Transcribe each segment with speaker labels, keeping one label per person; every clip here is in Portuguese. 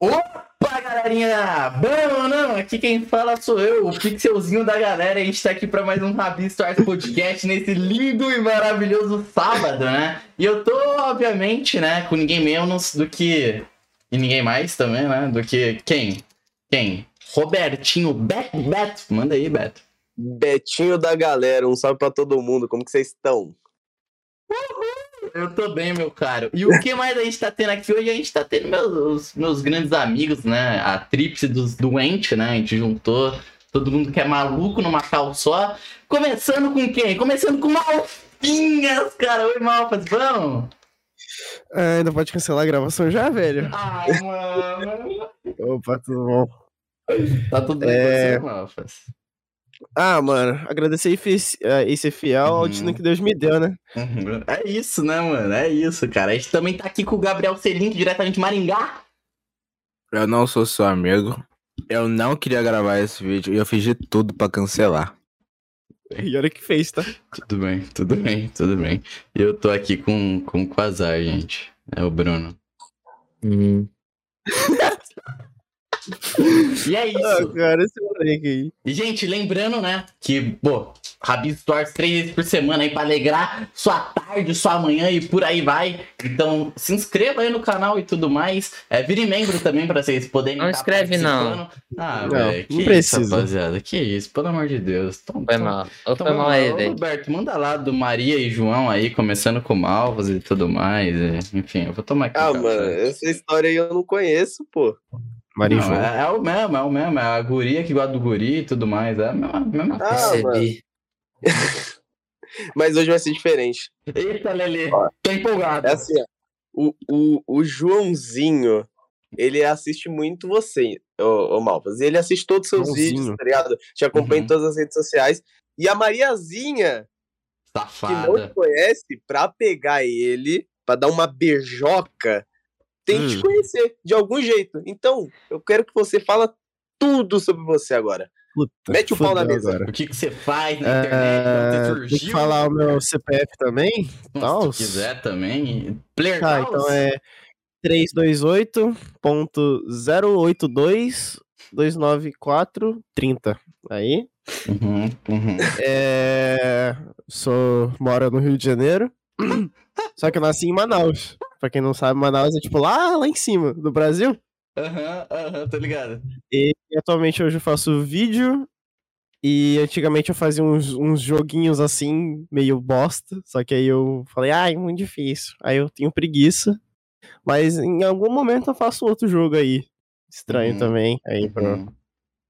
Speaker 1: Opa, galerinha! Bom, não, aqui quem fala sou eu, o pixelzinho da galera. A gente tá aqui pra mais um Rabi Stars Podcast nesse lindo e maravilhoso sábado, né? E eu tô, obviamente, né, com ninguém menos do que. E ninguém mais também, né? Do que quem? Quem? Robertinho. Beto, manda aí, Beto.
Speaker 2: Betinho da galera, um salve pra todo mundo, como que vocês estão?
Speaker 1: Eu tô bem, meu caro. E o que mais a gente tá tendo aqui hoje? A gente tá tendo meus, meus grandes amigos, né? A tríplice dos doentes, né? A gente juntou todo mundo que é maluco numa cal só. Começando com quem? Começando com Malfinhas, cara. Oi, Malfas, vamos?
Speaker 3: Ah, ainda pode cancelar a gravação já, velho?
Speaker 1: Ai, mano.
Speaker 3: Opa, tudo bom?
Speaker 1: Tá tudo bem
Speaker 3: É.
Speaker 1: com você, Malfas?
Speaker 3: Ah, mano, agradecer e, fi- eh, e ser fiel ao
Speaker 1: Uhum.
Speaker 3: destino que Deus me deu, né?
Speaker 1: Uhum. É isso, né, mano? É isso, cara. A gente também tá aqui com o Gabriel Selink, diretamente de Maringá.
Speaker 4: Eu não sou seu amigo. Eu não queria gravar esse vídeo e eu fiz de tudo pra cancelar.
Speaker 3: E olha que fez, tá?
Speaker 1: Tudo bem, tudo bem, tudo bem. E eu tô aqui com, com o Quasar, gente. É o Bruno. E é
Speaker 3: Ah,
Speaker 1: isso.
Speaker 3: cara, esse moleque aí.
Speaker 1: E, gente, lembrando, né, que, pô, Rabi Stores três vezes por semana aí pra alegrar sua tarde, sua manhã e por aí vai. Então, se inscreva aí no canal e tudo mais. É, vire membro também pra vocês poderem
Speaker 5: Não
Speaker 1: tá
Speaker 5: inscreve, não.
Speaker 1: participando. Ah,
Speaker 3: Não,
Speaker 1: velho, que
Speaker 3: não
Speaker 1: isso,
Speaker 3: precisa.
Speaker 1: rapaziada. Que isso, pelo amor de Deus. Então,
Speaker 5: Foi
Speaker 1: então-
Speaker 5: mal. Ou
Speaker 1: então
Speaker 5: foi mal aí, velho.
Speaker 1: Roberto, manda lá do Maria e João aí, começando com Malvas e tudo mais. e- enfim, eu vou tomar aqui.
Speaker 2: Ah,
Speaker 1: cara.
Speaker 2: mano, essa história aí eu não conheço, pô.
Speaker 3: Marijô.
Speaker 1: É, é o mesmo, é o mesmo. É a guria que gosta do guri e tudo mais. É a mesma, mesma
Speaker 2: Ah,
Speaker 5: Percebi.
Speaker 2: Mas hoje vai ser diferente.
Speaker 1: Eita, Lelê, tô empolgado.
Speaker 2: É assim, ó. O, o, o Joãozinho, ele assiste muito você, ô, ô Malvas. E ele assiste todos os seus
Speaker 3: Joãozinho.
Speaker 2: vídeos, tá ligado? Te acompanha
Speaker 1: Uhum.
Speaker 2: em todas as redes sociais. E a Mariazinha, que não te
Speaker 1: Safada.
Speaker 2: conhece, pra pegar ele, pra dar uma beijoca, tem que te
Speaker 3: Hum.
Speaker 2: conhecer de algum jeito. Então, eu quero que você fala tudo sobre você agora.
Speaker 3: Puta,
Speaker 2: Mete o pau na mesa.
Speaker 3: agora.
Speaker 1: O que, que você faz na
Speaker 3: É,
Speaker 1: internet? você
Speaker 3: tem que falar o meu CPF também?
Speaker 1: Se quiser também. Player
Speaker 3: Tá,
Speaker 1: House?
Speaker 3: então é 328.0829430. Aí.
Speaker 1: Uhum, uhum.
Speaker 3: É. Sou. Moro no Rio de Janeiro. Só que eu nasci em Manaus. Pra quem não sabe, Manaus é tipo lá, lá em cima do Brasil.
Speaker 1: Aham, aham, tô ligado.
Speaker 3: E atualmente hoje eu faço vídeo. E antigamente eu fazia uns, uns joguinhos assim, meio bosta. Só que aí eu falei, ai, muito difícil. Aí eu tenho preguiça. Mas em algum momento eu faço outro jogo aí. Estranho
Speaker 1: Uhum.
Speaker 3: também. Aí.
Speaker 1: Uhum,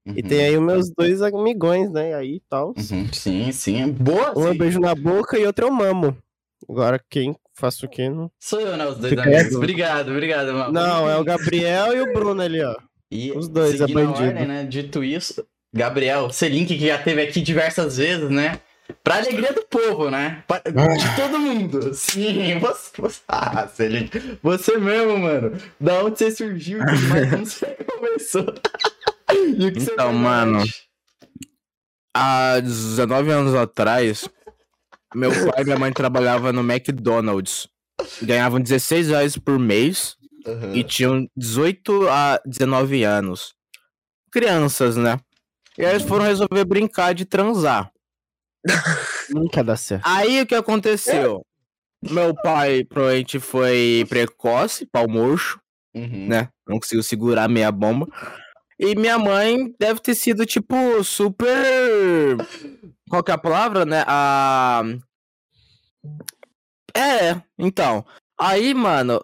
Speaker 3: E
Speaker 1: uhum,
Speaker 3: tem aí os meus dois amigões, né? Aí e tal.
Speaker 1: uhum. Sim, sim. Boa,
Speaker 3: Um
Speaker 1: sim.
Speaker 3: beijo na boca e outro eu mamo. Agora quem faço o quê? Não,
Speaker 1: Sou eu, né? Os dois
Speaker 3: Fica
Speaker 1: amigos. Obrigado, obrigado, mano.
Speaker 3: não é o Gabriel e o Bruno ali, ó.
Speaker 1: E
Speaker 3: Os dois é bandido.
Speaker 1: ordem, né? Dito isso, Gabriel Selink, que já teve aqui diversas vezes, né? Pra alegria do povo, né? Pra- De todo mundo. Sim, você. você ah, Selink. Você mesmo, mano. Da onde você surgiu mais, como você começou. E o que você
Speaker 4: Então,
Speaker 1: faz
Speaker 4: mano? Há 19 anos atrás, meu pai e minha mãe trabalhavam no McDonald's. Ganhavam 16 reais por mês
Speaker 1: Aham.
Speaker 4: e tinham 18 a 19 anos. Crianças, né? E aí eles foram resolver brincar de transar.
Speaker 3: Nunca dá certo.
Speaker 4: Aí o que aconteceu? Meu pai provavelmente foi precoce, pau murcho,
Speaker 1: Uhum.
Speaker 4: né? Não conseguiu segurar a meia bomba. E minha mãe deve ter sido, tipo, super. Qual que é a palavra, né? A. É, então. Aí, mano,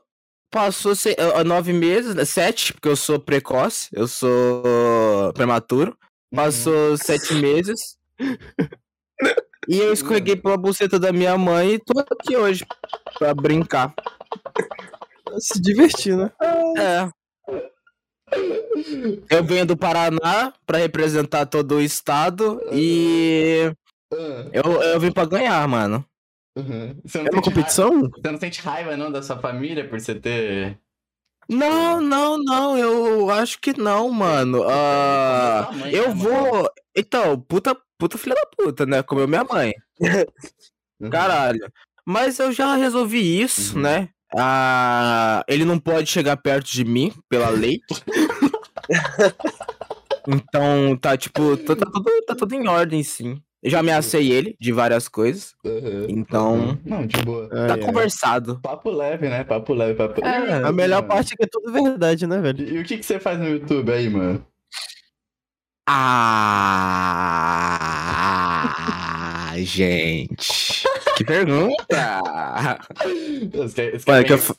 Speaker 4: passou se- eh, nove meses, né, sete, porque eu sou precoce, eu sou prematuro. Passou sete meses. E eu escorreguei pela buceta da minha mãe e tô aqui hoje pra brincar.
Speaker 3: Se divertir, né?
Speaker 4: É. Eu venho do Paraná pra representar todo o estado e
Speaker 1: Ah,
Speaker 4: eu, eu vim pra ganhar, mano.
Speaker 1: uhum. Você não
Speaker 3: É uma
Speaker 1: sente
Speaker 3: competição?
Speaker 1: raiva- Você não sente raiva, não, da sua família por você ter.
Speaker 4: Não, não, não, eu acho que não, mano. Ah, eu
Speaker 1: né,
Speaker 4: vou. Então, puta, puta filha da puta, né? Comeu minha mãe.
Speaker 1: Uhum.
Speaker 4: Caralho. Mas eu já resolvi isso,
Speaker 1: Uhum.
Speaker 4: né? Ah, ele não pode chegar perto de mim pela lei. então, tá tipo, tá, tá tudo, tá tudo em ordem, sim. Eu já ameacei ele de várias coisas. Então,
Speaker 1: Não, de boa.
Speaker 4: Tá
Speaker 3: ai.
Speaker 4: conversado.
Speaker 1: Papo leve, né? Papo leve, papo
Speaker 4: É,
Speaker 3: A melhor
Speaker 1: mano.
Speaker 3: parte é que é tudo verdade, né, velho?
Speaker 1: E o que, que você faz no YouTube aí, mano?
Speaker 4: Ah, gente. Que pergunta. Mano,
Speaker 1: quer
Speaker 4: que eu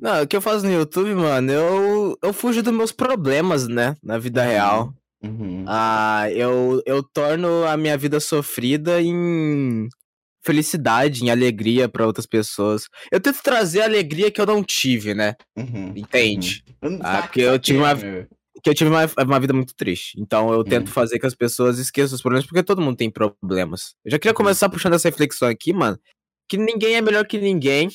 Speaker 4: Não, o que eu faço no YouTube, mano, eu, eu fujo dos meus problemas, né? Na vida real.
Speaker 1: Uhum.
Speaker 4: Ah, eu, eu torno a minha vida sofrida em felicidade, em alegria pra outras pessoas. Eu tento trazer a alegria que eu não tive, né?
Speaker 1: Uhum.
Speaker 4: Entende?
Speaker 1: Uhum.
Speaker 4: Ah,
Speaker 1: Saque,
Speaker 4: porque eu tive uma-
Speaker 1: meu.
Speaker 4: Que eu tive uma, uma vida muito triste. Então eu tento
Speaker 1: Hum.
Speaker 4: fazer que as pessoas esqueçam os problemas, porque todo mundo tem problemas. Eu já queria começar puxando essa reflexão aqui, mano. Que ninguém é melhor que ninguém.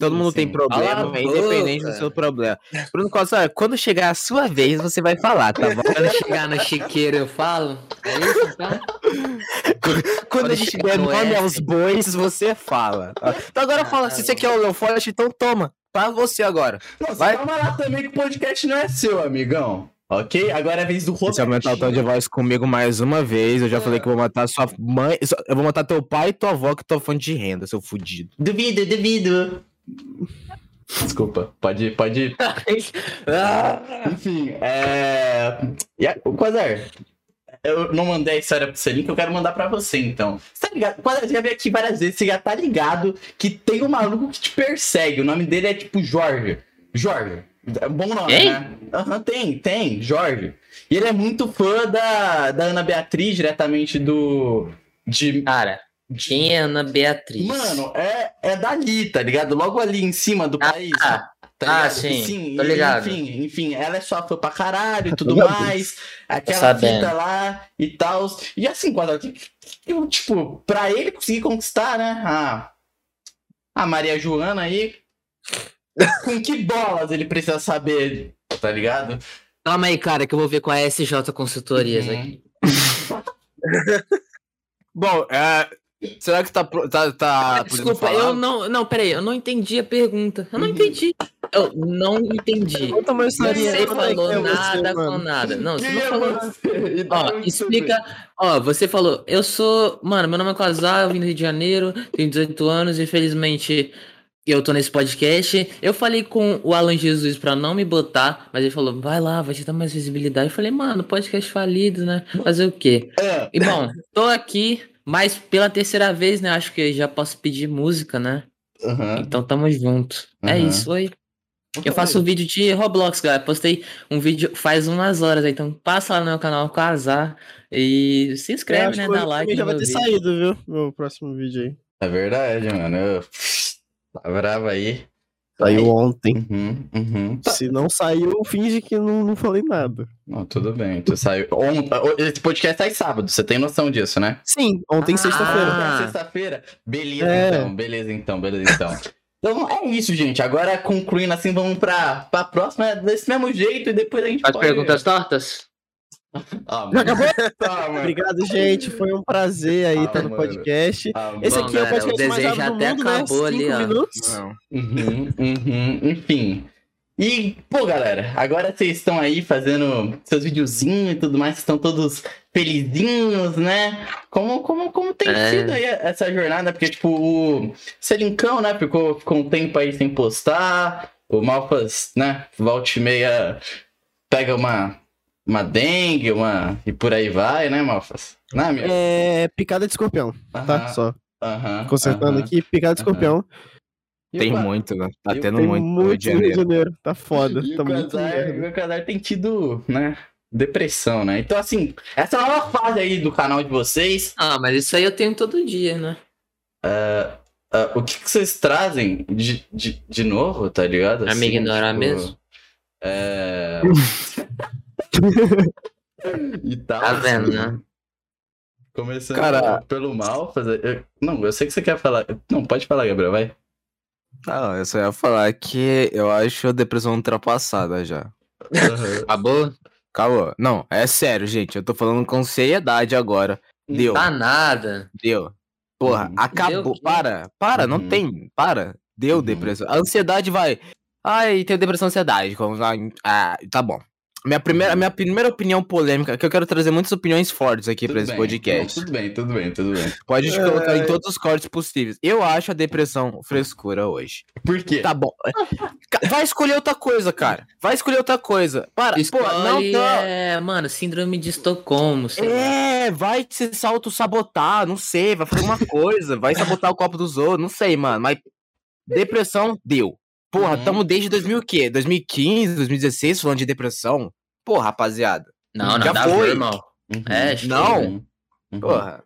Speaker 4: Todo
Speaker 1: Sim,
Speaker 4: mundo
Speaker 1: sim.
Speaker 4: tem problema,
Speaker 5: a
Speaker 4: independente do seu problema. Bruno Costa, quando chegar a sua vez, você vai falar, tá bom?
Speaker 5: Quando chegar no chiqueiro eu falo. É isso então?
Speaker 4: Quando a
Speaker 5: Quando
Speaker 4: gente
Speaker 5: chegar
Speaker 4: der
Speaker 5: no
Speaker 4: nome aos bois, você fala. tá? Então agora
Speaker 5: Ah,
Speaker 4: fala,
Speaker 5: tá
Speaker 4: se você quer o Leão Forte, então toma. Pra você agora.
Speaker 1: Não, você
Speaker 4: Vai.
Speaker 1: calma lá também que o podcast não é seu, amigão. Ok? Agora é a vez do
Speaker 4: Se você aumentar o tom de
Speaker 1: Robertinho.
Speaker 4: voz comigo mais uma vez, eu já falei que eu vou matar sua mãe. Eu vou matar teu pai e tua avó que tua fonte de renda, seu fudido.
Speaker 1: Duvido, duvido. Desculpa, pode, pode.
Speaker 5: Ah,
Speaker 1: Enfim, é. E a... o Quasar, eu não mandei a história pro Selim, que eu quero mandar pra você, então. Você tá ligado? Você já veio aqui várias vezes, você já tá ligado que tem um maluco que te persegue. O nome dele é tipo Jorge. Jorge. É um bom nome,
Speaker 5: Quem?
Speaker 1: né? Aham, tem, tem, Jorge. E ele é muito fã da, da Ana Beatriz, diretamente do. De,
Speaker 5: Cara,
Speaker 1: de-
Speaker 5: é Ana Beatriz?
Speaker 1: Mano, é, é dali, tá ligado? Logo ali em cima do
Speaker 5: Ah,
Speaker 1: país.
Speaker 5: ah,
Speaker 1: Tá
Speaker 5: ah,
Speaker 1: ligado?
Speaker 5: sim, tô ligado.
Speaker 1: Enfim, enfim, ela é sua fã pra caralho e tudo
Speaker 3: Meu
Speaker 1: mais. Aquela fita lá e tal. E assim, quando que- tipo, pra ele conseguir conquistar, né? A, a Maria Joana aí. com que bolas ele precisa saber, tá ligado?
Speaker 5: Calma aí, cara, que eu vou ver com a SJ Consultorias
Speaker 1: Uhum.
Speaker 5: aqui.
Speaker 4: Bom, é. Será que tá. tá, tá podendo
Speaker 5: Desculpa,
Speaker 4: falar?
Speaker 5: eu não. Não, peraí, eu não entendi a pergunta. Eu não
Speaker 1: Uhum.
Speaker 5: entendi. Eu não entendi.
Speaker 3: Conta uma historinha
Speaker 5: Você
Speaker 3: é que
Speaker 5: falou
Speaker 3: é você,
Speaker 5: nada com
Speaker 3: mano?
Speaker 5: nada. Não, você
Speaker 1: Quem
Speaker 5: não
Speaker 1: é
Speaker 5: falou.
Speaker 1: você? E da
Speaker 5: Ó,
Speaker 1: você
Speaker 5: explica. Ó, você falou, eu sou. Mano, meu nome é Quasar, eu vim do Rio de Janeiro, tenho 18 anos, infelizmente eu tô nesse podcast. Eu falei com o Alan Jesus pra não me botar, mas ele falou, vai lá, vai te dar mais visibilidade. Eu falei, mano, podcast falido, né? Fazer o quê?
Speaker 1: veio?
Speaker 5: E bom, tô aqui, mas pela terceira vez, né? Acho que já posso pedir música, né?
Speaker 1: Aham.
Speaker 5: Então tamo junto. É
Speaker 1: Aham.
Speaker 5: isso, oi. Eu faço um vídeo de Roblox, galera. Postei um vídeo faz umas horas, aí, então passa lá no meu canal Casar e se inscreve, né? Dá
Speaker 3: o
Speaker 5: like.
Speaker 3: já vai ter
Speaker 5: vídeo.
Speaker 3: saído, viu? Meu próximo vídeo aí.
Speaker 1: É verdade, mano. Eu... Tá bravo aí.
Speaker 3: Saiu ontem.
Speaker 1: Uhum, uhum. Tá.
Speaker 3: Se não saiu, finge que não, não falei nada.
Speaker 1: Não, tudo bem. Tu saiu. Ont- Esse podcast sai sábado, você tem noção disso, né?
Speaker 3: Sim, ontem
Speaker 5: Ah.
Speaker 3: sexta-feira.
Speaker 5: Ah.
Speaker 1: Ontem é sexta-feira? Beleza,
Speaker 3: É.
Speaker 1: então, beleza, então, beleza, então. Então é isso, gente. Agora concluindo assim, vamos pra, pra próxima desse mesmo jeito e depois a gente
Speaker 5: As
Speaker 1: pode...
Speaker 5: perguntas tortas?
Speaker 1: Ah,
Speaker 3: acabou?
Speaker 1: Tá, mano.
Speaker 3: Obrigado, gente. Foi um prazer aí
Speaker 1: Ah,
Speaker 3: estar no
Speaker 1: mano.
Speaker 3: podcast.
Speaker 1: Ah,
Speaker 3: Esse
Speaker 5: Bom,
Speaker 3: aqui é o
Speaker 5: galera, o
Speaker 3: podcast mais
Speaker 5: desejo
Speaker 3: rápido do
Speaker 5: até
Speaker 3: mundo, né?
Speaker 5: acabou ali,
Speaker 3: Cinco
Speaker 5: ó.
Speaker 3: minutos.
Speaker 1: Uhum, uhum, enfim. E, pô, galera, agora vocês estão aí fazendo seus videozinhos e tudo mais, estão todos felizinhos, né? Como, como, como tem
Speaker 5: É.
Speaker 1: sido aí essa jornada? Porque, tipo, o Selincão, né, ficou, ficou um tempo aí sem postar, o Malfas, né, volta e meia pega uma, uma dengue, uma... e por aí vai, né, Malfas? Né, meu?
Speaker 3: É picada de escorpião, tá? Só
Speaker 1: aham,
Speaker 3: consertando
Speaker 1: aham.
Speaker 3: aqui, picada de
Speaker 1: aham.
Speaker 3: escorpião.
Speaker 4: Tem
Speaker 1: Qua-
Speaker 4: muito, né? Tá tendo
Speaker 3: Tem
Speaker 4: muito, no Rio
Speaker 3: muito
Speaker 4: de
Speaker 3: no Rio de
Speaker 4: Janeiro.
Speaker 3: Janeiro. Tá foda.
Speaker 1: E
Speaker 3: Tá
Speaker 1: o
Speaker 3: muito
Speaker 1: Casar,
Speaker 3: merda.
Speaker 1: o Casar tem tido, né, depressão, né? Então, assim, essa nova fase aí do canal de vocês,
Speaker 5: Ah, mas isso aí eu tenho todo dia, né?
Speaker 1: ah, o que, que vocês trazem de, de, de novo, tá ligado?
Speaker 5: Pra me ignorar mesmo?
Speaker 1: É... e tal.
Speaker 5: Tá vendo,
Speaker 1: assim,
Speaker 5: né?
Speaker 1: Começando
Speaker 4: Cara-
Speaker 1: pelo mal, fazer... eu- Não, eu sei que você quer falar. Não, pode falar, Gabriel, vai.
Speaker 4: Ah, eu só ia falar que eu acho a depressão ultrapassada já.
Speaker 5: Acabou?
Speaker 4: Acabou. Não, é sério, gente. Eu tô falando com seriedade agora. Deu,
Speaker 5: Tá nada.
Speaker 4: deu. Porra,
Speaker 1: Uhum.
Speaker 4: acabou.
Speaker 5: Deu?
Speaker 4: Para, para,
Speaker 1: Uhum.
Speaker 4: não tem. Para. Deu
Speaker 1: Uhum.
Speaker 4: depressão. A ansiedade vai. Ai, tem depressão e ansiedade. Ah, tá bom. Minha primeira, minha primeira opinião polêmica, que eu quero trazer muitas opiniões fortes aqui
Speaker 1: Tudo
Speaker 4: pra esse
Speaker 1: bem.
Speaker 4: podcast.
Speaker 1: Tudo bem, tudo bem, tudo bem.
Speaker 4: Pode
Speaker 3: É.
Speaker 4: colocar em todos os cortes possíveis. Eu acho a depressão frescura hoje.
Speaker 1: Por quê?
Speaker 4: Tá bom. Vai escolher outra coisa, cara. Vai escolher outra coisa. Para, pô, não
Speaker 5: Escolhe,
Speaker 4: tá.
Speaker 5: é, mano, síndrome de Estocolmo, sei lá.
Speaker 4: É, vai se auto-sabotar, não sei, vai fazer uma coisa, vai sabotar o copo dos outros, não sei, mano. Mas depressão deu. Porra,
Speaker 1: Uhum.
Speaker 4: tamo desde 2000 o quê? 2015, 2016 falando de depressão? Porra, rapaziada.
Speaker 5: Não,
Speaker 4: Já
Speaker 5: nada a
Speaker 4: foi.
Speaker 5: ver, irmão.
Speaker 1: Uhum.
Speaker 5: É, chega.
Speaker 4: Não.
Speaker 1: Uhum.
Speaker 4: Porra.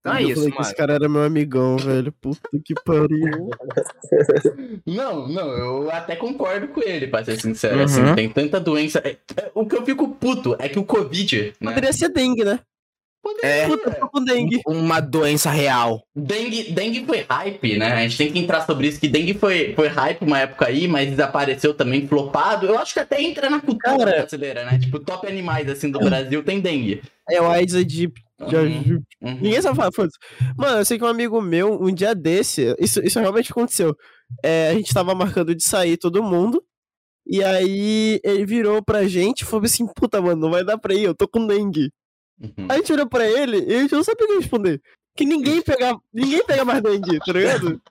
Speaker 4: Então é
Speaker 3: eu
Speaker 4: isso,
Speaker 3: falei que
Speaker 4: mano.
Speaker 3: esse cara era meu amigão, velho. Puta que pariu.
Speaker 1: Não, não, eu até concordo com ele, pra ser sincero.
Speaker 4: Uhum.
Speaker 1: Assim, tem tanta doença. é- é- O que eu fico puto é que o Covid, né?
Speaker 3: Poderia ser dengue, né?
Speaker 4: É.
Speaker 3: Dengue.
Speaker 4: Uma doença real.
Speaker 1: Dengue, dengue foi hype, né? A gente tem que entrar sobre isso, que dengue foi, foi hype uma época aí, mas desapareceu também flopado. Eu acho que até entra na cultura
Speaker 3: Cara.
Speaker 1: brasileira, né? Tipo, top animais, assim, do Brasil tem dengue.
Speaker 3: É o Aedes aegypti. Já-
Speaker 1: Uhum, uhum.
Speaker 3: Ninguém sabe falar, foda-se. Mano, eu sei que um amigo meu, um dia desse, isso, isso realmente aconteceu. É, a gente tava marcando de sair todo mundo. E aí ele virou pra gente e falou assim: puta, mano, não vai dar pra ir, eu tô com dengue.
Speaker 1: Uhum.
Speaker 3: A gente olhou pra ele e a gente não sabia o que responder. Que ninguém pega, ninguém pega mais dengue, tá ligado?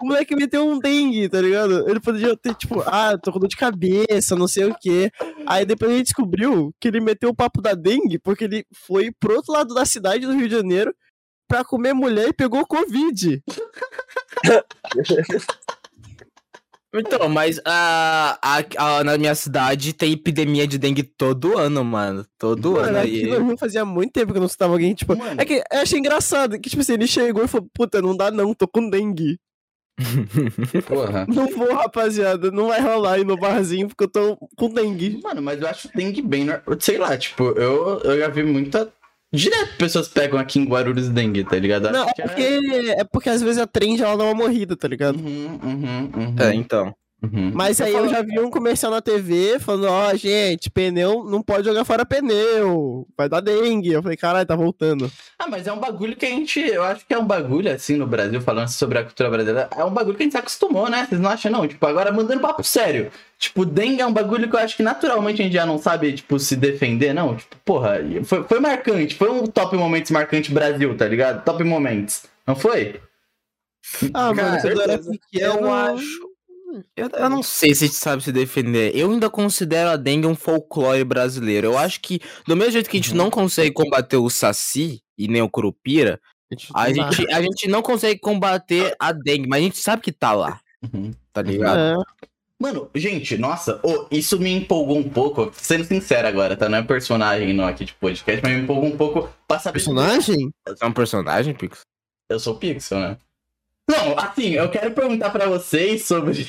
Speaker 3: O moleque meteu um dengue, tá ligado? Ele podia ter, tipo, ah, tô com dor de cabeça, não sei o quê. Aí depois a gente descobriu que ele meteu o papo da dengue porque ele foi pro outro lado da cidade do Rio de Janeiro pra comer mulher e pegou Covid.
Speaker 4: Então, mas a, a, a- na minha cidade tem epidemia de dengue todo ano, mano. Todo
Speaker 3: Mano,
Speaker 4: ano.
Speaker 3: aqui
Speaker 4: aí.
Speaker 3: no Rio fazia muito tempo que eu não escutava alguém, tipo.
Speaker 1: Mano,
Speaker 3: É que eu achei engraçado que, tipo assim, ele chegou e falou, puta, não dá não, tô com dengue.
Speaker 1: porra.
Speaker 3: Não vou, rapaziada, não vai rolar ir no barzinho porque eu tô com dengue.
Speaker 1: Mano, mas eu acho dengue bem. Sei lá, tipo, eu, eu já vi muita. Direto pessoas pegam aqui em Guarulhos dengue, tá ligado?
Speaker 3: Não, é
Speaker 1: que
Speaker 3: porque, é porque às vezes a trend ela dá uma morrida, tá ligado?
Speaker 1: Uhum, uhum, uhum,
Speaker 4: É, então.
Speaker 1: Uhum.
Speaker 3: Mas aí eu já vi um comercial na TV falando, ó, gente, pneu, não pode jogar fora pneu, vai dar dengue. Eu falei, caralho, tá voltando.
Speaker 1: Ah, mas é um bagulho que a gente. Eu acho que é um bagulho, assim, no Brasil, falando sobre a cultura brasileira. É um bagulho que a gente se acostumou, né? Vocês não acham, não? Tipo, agora mandando papo sério. Tipo, dengue é um bagulho que eu acho que naturalmente a gente já não sabe, tipo, se defender, não. Tipo, porra, foi, foi marcante. Foi um top momentos marcante Brasil, tá ligado? Top momentos. Não foi?
Speaker 3: Ah,
Speaker 4: Cara,
Speaker 3: mano, quando eu era pequeno...
Speaker 4: Eu acho. Eu, eu não sei se a gente sabe se defender. Eu ainda considero a dengue um folclore brasileiro. Eu acho que, do mesmo jeito que a gente
Speaker 1: Uhum.
Speaker 4: não consegue combater o saci e nem o curupira, a gente, a gente não consegue combater a dengue, mas a gente sabe que tá lá,
Speaker 1: Uhum.
Speaker 4: tá ligado?
Speaker 3: É.
Speaker 1: Mano, gente, nossa, ô, isso me empolgou um pouco, sendo sincero agora, tá? Não é personagem não aqui de podcast, mas me empolgou um pouco pra saber.
Speaker 3: Personagem?
Speaker 4: É um personagem, Pix?
Speaker 1: Eu sou o Pixel, né? Não, assim, eu quero perguntar pra vocês sobre.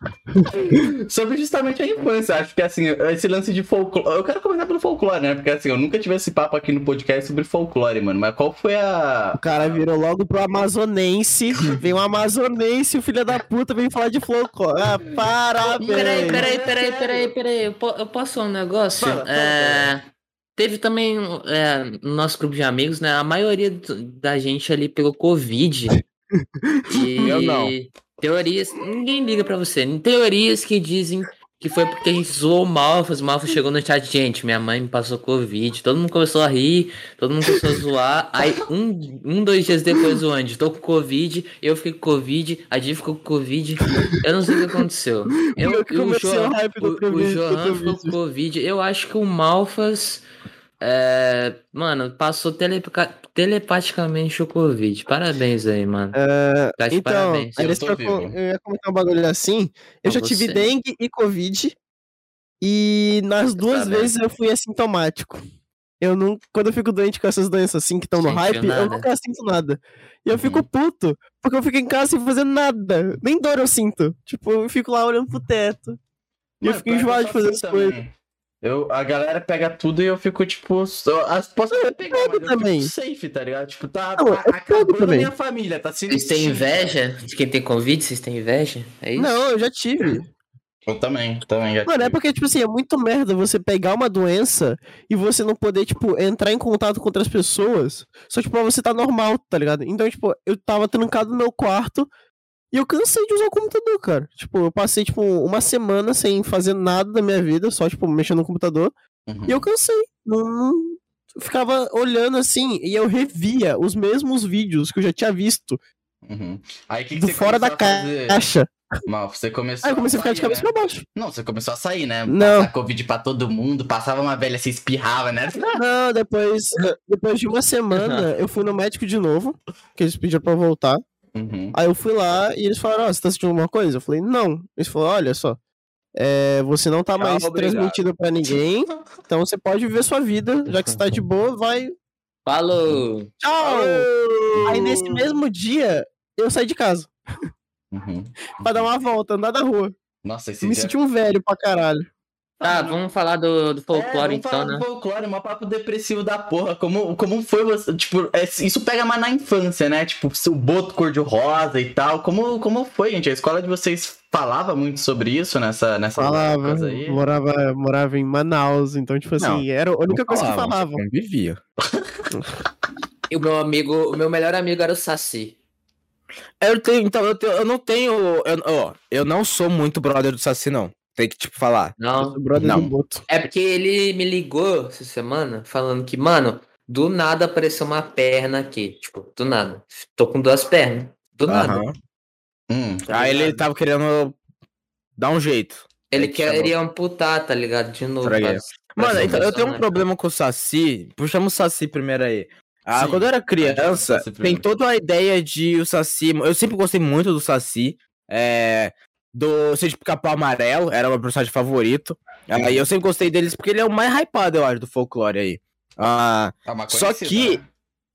Speaker 1: sobre justamente a infância. Acho que assim, esse lance de folclore. Eu quero começar pelo folclore, né? Porque assim, eu nunca tive esse papo aqui no podcast sobre folclore, mano. Mas qual foi a.
Speaker 3: O cara virou logo pro amazonense, vem um amazonense, o filho da puta vem falar de folclore. Ah, parabéns.
Speaker 5: Peraí, peraí, peraí, peraí, peraí. Eu, po- eu posso falar um negócio?
Speaker 1: Fala, fala,
Speaker 5: É, Teve também é, no nosso grupo de amigos, né? A maioria da gente ali pegou Covid. E
Speaker 4: Eu não.
Speaker 5: Teorias. Ninguém liga pra você. Teorias que dizem que foi porque a gente zoou o Malfas. O Malfas chegou no chat, gente. Minha mãe me passou Covid. Todo mundo começou a rir, todo mundo começou a zoar. Aí, um, um dois dias depois, o Andy, tô com Covid. Eu fiquei com Covid. A Di ficou com Covid. Eu não sei o que aconteceu. Eu,
Speaker 3: Eu que
Speaker 5: o Johan-
Speaker 3: o
Speaker 5: o, Johan ficou com Covid. Eu acho que o Malfas. é, mano, passou telepa- telepaticamente o Covid. Parabéns aí, mano.
Speaker 3: É,
Speaker 5: Tá de
Speaker 3: então,
Speaker 5: parabéns.
Speaker 1: Eu
Speaker 3: eu,
Speaker 1: vivo.
Speaker 3: eu ia comentar um bagulho assim. Eu
Speaker 5: Não,
Speaker 3: já tive
Speaker 5: você.
Speaker 3: dengue e covid. E nas duas
Speaker 5: Tá bem.
Speaker 3: vezes eu fui assintomático. Eu não. Quando eu fico doente com essas doenças assim que estão no hype, eu
Speaker 5: nada.
Speaker 3: nunca sinto nada. E eu
Speaker 1: Uhum.
Speaker 3: fico puto, porque eu fico em casa sem fazer nada. Nem dor eu sinto. Tipo, eu fico lá olhando pro teto. E eu
Speaker 1: Mano,
Speaker 3: fico enjoado
Speaker 1: eu
Speaker 3: de fazer as coisas.
Speaker 1: Eu, a galera pega tudo e eu fico, tipo, só, as, posso até pegar, mas eu
Speaker 3: também.
Speaker 1: fico safe, tá ligado? Tipo, tá,
Speaker 3: Não,
Speaker 1: tá
Speaker 3: eu pego
Speaker 1: acabando a
Speaker 3: também.
Speaker 1: minha família, tá sendo
Speaker 5: Vocês têm inveja de quem tem Covid? Vocês têm inveja? É isso?
Speaker 3: Não, eu já tive.
Speaker 1: Eu também, também já
Speaker 3: Mano, é
Speaker 1: tive.
Speaker 3: porque, tipo assim, é muito merda você pegar uma doença e você não poder, tipo, entrar em contato com outras pessoas. Só, tipo, pra você tá normal, tá ligado? Então, tipo, eu tava trancado no meu quarto E eu cansei de usar o computador, cara. Tipo, eu passei, tipo, uma semana sem fazer nada da minha vida, só, tipo, mexendo no computador.
Speaker 1: Uhum.
Speaker 3: E eu cansei. Não, ficava olhando assim e eu revia os mesmos vídeos que eu já tinha visto
Speaker 1: Uhum. Aí que, que
Speaker 3: do
Speaker 1: você
Speaker 3: fora da
Speaker 1: a
Speaker 3: caixa.
Speaker 1: Mal, você começou
Speaker 3: Aí eu comecei a ficar de cabeça
Speaker 1: né?
Speaker 3: pra baixo.
Speaker 1: Não, você começou a sair, né?
Speaker 3: Não.
Speaker 1: Passar Covid pra todo mundo, passava uma velha, se espirrava, né?
Speaker 3: Não, depois, depois de uma semana, eu fui no médico de novo, que eles pediram pra eu voltar.
Speaker 1: Uhum.
Speaker 3: Aí eu fui lá e eles falaram, ó, você tá sentindo alguma coisa? Eu falei, não. Eles falaram, olha só, é, você não tá
Speaker 2: Tchau,
Speaker 3: mais
Speaker 2: obrigado.
Speaker 3: transmitido pra ninguém, então você pode viver sua vida, já que você tá de boa, vai,
Speaker 5: Falou!
Speaker 3: tchau! Aí nesse mesmo dia, eu saí de casa,
Speaker 1: Uhum.
Speaker 3: pra dar uma volta, andar na rua.
Speaker 1: Nossa, esse
Speaker 3: Me
Speaker 1: dia...
Speaker 3: senti um velho pra caralho.
Speaker 5: Tá, vamos falar do, do
Speaker 1: É,
Speaker 5: folclore
Speaker 1: vamos falar
Speaker 5: então, né?
Speaker 1: do folclore, um papo depressivo da porra. Como, como foi você. Tipo, é, isso pega mais na infância, né? Tipo, o boto cor-de-rosa e tal. Como, como foi, gente? A escola de vocês falava muito sobre isso nessa, nessa
Speaker 3: Falava,
Speaker 1: épocas aí?
Speaker 3: morava, morava em Manaus, então, tipo
Speaker 4: Não,
Speaker 3: assim, era a única coisa que
Speaker 4: falava,
Speaker 3: falava.
Speaker 4: Convivia.
Speaker 5: E o meu amigo, o meu melhor amigo era o Saci.
Speaker 4: Eu tenho, então, eu, tenho- eu não tenho. Eu, ó, eu não sou muito brother do Saci, não. Tem que, tipo, falar.
Speaker 5: Não.
Speaker 4: Não.
Speaker 5: É porque ele me ligou essa semana falando que, mano, do nada apareceu uma perna aqui. Tipo, do nada. Tô com duas pernas. Do nada.
Speaker 1: Hum,
Speaker 4: Aí ele tava querendo dar um jeito.
Speaker 5: Ele
Speaker 4: chamou.
Speaker 5: queria amputar, tá ligado? De novo. Mas-
Speaker 4: Mano, então, eu tenho um
Speaker 5: né?
Speaker 4: problema com o Saci. Puxamos o Saci primeiro aí. Ah,
Speaker 1: Sim,
Speaker 4: quando eu era criança, tem toda a ideia de o Saci. Eu sempre gostei muito do Saci. É. Do Sede Pica-Pau Amarelo, era o meu personagem favorito. Aí eu sempre gostei deles porque ele é o mais hypado, eu acho, do folclore aí. Ah,
Speaker 1: uma
Speaker 4: Só que-
Speaker 1: né?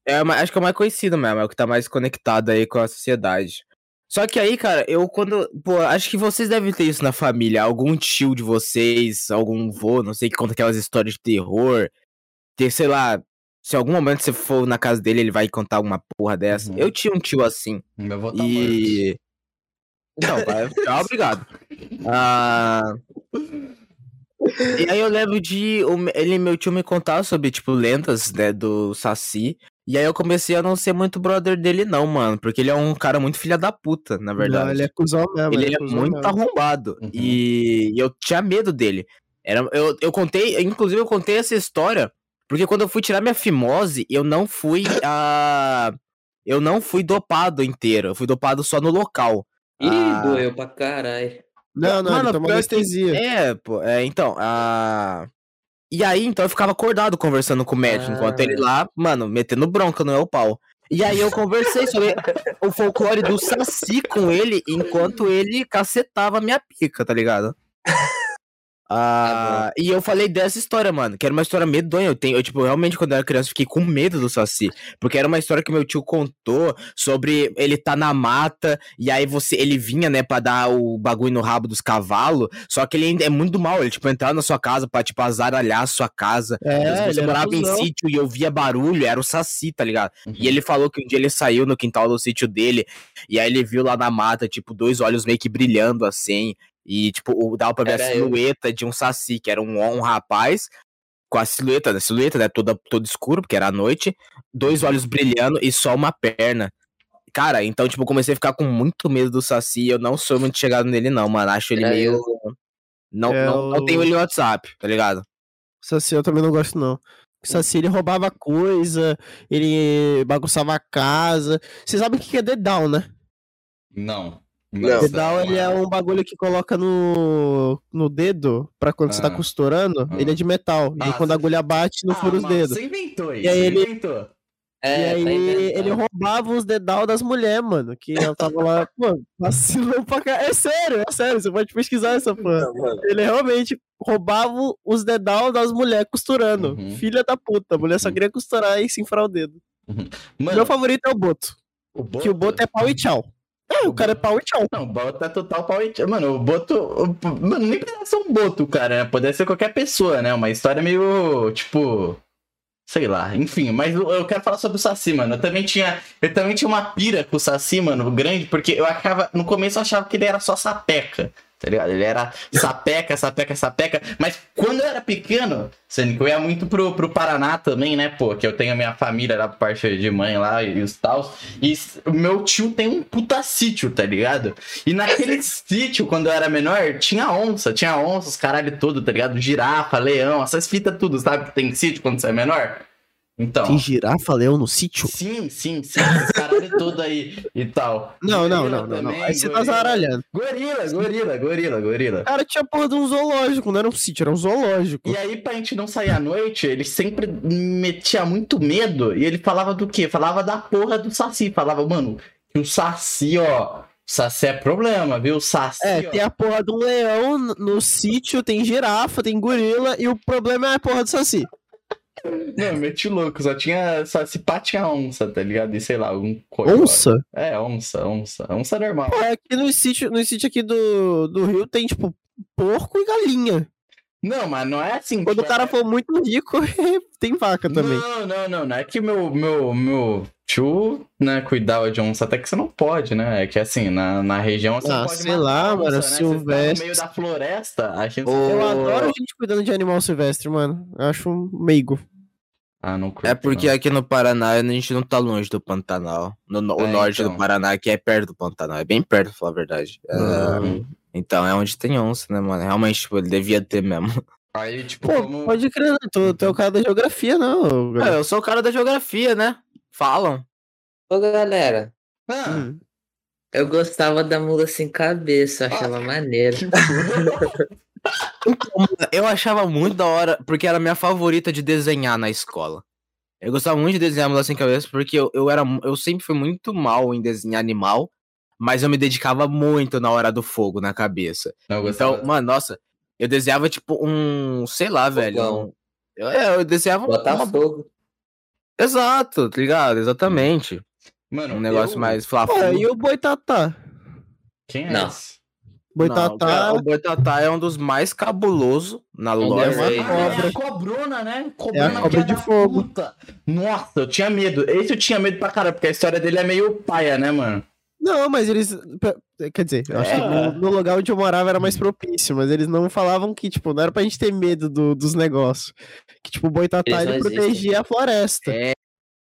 Speaker 4: é, acho que é o mais conhecido mesmo, é o que tá mais conectado aí com a sociedade. Só que aí, cara, eu quando. Pô, acho que vocês devem ter isso na família. Algum tio de vocês, algum vô, não sei, que conta aquelas histórias de terror. Ter, sei lá, se em algum momento você for na casa dele, ele vai contar alguma porra dessa.
Speaker 1: Uhum.
Speaker 4: Eu tinha um tio assim.
Speaker 1: Meu avô tá morto.
Speaker 4: E. Não, vai. Tchau, obrigado. Ah. E aí eu lembro de ele e meu tio me contar sobre, tipo, lendas, né, do Saci. E aí eu comecei a não ser muito brother dele, não, mano. Porque ele é um cara muito filha da puta, na verdade.
Speaker 3: Não, ele é cuzão mesmo.
Speaker 4: Ele
Speaker 3: é
Speaker 4: é
Speaker 3: cuzão
Speaker 4: muito
Speaker 3: mesmo.
Speaker 4: arrombado.
Speaker 1: Uhum.
Speaker 4: E eu tinha medo dele. Era, eu, eu contei, inclusive eu contei essa história, porque quando eu fui tirar minha fimose, eu não fui a. Eu não fui dopado inteiro. Eu fui dopado só no local.
Speaker 5: Ih,
Speaker 4: Ah.
Speaker 5: doeu pra caralho.
Speaker 3: Não, não,
Speaker 4: Mano,
Speaker 3: ele tomou
Speaker 4: pior que-
Speaker 3: anestesia.
Speaker 4: É, pô, é, então, a. E aí, então, eu ficava acordado conversando com o médico,
Speaker 5: Ah.
Speaker 4: enquanto ele lá, mano, metendo bronca no meu pau. E aí eu conversei sobre o folclore do Saci com ele, enquanto ele cacetava minha pica, tá ligado? Ah, e eu falei dessa história, mano, que era uma história medonha. Eu, tenho, eu, tipo, realmente, quando eu era criança, fiquei com medo do Saci. Porque era uma história que meu tio contou sobre ele tá na mata, e aí você ele vinha, né, pra dar o bagulho no rabo dos cavalos. Só que ele é muito mal, ele, tipo, entrava na sua casa pra, tipo, azaralhar a sua casa.
Speaker 3: É,
Speaker 4: você morava em sítio e ouvia barulho, era o Saci, tá ligado?
Speaker 1: Uhum.
Speaker 4: E ele falou que um dia ele saiu no quintal do sítio dele, e aí ele viu lá na mata, tipo, dois olhos meio que brilhando assim. E, tipo, o- dava pra ver a
Speaker 5: Era eu.
Speaker 4: silhueta de um Saci, que era um, um rapaz, com a silhueta, né? Silhueta, né? Toda, todo escuro, porque era à noite, dois olhos brilhando e só uma perna. Cara, então, tipo, eu comecei a ficar com muito medo do Saci. Eu não sou muito chegado nele, não, mano. Acho ele
Speaker 5: Era
Speaker 4: meio.
Speaker 5: eu.
Speaker 4: Não,
Speaker 3: É
Speaker 4: não, não
Speaker 3: o-
Speaker 4: tenho ele no WhatsApp, tá ligado?
Speaker 3: Saci eu também não gosto, não. O Saci ele roubava coisa, ele bagunçava a casa. Vocês sabem o que que é dedal, né?
Speaker 1: Não.
Speaker 2: Não.
Speaker 3: Dedal ele é um bagulho que coloca no, no dedo pra quando você tá
Speaker 1: Ah.
Speaker 3: costurando.
Speaker 1: Ah.
Speaker 3: Ele é de metal. E
Speaker 1: Ah,
Speaker 3: quando a agulha bate, não
Speaker 1: Ah,
Speaker 3: fura os
Speaker 1: mano,
Speaker 3: dedos.
Speaker 1: Você inventou isso.
Speaker 3: E aí
Speaker 1: você
Speaker 3: ele-
Speaker 1: inventou.
Speaker 5: É,
Speaker 3: e aí
Speaker 5: tá
Speaker 3: ele roubava os dedal das mulheres, mano. Que ela tava lá, pô, vacilou pra cá. É sério, é sério. Você pode pesquisar essa porra.
Speaker 2: Mano.
Speaker 3: Ele realmente roubava os dedal das mulheres costurando.
Speaker 1: Uhum.
Speaker 3: Filha da puta. A mulher só
Speaker 1: Uhum.
Speaker 3: queria costurar e se enfiar o dedo.
Speaker 1: Mano,
Speaker 3: Meu favorito é o Boto.
Speaker 1: o Boto...
Speaker 3: Que o Boto é pau e tchau. É, o cara é pau e tchau.
Speaker 1: Não, o Boto é total pau e tchau. Mano, o Boto... o- Mano, nem precisa ser um Boto, cara. né? Poderia ser qualquer pessoa, né? Uma história meio, tipo... Sei lá, enfim, mas eu quero falar sobre o Saci, mano. Eu também tinha, eu também tinha uma pira com o Saci, mano, grande, porque eu achava, no começo eu achava que ele era só sapeca, tá ligado? Ele era sapeca, sapeca, sapeca. Mas quando eu era pequeno, sendo que eu ia muito pro, pro Paraná também, né, pô? Que eu tenho a minha família lá por parte de mãe lá e os tals. E meu tio tem um puta sítio, tá ligado? E naquele sítio, quando eu era menor, tinha onça, tinha onça, os caralho tudo, tá ligado? Girafa, leão, essas fitas tudo, sabe? Que tem sítio quando você é menor. Então.
Speaker 3: Tem girafa, leão no sítio?
Speaker 1: Sim, sim, sim, caralho todo aí e tal.
Speaker 3: Não, não, não, não, não. Aí você tá
Speaker 1: gorila.
Speaker 3: zaralhando.
Speaker 1: Gorila, gorila, gorila, gorila.
Speaker 3: Cara, tinha porra de um zoológico, não era um sítio, era um zoológico.
Speaker 1: E aí, pra gente não sair à noite, ele sempre metia muito medo e ele falava do quê? Falava da porra do Saci. Falava, mano, que o Saci, ó. O Saci é problema, viu? O Saci.
Speaker 3: É,
Speaker 1: ó,
Speaker 3: tem a porra de um leão no- no sítio, tem girafa, tem gorila, e o problema é a porra do saci.
Speaker 1: Não, meti louco, só tinha. Só se pá tinha onça, tá ligado? E sei lá, algum coisa.
Speaker 3: Onça?
Speaker 1: É, onça, onça. Onça normal.
Speaker 3: Pô, aqui no sítio, no sítio aqui do, do Rio tem, tipo, porco e galinha.
Speaker 1: Não, mas não é assim.
Speaker 3: Quando o
Speaker 1: tipo,
Speaker 3: cara for muito rico, tem vaca também.
Speaker 1: Não, não, não, não. É que meu, meu, meu tio, né, cuidava de onça, até que você não pode, né? É que assim, na, na região você
Speaker 3: Ah,
Speaker 1: não pode
Speaker 3: sei lá,
Speaker 1: onça,
Speaker 3: mano,
Speaker 1: né? Você tá
Speaker 3: silvestre.
Speaker 1: no meio da floresta, a gente...
Speaker 4: Ô,
Speaker 3: Eu adoro gente cuidando de animal silvestre, mano. Eu acho um meigo.
Speaker 1: Ah, não curto,
Speaker 4: É porque
Speaker 1: não.
Speaker 4: aqui no Paraná a gente não tá longe do Pantanal. No, no- o
Speaker 1: É,
Speaker 4: norte
Speaker 1: então.
Speaker 4: do Paraná, que é perto do Pantanal. É bem perto, pra falar a verdade. É,
Speaker 1: Hum.
Speaker 4: então é onde tem onça, né, mano? Realmente, tipo, ele devia ter mesmo.
Speaker 1: Aí, tipo,
Speaker 3: Pô,
Speaker 1: como...
Speaker 3: pode crer, né? Tu, tu é o cara da geografia, não.
Speaker 4: É, eu sou o cara da geografia, né? Falam.
Speaker 5: Ô, galera,
Speaker 1: Ah,
Speaker 3: Hum.
Speaker 5: eu gostava da mula sem cabeça, eu achava maneiro.
Speaker 1: que porra.
Speaker 4: Eu achava muito da hora, porque era a minha favorita de desenhar na escola. Eu gostava muito de desenhar Mula Sem Cabeça, porque eu, eu, era, eu sempre fui muito mal em desenhar animal, mas eu me dedicava muito na hora do fogo na cabeça.
Speaker 1: Não, eu gostava...
Speaker 4: Então, mano, nossa, eu desenhava tipo um, sei lá, velho.
Speaker 5: Fogão.
Speaker 4: um- eu, é, eu desenhava uma-
Speaker 5: Botafogo.
Speaker 4: Exato, tá ligado? Exatamente.
Speaker 1: Mano,
Speaker 4: Um negócio
Speaker 1: eu-
Speaker 4: mais
Speaker 3: Pô,
Speaker 4: flafudo.
Speaker 3: e o boitatá?
Speaker 1: Quem é
Speaker 5: Não.
Speaker 1: esse?
Speaker 4: Não,
Speaker 3: Boitatá.
Speaker 4: cara, o Boitatá é um dos mais cabulosos na
Speaker 5: Um
Speaker 4: loja.
Speaker 5: desenho.
Speaker 1: Ah, é
Speaker 3: cobra.
Speaker 1: a cobrona, né?
Speaker 3: É a cobra de fogo.
Speaker 1: puta. Nossa, eu tinha medo. Esse eu tinha medo pra caralho, porque a história dele é meio paia, né, mano?
Speaker 3: Não, mas eles. Pe- Quer dizer, eu acho que
Speaker 1: É.
Speaker 3: no, no lugar onde eu morava era mais propício, mas eles não falavam que, tipo, não era pra gente ter medo do- dos negócios. Que, tipo, o boitatá ele
Speaker 5: não existem.
Speaker 3: protegia a floresta.
Speaker 4: É,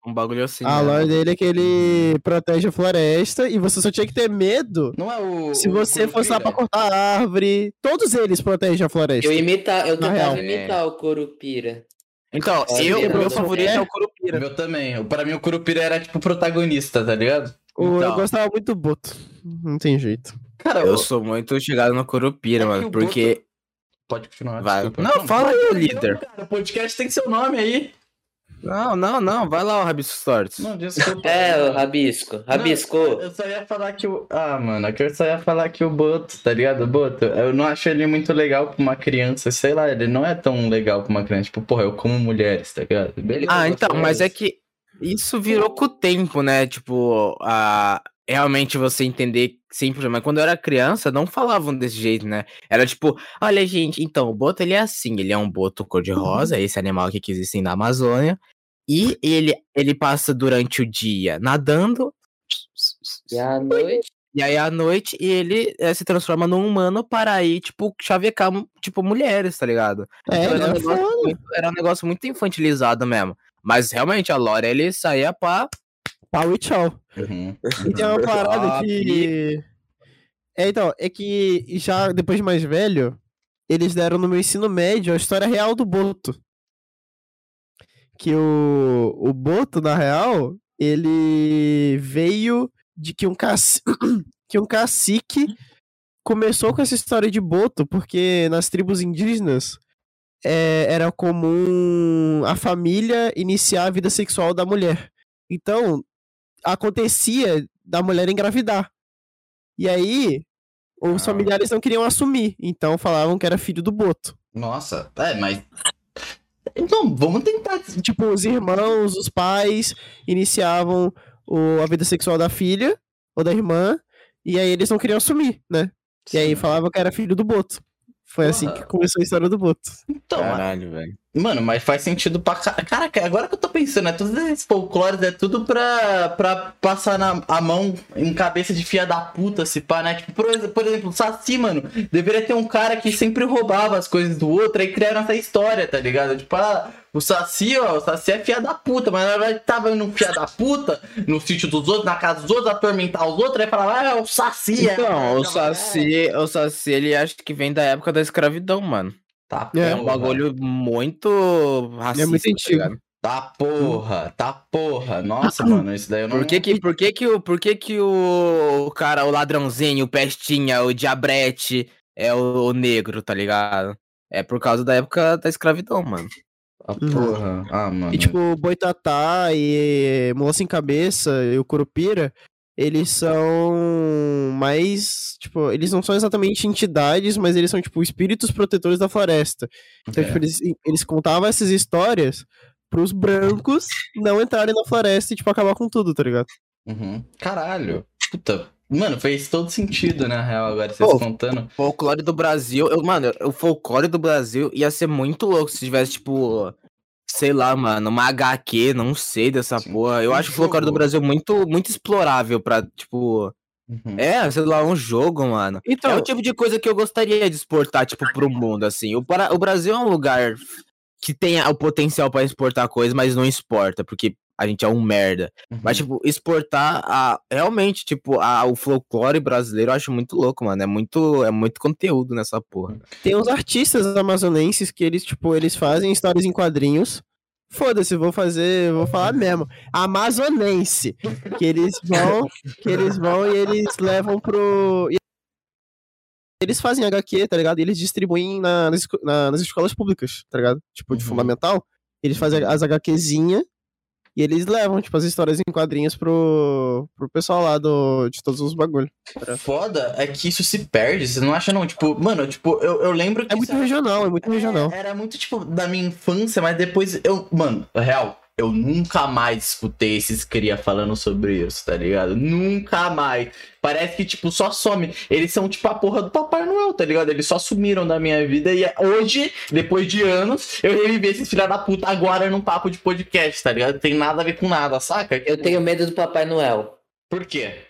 Speaker 4: um bagulho assim.
Speaker 3: a
Speaker 4: né?
Speaker 3: lore dele é que ele protege a floresta e você só tinha que ter medo
Speaker 1: Não é o.
Speaker 3: se
Speaker 1: o
Speaker 3: você fosse lá pra cortar a árvore. Todos eles protegem a floresta.
Speaker 5: Eu imita, eu tentava
Speaker 3: real.
Speaker 5: imitar o Corupira.
Speaker 4: Então, eu, o meu favorito
Speaker 3: pé.
Speaker 4: é o Curupira.
Speaker 1: Meu também. Pra mim, o Curupira era tipo protagonista, tá ligado?
Speaker 3: O- Eu
Speaker 4: Então.
Speaker 3: gostava muito do Boto. Não tem jeito.
Speaker 1: Cara,
Speaker 4: Eu
Speaker 1: o-
Speaker 4: sou muito chegado no Curupira,
Speaker 1: É
Speaker 4: mano, porque...
Speaker 1: Pode continuar.
Speaker 4: Vai.
Speaker 1: desculpa.
Speaker 4: Não, fala aí, líder.
Speaker 1: Cara, o podcast tem seu nome aí.
Speaker 4: Não, não, não, vai lá, o Rabisco Stories.
Speaker 1: Não, desculpa.
Speaker 5: É, o Rabisco. Rabiscou.
Speaker 1: Não, eu só ia falar que o. Ah, mano, é que eu só ia falar que o Boto, tá ligado? O Boto, eu não acho ele muito legal pra uma criança, sei lá, ele não é tão legal pra uma criança. Tipo, porra, eu como mulheres, tá ligado? Beleza,
Speaker 4: Ah,
Speaker 1: eu
Speaker 4: então, mas é
Speaker 1: delas.
Speaker 4: que isso virou com o tempo, né? Tipo, a... realmente você entender sempre. Mas quando eu era criança, não falavam desse jeito, né? Era tipo, olha, gente, então, o boto ele é assim, ele é um boto cor-de-rosa, esse animal que existe na Amazônia. E ele, ele passa durante o dia nadando.
Speaker 5: E à noite.
Speaker 4: E aí à noite ele eh, se transforma num humano para ir, tipo, chavecar, tipo, mulheres, tá ligado?
Speaker 3: É,
Speaker 4: Então, era, um
Speaker 3: é
Speaker 4: negócio era um negócio muito infantilizado mesmo. Mas realmente a Lore ele saía pra.
Speaker 3: Pau e tchau.
Speaker 1: Uhum.
Speaker 3: E tem uma parada
Speaker 4: Ah,
Speaker 3: que. É, então, é que já depois de mais velho, eles deram no meu ensino médio a história real do Boto. Que o, o Boto, na real, ele veio de que um, caci... que um cacique começou com essa história de Boto, porque nas tribos indígenas é, era comum a família iniciar a vida sexual da mulher. Então, acontecia da mulher engravidar. E aí, os
Speaker 1: Ah.
Speaker 3: familiares não queriam assumir, então falavam que era filho do Boto.
Speaker 1: Nossa, é, mas. Então, vamos tentar.
Speaker 3: Tipo, os irmãos, os pais iniciavam o- a vida sexual da filha ou da irmã, e aí eles não queriam assumir, né? E aí falavam que era filho do Boto. Foi assim
Speaker 1: Porra.
Speaker 3: que começou a história do Boto.
Speaker 1: Então,
Speaker 4: Caralho, velho.
Speaker 1: Mano, mas faz sentido pra ca- Caraca, agora que eu tô pensando, é todos esses folclores, é tudo pra, pra passar na, a mão em cabeça de fia da puta, se pá, né? Tipo, por, por exemplo, o Saci, mano, deveria ter um cara que sempre roubava as coisas do outro, aí criaram essa história, tá ligado? Tipo, ah, o Saci, ó, o Saci é fia da puta, mas na verdade tava indo fia da puta no sítio dos outros, na casa dos outros, atormentar os outros, aí falava, ah, é o Saci, é.
Speaker 4: Então, o Saci, o Saci, ele acha que vem da época da escravidão, mano.
Speaker 1: Tá,
Speaker 3: É
Speaker 4: É um bagulho muito racista,
Speaker 3: muito
Speaker 4: tá
Speaker 3: antigo.
Speaker 1: Tá porra, tá porra. Nossa, mano, isso daí eu não.
Speaker 4: Por que que, por que que, o, por que que o, cara, o ladrãozinho, o pestinha, o diabrete é o, o negro, tá ligado? É por causa da época da escravidão, mano.
Speaker 1: Ah, porra. Ah, mano.
Speaker 3: E tipo, o Boitatá e Mola Sem Cabeça e o Curupira, eles são mais, tipo, eles não são exatamente entidades, mas eles são, tipo, espíritos protetores da floresta. Então,
Speaker 1: É.
Speaker 3: tipo, eles, eles contavam essas histórias pros brancos não entrarem na floresta e, tipo, acabar com tudo, tá ligado?
Speaker 1: Uhum. Caralho. Puta. Mano, fez todo sentido, na real, agora vocês
Speaker 4: Pô,
Speaker 1: contando.
Speaker 4: Folclore do Brasil, eu, mano, o folclore do Brasil ia ser muito louco se tivesse, tipo, sei lá, mano, uma HQ, não sei dessa
Speaker 1: Sim.
Speaker 4: porra. Eu
Speaker 1: Um
Speaker 4: acho o folclore do. Brasil muito, muito explorável pra, tipo,
Speaker 1: Uhum.
Speaker 4: é, sei lá, um jogo, mano.
Speaker 3: Então,
Speaker 4: É o tipo de coisa que eu gostaria de exportar, tipo, pro mundo, assim. O, Para- o Brasil é um lugar que tem o potencial pra exportar coisas, mas não exporta, porque a gente é um merda.
Speaker 1: Uhum.
Speaker 4: Mas, tipo, exportar a, realmente, tipo, a, o folclore brasileiro eu acho muito louco, mano. É muito, é muito conteúdo nessa porra.
Speaker 3: tem uns artistas amazonenses que eles, tipo, eles fazem histórias em quadrinhos. Foda-se, vou fazer, vou falar mesmo. Amazonense. Que eles vão, que eles vão e eles levam pro. Eles fazem HQ, tá ligado? E eles distribuem na- nas, na- nas escolas públicas, tá ligado? Tipo, de
Speaker 1: Uhum.
Speaker 3: fundamental. Eles fazem as HQzinhas e eles levam, tipo, as histórias em quadrinhos pro, pro pessoal lá do, de todos os bagulhos.
Speaker 1: Foda é que isso se perde, você não acha não? Tipo, mano, tipo, eu, eu lembro que.
Speaker 3: É muito regional, é muito regional.
Speaker 1: Era muito, tipo, da minha infância, mas depois eu. Mano, real, eu nunca mais escutei esses cria falando sobre isso, tá ligado? Nunca mais. Parece que, tipo, só some. Eles são, tipo, a porra do Papai Noel, tá ligado? Eles só sumiram da minha vida. E hoje, depois de anos, eu revivi esses filha da puta agora num papo de podcast, tá ligado? Tem nada a ver com nada, saca?
Speaker 5: Eu tenho medo do Papai Noel.
Speaker 1: Por quê?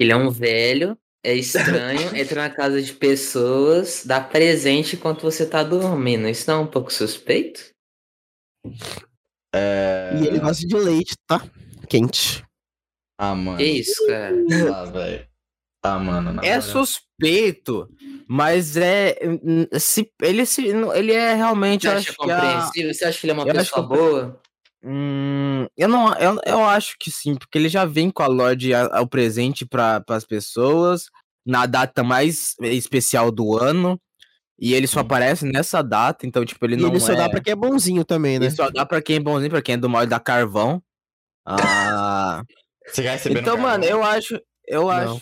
Speaker 5: Ele é um velho, é estranho, entra na casa de pessoas, dá presente enquanto você tá dormindo. Isso não é um pouco suspeito?
Speaker 1: É...
Speaker 3: E ele gosta de leite, tá? Quente.
Speaker 1: Ah, mano.
Speaker 5: Que isso, cara?
Speaker 1: Ah, velho. Ah, mano.
Speaker 4: É suspeito, mas é. hum, Se, ele, se, ele é realmente.
Speaker 5: Você acha
Speaker 4: acho que a,
Speaker 5: compreensível? Você acha que ele é uma
Speaker 4: Eu
Speaker 5: pessoa
Speaker 4: que-
Speaker 5: boa?
Speaker 4: Hum, eu não, eu, eu acho que sim, porque ele já vem com a Lorde ao presente para as pessoas na data mais especial do ano e ele só aparece nessa data, então tipo ele
Speaker 3: E
Speaker 4: não
Speaker 3: ele só
Speaker 4: é,
Speaker 3: dá pra quem é bonzinho também, né?
Speaker 4: ele só dá para quem é bonzinho, para quem é do mal e dá carvão. Ah,
Speaker 1: Você vai receber
Speaker 4: então mano,
Speaker 1: carnaval?
Speaker 4: eu acho, eu acho,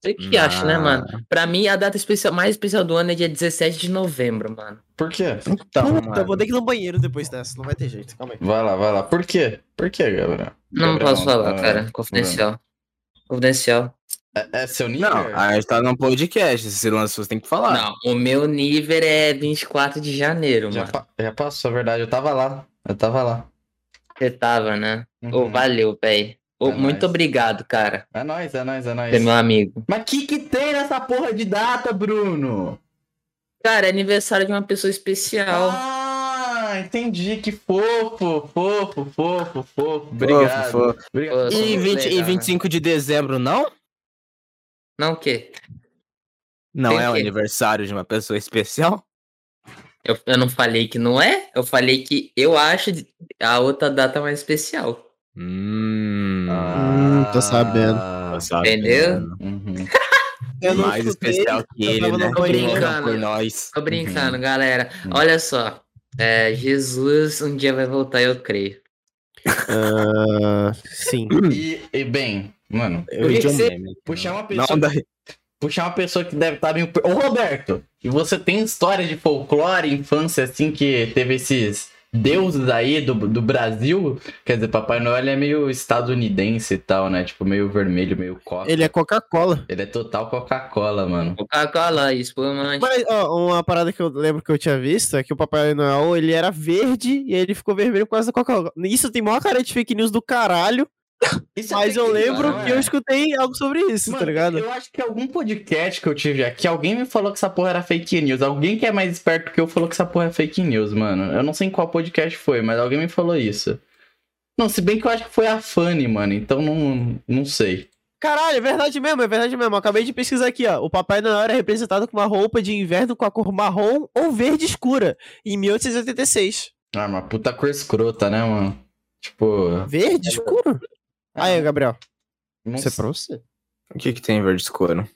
Speaker 5: Você que acha, né,
Speaker 4: Ah.
Speaker 5: mano? Pra mim, a data especial, mais especial do ano é dia 17 de novembro, mano.
Speaker 1: Por quê?
Speaker 4: então,
Speaker 3: Puta,
Speaker 4: mano.
Speaker 3: vou ter que ir no banheiro depois dessa, não vai ter jeito, calma aí.
Speaker 1: Vai lá, vai lá. Por quê? Por quê, Gabriel?
Speaker 5: Não
Speaker 1: Gabriel,
Speaker 5: posso falar,
Speaker 1: ah,
Speaker 5: cara. Confidencial. Confidencial.
Speaker 1: É, é seu nível?
Speaker 4: Não, a gente tá num podcast, se lançou, você tem que falar.
Speaker 5: Não, o meu nível é 24 de janeiro,
Speaker 1: já,
Speaker 5: mano.
Speaker 1: pa- já passou, a verdade. Eu tava lá. Eu tava lá.
Speaker 5: Você tava, né? Ô,
Speaker 1: Uhum.
Speaker 5: valeu, véi. Ô,
Speaker 1: É
Speaker 5: muito
Speaker 1: nóis.
Speaker 5: obrigado, cara.
Speaker 1: É nóis, é nóis, é nóis.
Speaker 5: Você é meu amigo.
Speaker 1: Mas que que tem nessa porra de data, Bruno?
Speaker 5: Cara, é aniversário de uma pessoa especial.
Speaker 1: Ah, entendi. Que fofo, fofo, fofo, fofo. Obrigado.
Speaker 4: fofo.
Speaker 1: Obrigado.
Speaker 5: Pô,
Speaker 4: E,
Speaker 5: muito
Speaker 4: 20, e
Speaker 5: legal, né?
Speaker 4: 25 de dezembro, não?
Speaker 5: Não o quê?
Speaker 4: Não
Speaker 5: Tem
Speaker 4: é o
Speaker 5: quê?
Speaker 4: aniversário de uma pessoa especial?
Speaker 5: Eu, eu não falei que não é? Eu falei que eu acho a outra data mais especial.
Speaker 4: Hum.
Speaker 3: Hum, tô sabendo.
Speaker 1: Ah,
Speaker 4: sabe?
Speaker 5: Entendeu?
Speaker 1: Uhum.
Speaker 4: Mais
Speaker 3: escutei,
Speaker 4: especial que ele, né?
Speaker 5: Tô brincando.
Speaker 4: Por nós.
Speaker 5: Tô brincando,
Speaker 1: Uhum.
Speaker 5: galera.
Speaker 1: Uhum.
Speaker 5: Olha só. É, Jesus um dia vai voltar, eu creio.
Speaker 3: Ah, sim.
Speaker 1: E, e bem, mano,
Speaker 4: Eu
Speaker 5: que
Speaker 4: um
Speaker 5: você-
Speaker 4: meme.
Speaker 1: puxar uma pessoa.
Speaker 4: Não, daí.
Speaker 1: puxar uma pessoa que deve estar meio. Ô, Roberto! E você tem história de folclore, infância, assim, que teve esses, deuses aí do, do Brasil. Quer dizer, Papai Noel é meio estadunidense e tal, né? Tipo, meio vermelho, meio coca.
Speaker 3: Ele é Coca-Cola.
Speaker 1: Ele é total Coca-Cola, mano.
Speaker 5: Coca-Cola, espumante.
Speaker 3: Mas, ó, uma parada que eu lembro que eu tinha visto é que o Papai Noel, ele era verde e aí ele ficou vermelho por causa da Coca-Cola. Isso tem maior cara de fake news do caralho,
Speaker 1: Isso é
Speaker 3: mas eu lembro que
Speaker 1: é?
Speaker 3: eu escutei algo sobre isso,
Speaker 1: Mano,
Speaker 3: tá ligado?
Speaker 1: Eu acho que algum podcast que eu tive aqui, alguém me falou que essa porra era fake news. Alguém que é mais esperto que eu falou que essa porra é fake news, mano. Eu não sei em qual podcast foi, mas alguém me falou isso. Não, se bem que eu acho que foi a Fanny, mano. Então não, não sei.
Speaker 3: Caralho, é verdade mesmo, é verdade mesmo. Eu acabei de pesquisar aqui, ó. O Papai Noel era representado com uma roupa de inverno com a cor marrom ou verde escura, em 1886.
Speaker 1: Ah, uma puta cor escrota, né, mano? Tipo.
Speaker 3: Verde escuro? Aí, Gabriel.
Speaker 1: Não
Speaker 3: Isso é pra você.
Speaker 4: O que que tem em verde escuro?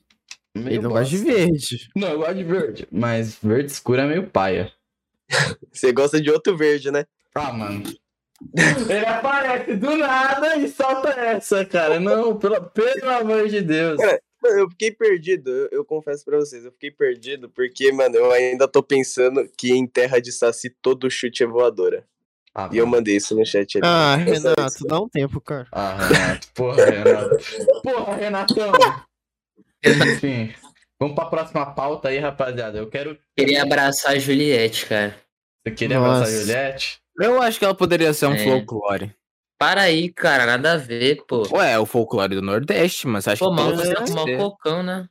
Speaker 1: Meio
Speaker 3: Ele não gosta de verde.
Speaker 1: Não, eu gosto de verde. Mas verde escuro é meio paia.
Speaker 2: Você gosta de outro verde, né?
Speaker 1: Ah, mano. Ele aparece do nada e solta essa, cara. Não, pelo, pelo amor de Deus.
Speaker 2: Cara, eu fiquei perdido, eu, eu confesso pra vocês, eu fiquei perdido porque, mano, eu ainda tô pensando que em terra de saci todo chute é voadora.
Speaker 1: Ah,
Speaker 2: E eu mandei isso no chat ali.
Speaker 3: Ah,
Speaker 2: É
Speaker 3: Renato, dá um tempo, cara.
Speaker 1: Ah, Renato. Porra, Renato. Porra, Renatão. Enfim. Vamos pra próxima pauta aí, rapaziada. Eu quero.
Speaker 5: Queria abraçar a Juliette, cara.
Speaker 1: Você queria abraçar a
Speaker 3: Nossa.
Speaker 1: Juliette?
Speaker 4: Eu acho que ela poderia ser um
Speaker 5: É.
Speaker 4: folclore.
Speaker 5: Para aí, cara, nada a ver, pô.
Speaker 4: Ué, é o folclore do Nordeste, mas acha
Speaker 5: Pô,
Speaker 4: que
Speaker 5: mal com
Speaker 4: ser?
Speaker 5: mal cocão, né?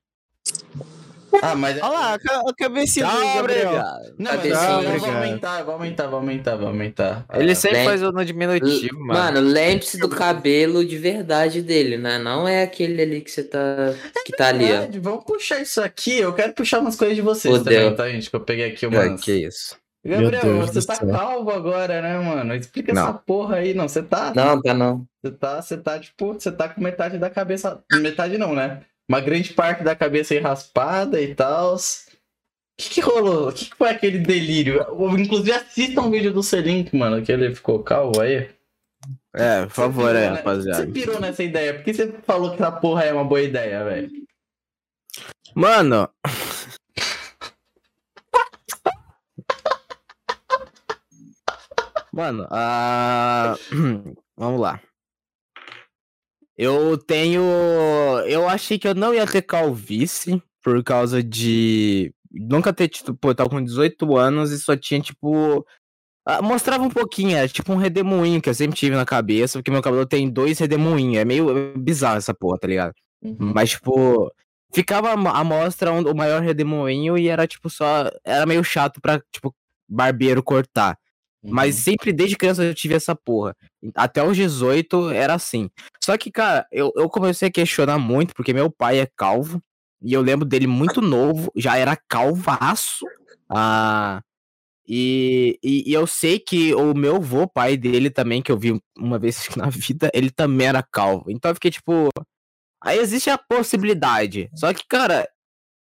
Speaker 1: Ah, mas.
Speaker 3: Olha lá, a ca- a cabecinha do
Speaker 4: Tchau,
Speaker 3: Gabriel.
Speaker 4: obrigado.
Speaker 1: Não, mas
Speaker 5: Cabecinha.
Speaker 1: eu vou aumentar, vou aumentar, vou aumentar, vou aumentar.
Speaker 4: Ele
Speaker 1: Ah,
Speaker 4: sempre
Speaker 5: Lem-
Speaker 4: faz o no diminutivo, mano.
Speaker 5: Mano, lembre-se do cabelo de verdade dele, né? Não é aquele ali que você tá. Que tá ali, ó.
Speaker 1: Vamos puxar isso aqui. Eu quero puxar umas coisas de vocês
Speaker 5: Fudeu.
Speaker 1: também, tá, gente? Que eu peguei aqui
Speaker 4: Ah,
Speaker 1: umas.
Speaker 4: que isso.
Speaker 1: Gabriel, você
Speaker 3: do
Speaker 1: tá
Speaker 3: céu.
Speaker 1: calvo agora, né, mano? Explica
Speaker 4: Não.
Speaker 1: essa porra aí, não. Você tá.
Speaker 5: Não, tá não.
Speaker 1: Você tá, você tá, tipo, você tá com metade da cabeça. Metade não, né? Uma grande parte da cabeça aí raspada e tal. O que, que rolou? O que, que foi aquele delírio? Inclusive, assista um vídeo do Selink, mano, que ele ficou calvo aí.
Speaker 4: É, por favor, é, rapaziada.
Speaker 1: Você pirou nessa ideia. Por que você falou que essa porra é uma boa ideia, velho?
Speaker 4: Mano. Mano, ah, vamos lá. Eu tenho. Eu achei que eu não ia ter calvície por causa de. Nunca ter tido. Pô, eu tava com 18 anos e só tinha, tipo. ah, mostrava um pouquinho, era tipo um redemoinho que eu sempre tive na cabeça, porque meu cabelo tem dois redemoinhos. É meio bizarro essa porra, tá ligado? Mas, tipo, ficava a mo- a mostra um- o maior redemoinho e era, tipo, só. Era meio chato pra, tipo, barbeiro cortar. Mas sempre desde criança eu tive essa porra. Até os 18 era assim. Só que, cara, eu, eu comecei a questionar muito, porque meu pai é calvo. E eu lembro dele muito novo, já era calvaço. Ah, e, e, e eu sei que o meu avô, pai dele também, que eu vi uma vez na vida, ele também era calvo. Então eu fiquei tipo. Aí existe a possibilidade. Só que, cara,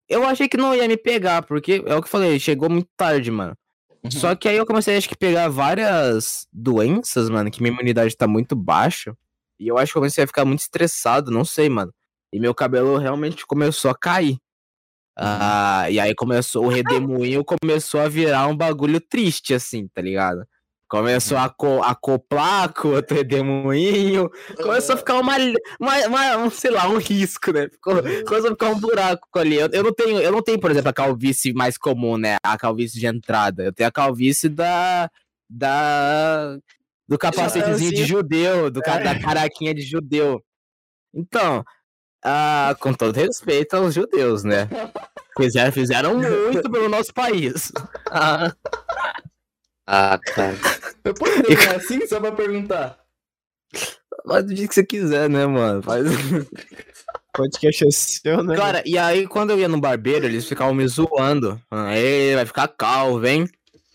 Speaker 4: eu achei que não ia me pegar, porque é o que eu falei, chegou muito tarde, mano.
Speaker 1: Uhum.
Speaker 4: Só que aí eu comecei, acho que, pegar várias doenças, mano, que minha imunidade tá muito baixa. E eu acho que eu comecei a ficar muito estressado, não sei, mano. E meu cabelo realmente começou a cair. Ah, e aí começou, o redemoinho começou a virar um bagulho triste, assim, tá ligado? Começou a co- acoplar com outro redemoinho, começou a ficar uma, uma, uma- um, sei lá, um risco, né? Ficou, começou a ficar um buraco ali. Eu, eu não tenho, eu não tenho, por exemplo, a calvície mais comum, né? A calvície de entrada. Eu tenho a calvície da. da do capacetezinho de judeu, do, ca- da caraquinha de judeu. Então, ah, com todo respeito aos judeus, né? Fizeram, fizeram muito pelo nosso país. Ah,
Speaker 5: Ah, cara.
Speaker 1: Eu posso terminar assim só pra perguntar?
Speaker 4: Faz do jeito que você quiser, né, mano? Faz...
Speaker 3: Podcast é seu, né?
Speaker 4: Cara, e aí quando eu ia no barbeiro, eles ficavam me zoando. Aí vai ficar calvo, hein?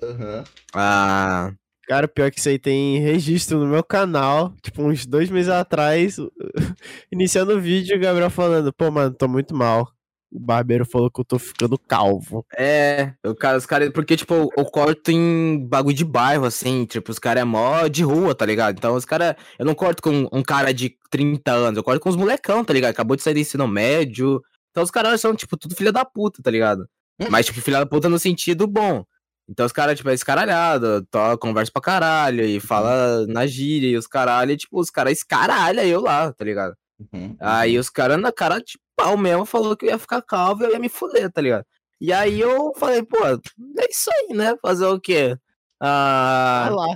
Speaker 1: Aham.
Speaker 4: Ah,
Speaker 3: Cara, pior que isso aí tem registro no meu canal, tipo, uns dois meses atrás, iniciando o vídeo, o Gabriel falando, pô, mano, tô muito mal. O barbeiro falou que eu tô ficando calvo.
Speaker 4: é, o cara, os caras, porque, tipo, eu, eu corto em bagulho de bairro, assim, tipo, os caras é mó de rua, tá ligado? Então, os caras, eu não corto com um cara de 30 anos, eu corto com os molecão, tá ligado? Acabou de sair do ensino médio. Então, os caras são, tipo, tudo filha da puta, tá ligado? Mas, tipo, filha da puta no sentido bom. Então os caras, tipo, é escaralhado, to, conversa pra caralho e fala na gíria e os caralho, e, tipo, os caras escaralham eu lá, tá ligado?
Speaker 1: Uhum.
Speaker 4: Aí os caras na cara de pau mesmo falou que eu ia ficar calvo e eu ia me fuder, tá ligado? E aí eu falei, pô, é isso aí, né? Fazer o quê? Ah,
Speaker 3: Vai lá.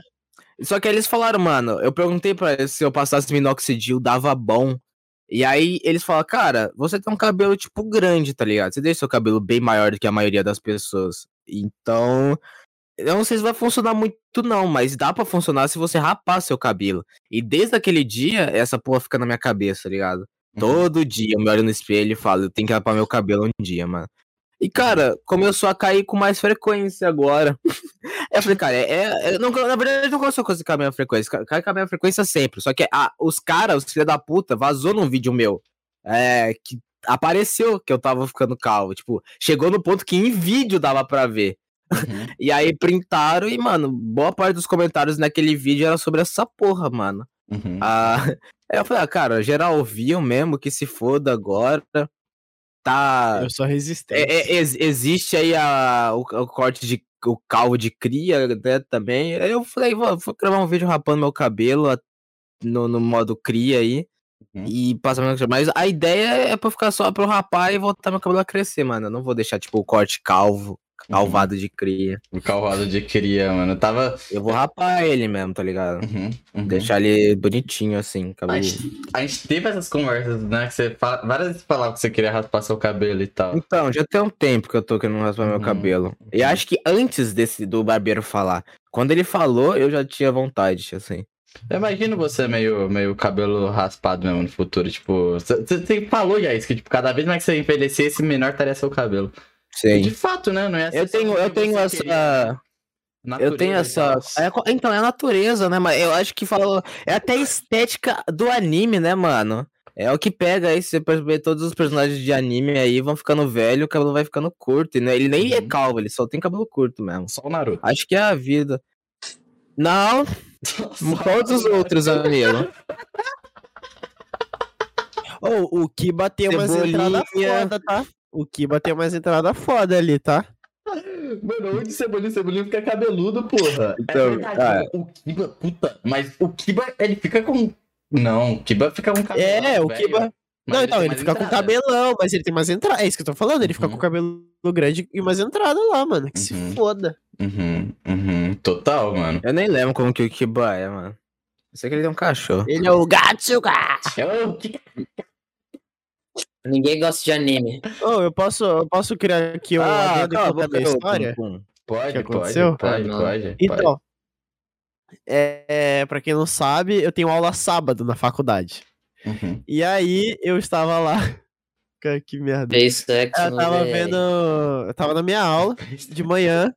Speaker 4: só que eles falaram, mano, eu perguntei pra eles se eu passasse minoxidil dava bom. E aí eles falaram, cara, você tem um cabelo, tipo, grande, tá ligado? Você deixa seu cabelo bem maior do que a maioria das pessoas. Então, eu não sei se vai funcionar muito não, mas dá pra funcionar se você rapar seu cabelo. E desde aquele dia, essa porra fica na minha cabeça, tá ligado?
Speaker 1: Uhum.
Speaker 4: Todo dia eu me olho no espelho e falo, eu tenho que rapar meu cabelo um dia, mano. E, cara, começou a cair com mais frequência agora. Aí eu falei, cara, é, é- não, na verdade não começou a cair com a minha frequência. ca- Cai com a minha frequência sempre. Só que ah, os caras, os filhos da puta, vazou num vídeo meu. É, que apareceu que eu tava ficando calvo. Tipo, chegou no ponto que em vídeo dava pra ver.
Speaker 1: Uhum.
Speaker 4: E aí printaram e, mano, boa parte dos comentários naquele vídeo era sobre essa porra, mano.
Speaker 1: Uhum.
Speaker 4: Ah, aí eu falei, ah, cara, geral ouviam mesmo que se foda agora. Tá.
Speaker 3: Eu sou
Speaker 4: É,
Speaker 3: resistente.
Speaker 4: é, ex- existe aí a, o, o corte de o calvo de cria, né, também. Aí eu falei, vou, vou gravar um vídeo rapando meu cabelo no, no modo cria aí.
Speaker 1: Uhum.
Speaker 4: E passar meu Mas a ideia é pra ficar só eu rapar e voltar meu cabelo a crescer, mano. Eu não vou deixar, tipo, o corte calvo, calvado de cria.
Speaker 1: O calvado de cria, mano. Eu tava.
Speaker 4: Eu vou rapar ele mesmo, tá ligado?
Speaker 1: Uhum, uhum.
Speaker 4: Deixar ele bonitinho, assim,
Speaker 1: A
Speaker 4: cabelo.
Speaker 1: gente, a gente teve essas conversas, né? Que você fala, várias vezes falava que você queria raspar seu cabelo e tal.
Speaker 4: Então, já tem um tempo que eu tô querendo raspar meu
Speaker 1: Uhum,
Speaker 4: cabelo. E
Speaker 1: uhum.
Speaker 4: acho que antes desse do barbeiro falar, quando ele falou, eu já tinha vontade, assim.
Speaker 1: Eu imagino você meio, meio cabelo raspado mesmo no futuro. Tipo, você você falou já isso, que tipo, cada vez mais que você envelhecesse, menor estaria seu cabelo. E de
Speaker 4: Sim.
Speaker 1: fato, né? Não é
Speaker 4: Eu tenho, eu tenho essa. Eu tenho essa. é então, é a natureza, né? Mas eu acho que falou. É até a estética do anime, né, mano? É o que pega aí, se você perceber todos os personagens de anime aí vão ficando velho, o cabelo vai ficando curto. Né? Ele nem é
Speaker 1: Uhum.
Speaker 4: calvo, ele só tem cabelo curto mesmo.
Speaker 1: Só o Naruto.
Speaker 4: Acho que é a vida. Não, todos os outros, amigo.
Speaker 3: Ô, o Kiba tem umas entradas foda, tá? O Kiba tem umas entradas foda ali, tá?
Speaker 1: Mano, onde Cebolinha, Cebolinha fica cabeludo, porra.
Speaker 4: Então,
Speaker 1: é verdade,
Speaker 4: ah.
Speaker 1: o Kiba, puta, mas o Kiba, ele fica com... Não, o Kiba fica com cabelo
Speaker 3: É, o
Speaker 1: velho,
Speaker 3: Kiba-
Speaker 1: mas
Speaker 3: não, então,
Speaker 1: tem
Speaker 3: ele fica com
Speaker 1: entrada.
Speaker 3: cabelão, mas ele tem umas entradas. É isso que eu tô falando, ele fica
Speaker 1: Uhum.
Speaker 3: com cabelo grande e umas entradas lá, mano. Que
Speaker 1: Uhum.
Speaker 3: se foda.
Speaker 1: Uhum, uhum, total, mano.
Speaker 4: Eu nem lembro como que o Kiba é, mano. Eu sei que ele tem um cachorro.
Speaker 3: Ele é o Gatsuga!
Speaker 1: Eu, que...
Speaker 5: Ninguém gosta de anime.
Speaker 3: Ô, eu posso, eu posso criar aqui um
Speaker 4: Ah,
Speaker 3: adendo e
Speaker 4: a
Speaker 3: contar
Speaker 4: ô,
Speaker 3: história?
Speaker 4: Pum, pum.
Speaker 1: Pode,
Speaker 3: que
Speaker 1: pode,
Speaker 3: aconteceu?
Speaker 1: pode, pode, pode.
Speaker 3: Então, é, é, pra quem não sabe, eu tenho aula sábado na faculdade.
Speaker 1: Uhum.
Speaker 3: E aí, eu estava lá. Que merda. Eu tava vendo. Eu tava na minha aula de manhã.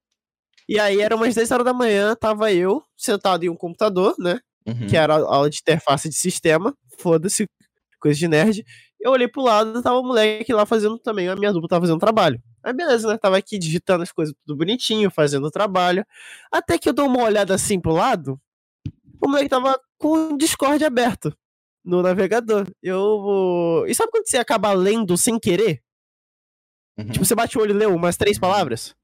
Speaker 3: E aí, era umas 10 horas da manhã, tava eu sentado em um computador, né?
Speaker 1: Uhum.
Speaker 3: Que era a aula de interface de sistema. Foda-se, coisa de nerd. Eu olhei pro lado, tava o moleque lá fazendo também, a minha dupla tava fazendo trabalho. Aí beleza, né? Tava aqui digitando as coisas tudo bonitinho, fazendo o trabalho. Até que eu dou uma olhada assim pro lado, o moleque tava com o Discord aberto no navegador. Eu. E sabe quando você acaba lendo sem querer?
Speaker 1: Uhum.
Speaker 3: Tipo, você bate o olho e leu umas três palavras?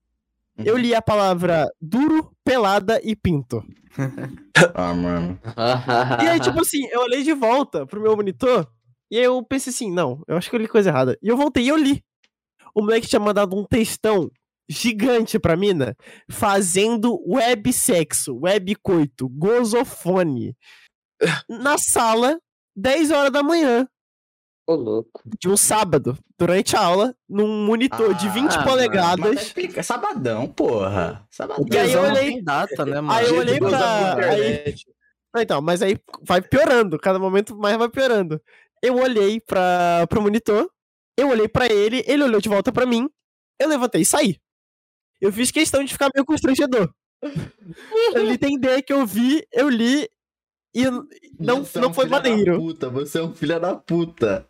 Speaker 3: Eu li a palavra duro, pelada e pinto.
Speaker 1: Ah, mano.
Speaker 3: E aí, tipo assim, eu olhei de volta pro meu monitor e aí eu pensei assim, não, eu acho que eu li coisa errada. E eu voltei e eu li. O moleque tinha mandado um textão gigante pra mina fazendo web sexo, web coito, gozofone na sala 10 horas da manhã
Speaker 5: Ô, louco.
Speaker 3: de um sábado, durante a aula, num monitor de 20
Speaker 1: Ah, Mas
Speaker 3: polegadas.
Speaker 1: tá explica- Sabadão, porra. Sabadão.
Speaker 3: E aí eu olhei-
Speaker 4: data, né, mano?
Speaker 3: Aí eu olhei pra-
Speaker 2: a internet.
Speaker 3: Ah, Então, mas aí vai piorando, cada momento mais vai piorando. Eu olhei pra, pro monitor, eu olhei pra ele, ele olhou de volta pra mim, eu levantei e saí. Eu fiz questão de ficar meio constrangedor. Pra ele entender que eu vi, eu li e não,
Speaker 1: Você é
Speaker 3: não
Speaker 1: um
Speaker 3: foi
Speaker 1: filho da
Speaker 3: maneiro.
Speaker 1: Puta, você é um filho da puta.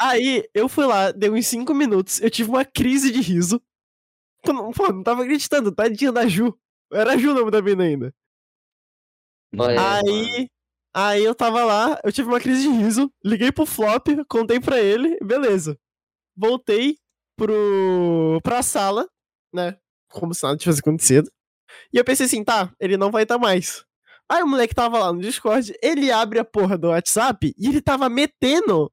Speaker 3: Aí eu fui lá, deu uns 5 minutos, eu tive uma crise de riso. Eu não, pô, não tava acreditando, tadinha da Ju. Era a Ju o nome da mina ainda.
Speaker 5: Olha,
Speaker 3: Aí, aí eu tava lá, eu tive uma crise de riso, liguei pro Flop, contei pra ele, beleza. Voltei pro, pra sala, né? Como se nada tivesse acontecido. E eu pensei assim, tá, ele não vai estar mais. Aí o moleque tava lá no Discord, ele abre a porra do WhatsApp e ele tava metendo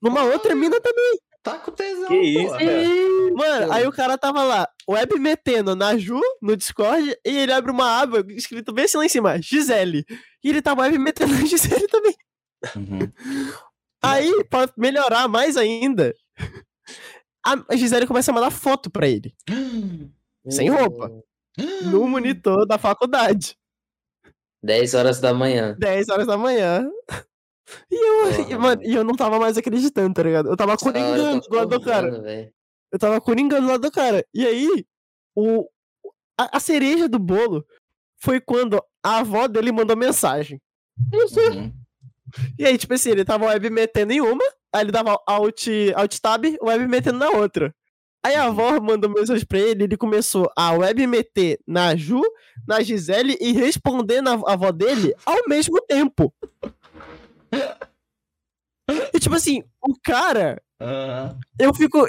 Speaker 3: numa outra mina também.
Speaker 1: Tá com tesão,
Speaker 2: Que isso,
Speaker 1: porra.
Speaker 2: cara?
Speaker 3: Mano, aí o cara tava lá, web metendo na Ju, no Discord, e ele abre uma aba escrito bem assim lá em cima, Gisele. E ele tava web metendo na Gisele também.
Speaker 1: Uhum.
Speaker 3: Aí, pra melhorar mais ainda, a a Gisele começa a mandar foto pra ele, sem roupa, no monitor da faculdade.
Speaker 5: 10 horas da manhã.
Speaker 3: 10 horas da manhã. E eu,
Speaker 1: Porra,
Speaker 3: mano, e eu não tava mais acreditando, tá ligado? Eu tava coringando do lado do cara.
Speaker 5: velho.
Speaker 3: Eu tava coringando do lado do cara. E aí, o, a, a cereja do bolo foi quando a avó dele mandou mensagem.
Speaker 1: Uhum.
Speaker 3: E aí, tipo assim, ele tava web metendo em uma, aí ele dava alt, alt tab, web metendo na outra. Aí a avó mandou mensagem pra ele, ele começou a web meter na Ju, na Gisele e responder na avó dele ao mesmo tempo. E tipo assim, o cara, eu fico.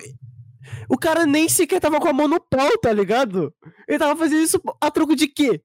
Speaker 3: O cara nem sequer tava com a mão no pau, tá ligado? Ele tava fazendo isso a troco de quê?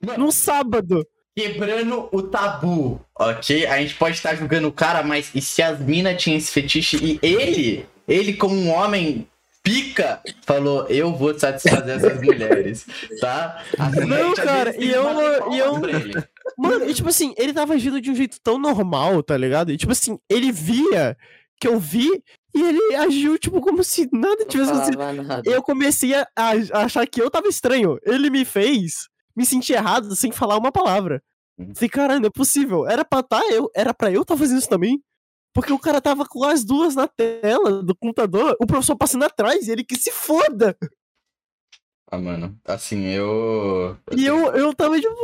Speaker 1: Mano,
Speaker 3: Num sábado.
Speaker 1: Quebrando o tabu, ok? A gente pode estar julgando o cara, mas e se as minas tinham esse fetiche e ele, ele como um homem pica, falou, eu vou satisfazer essas mulheres, tá? Assim, a
Speaker 3: Não, cara, e eu- e eu-
Speaker 1: pra ele.
Speaker 3: Mano, e tipo assim, ele tava agindo de um jeito tão normal, tá ligado? E tipo assim, ele via que eu vi e ele agiu, tipo, como se nada tivesse acontecido. Eu comecei a, a achar que eu tava estranho. Ele me fez me sentir errado sem falar uma palavra.
Speaker 1: Uhum.
Speaker 3: Falei, caralho, não é possível. Era pra tá, eu, era pra eu tá fazendo isso também. Porque o cara tava com as duas na tela do computador, o professor passando atrás, e ele que se foda.
Speaker 1: Ah, mano, assim, eu...
Speaker 3: E eu, eu tava tipo,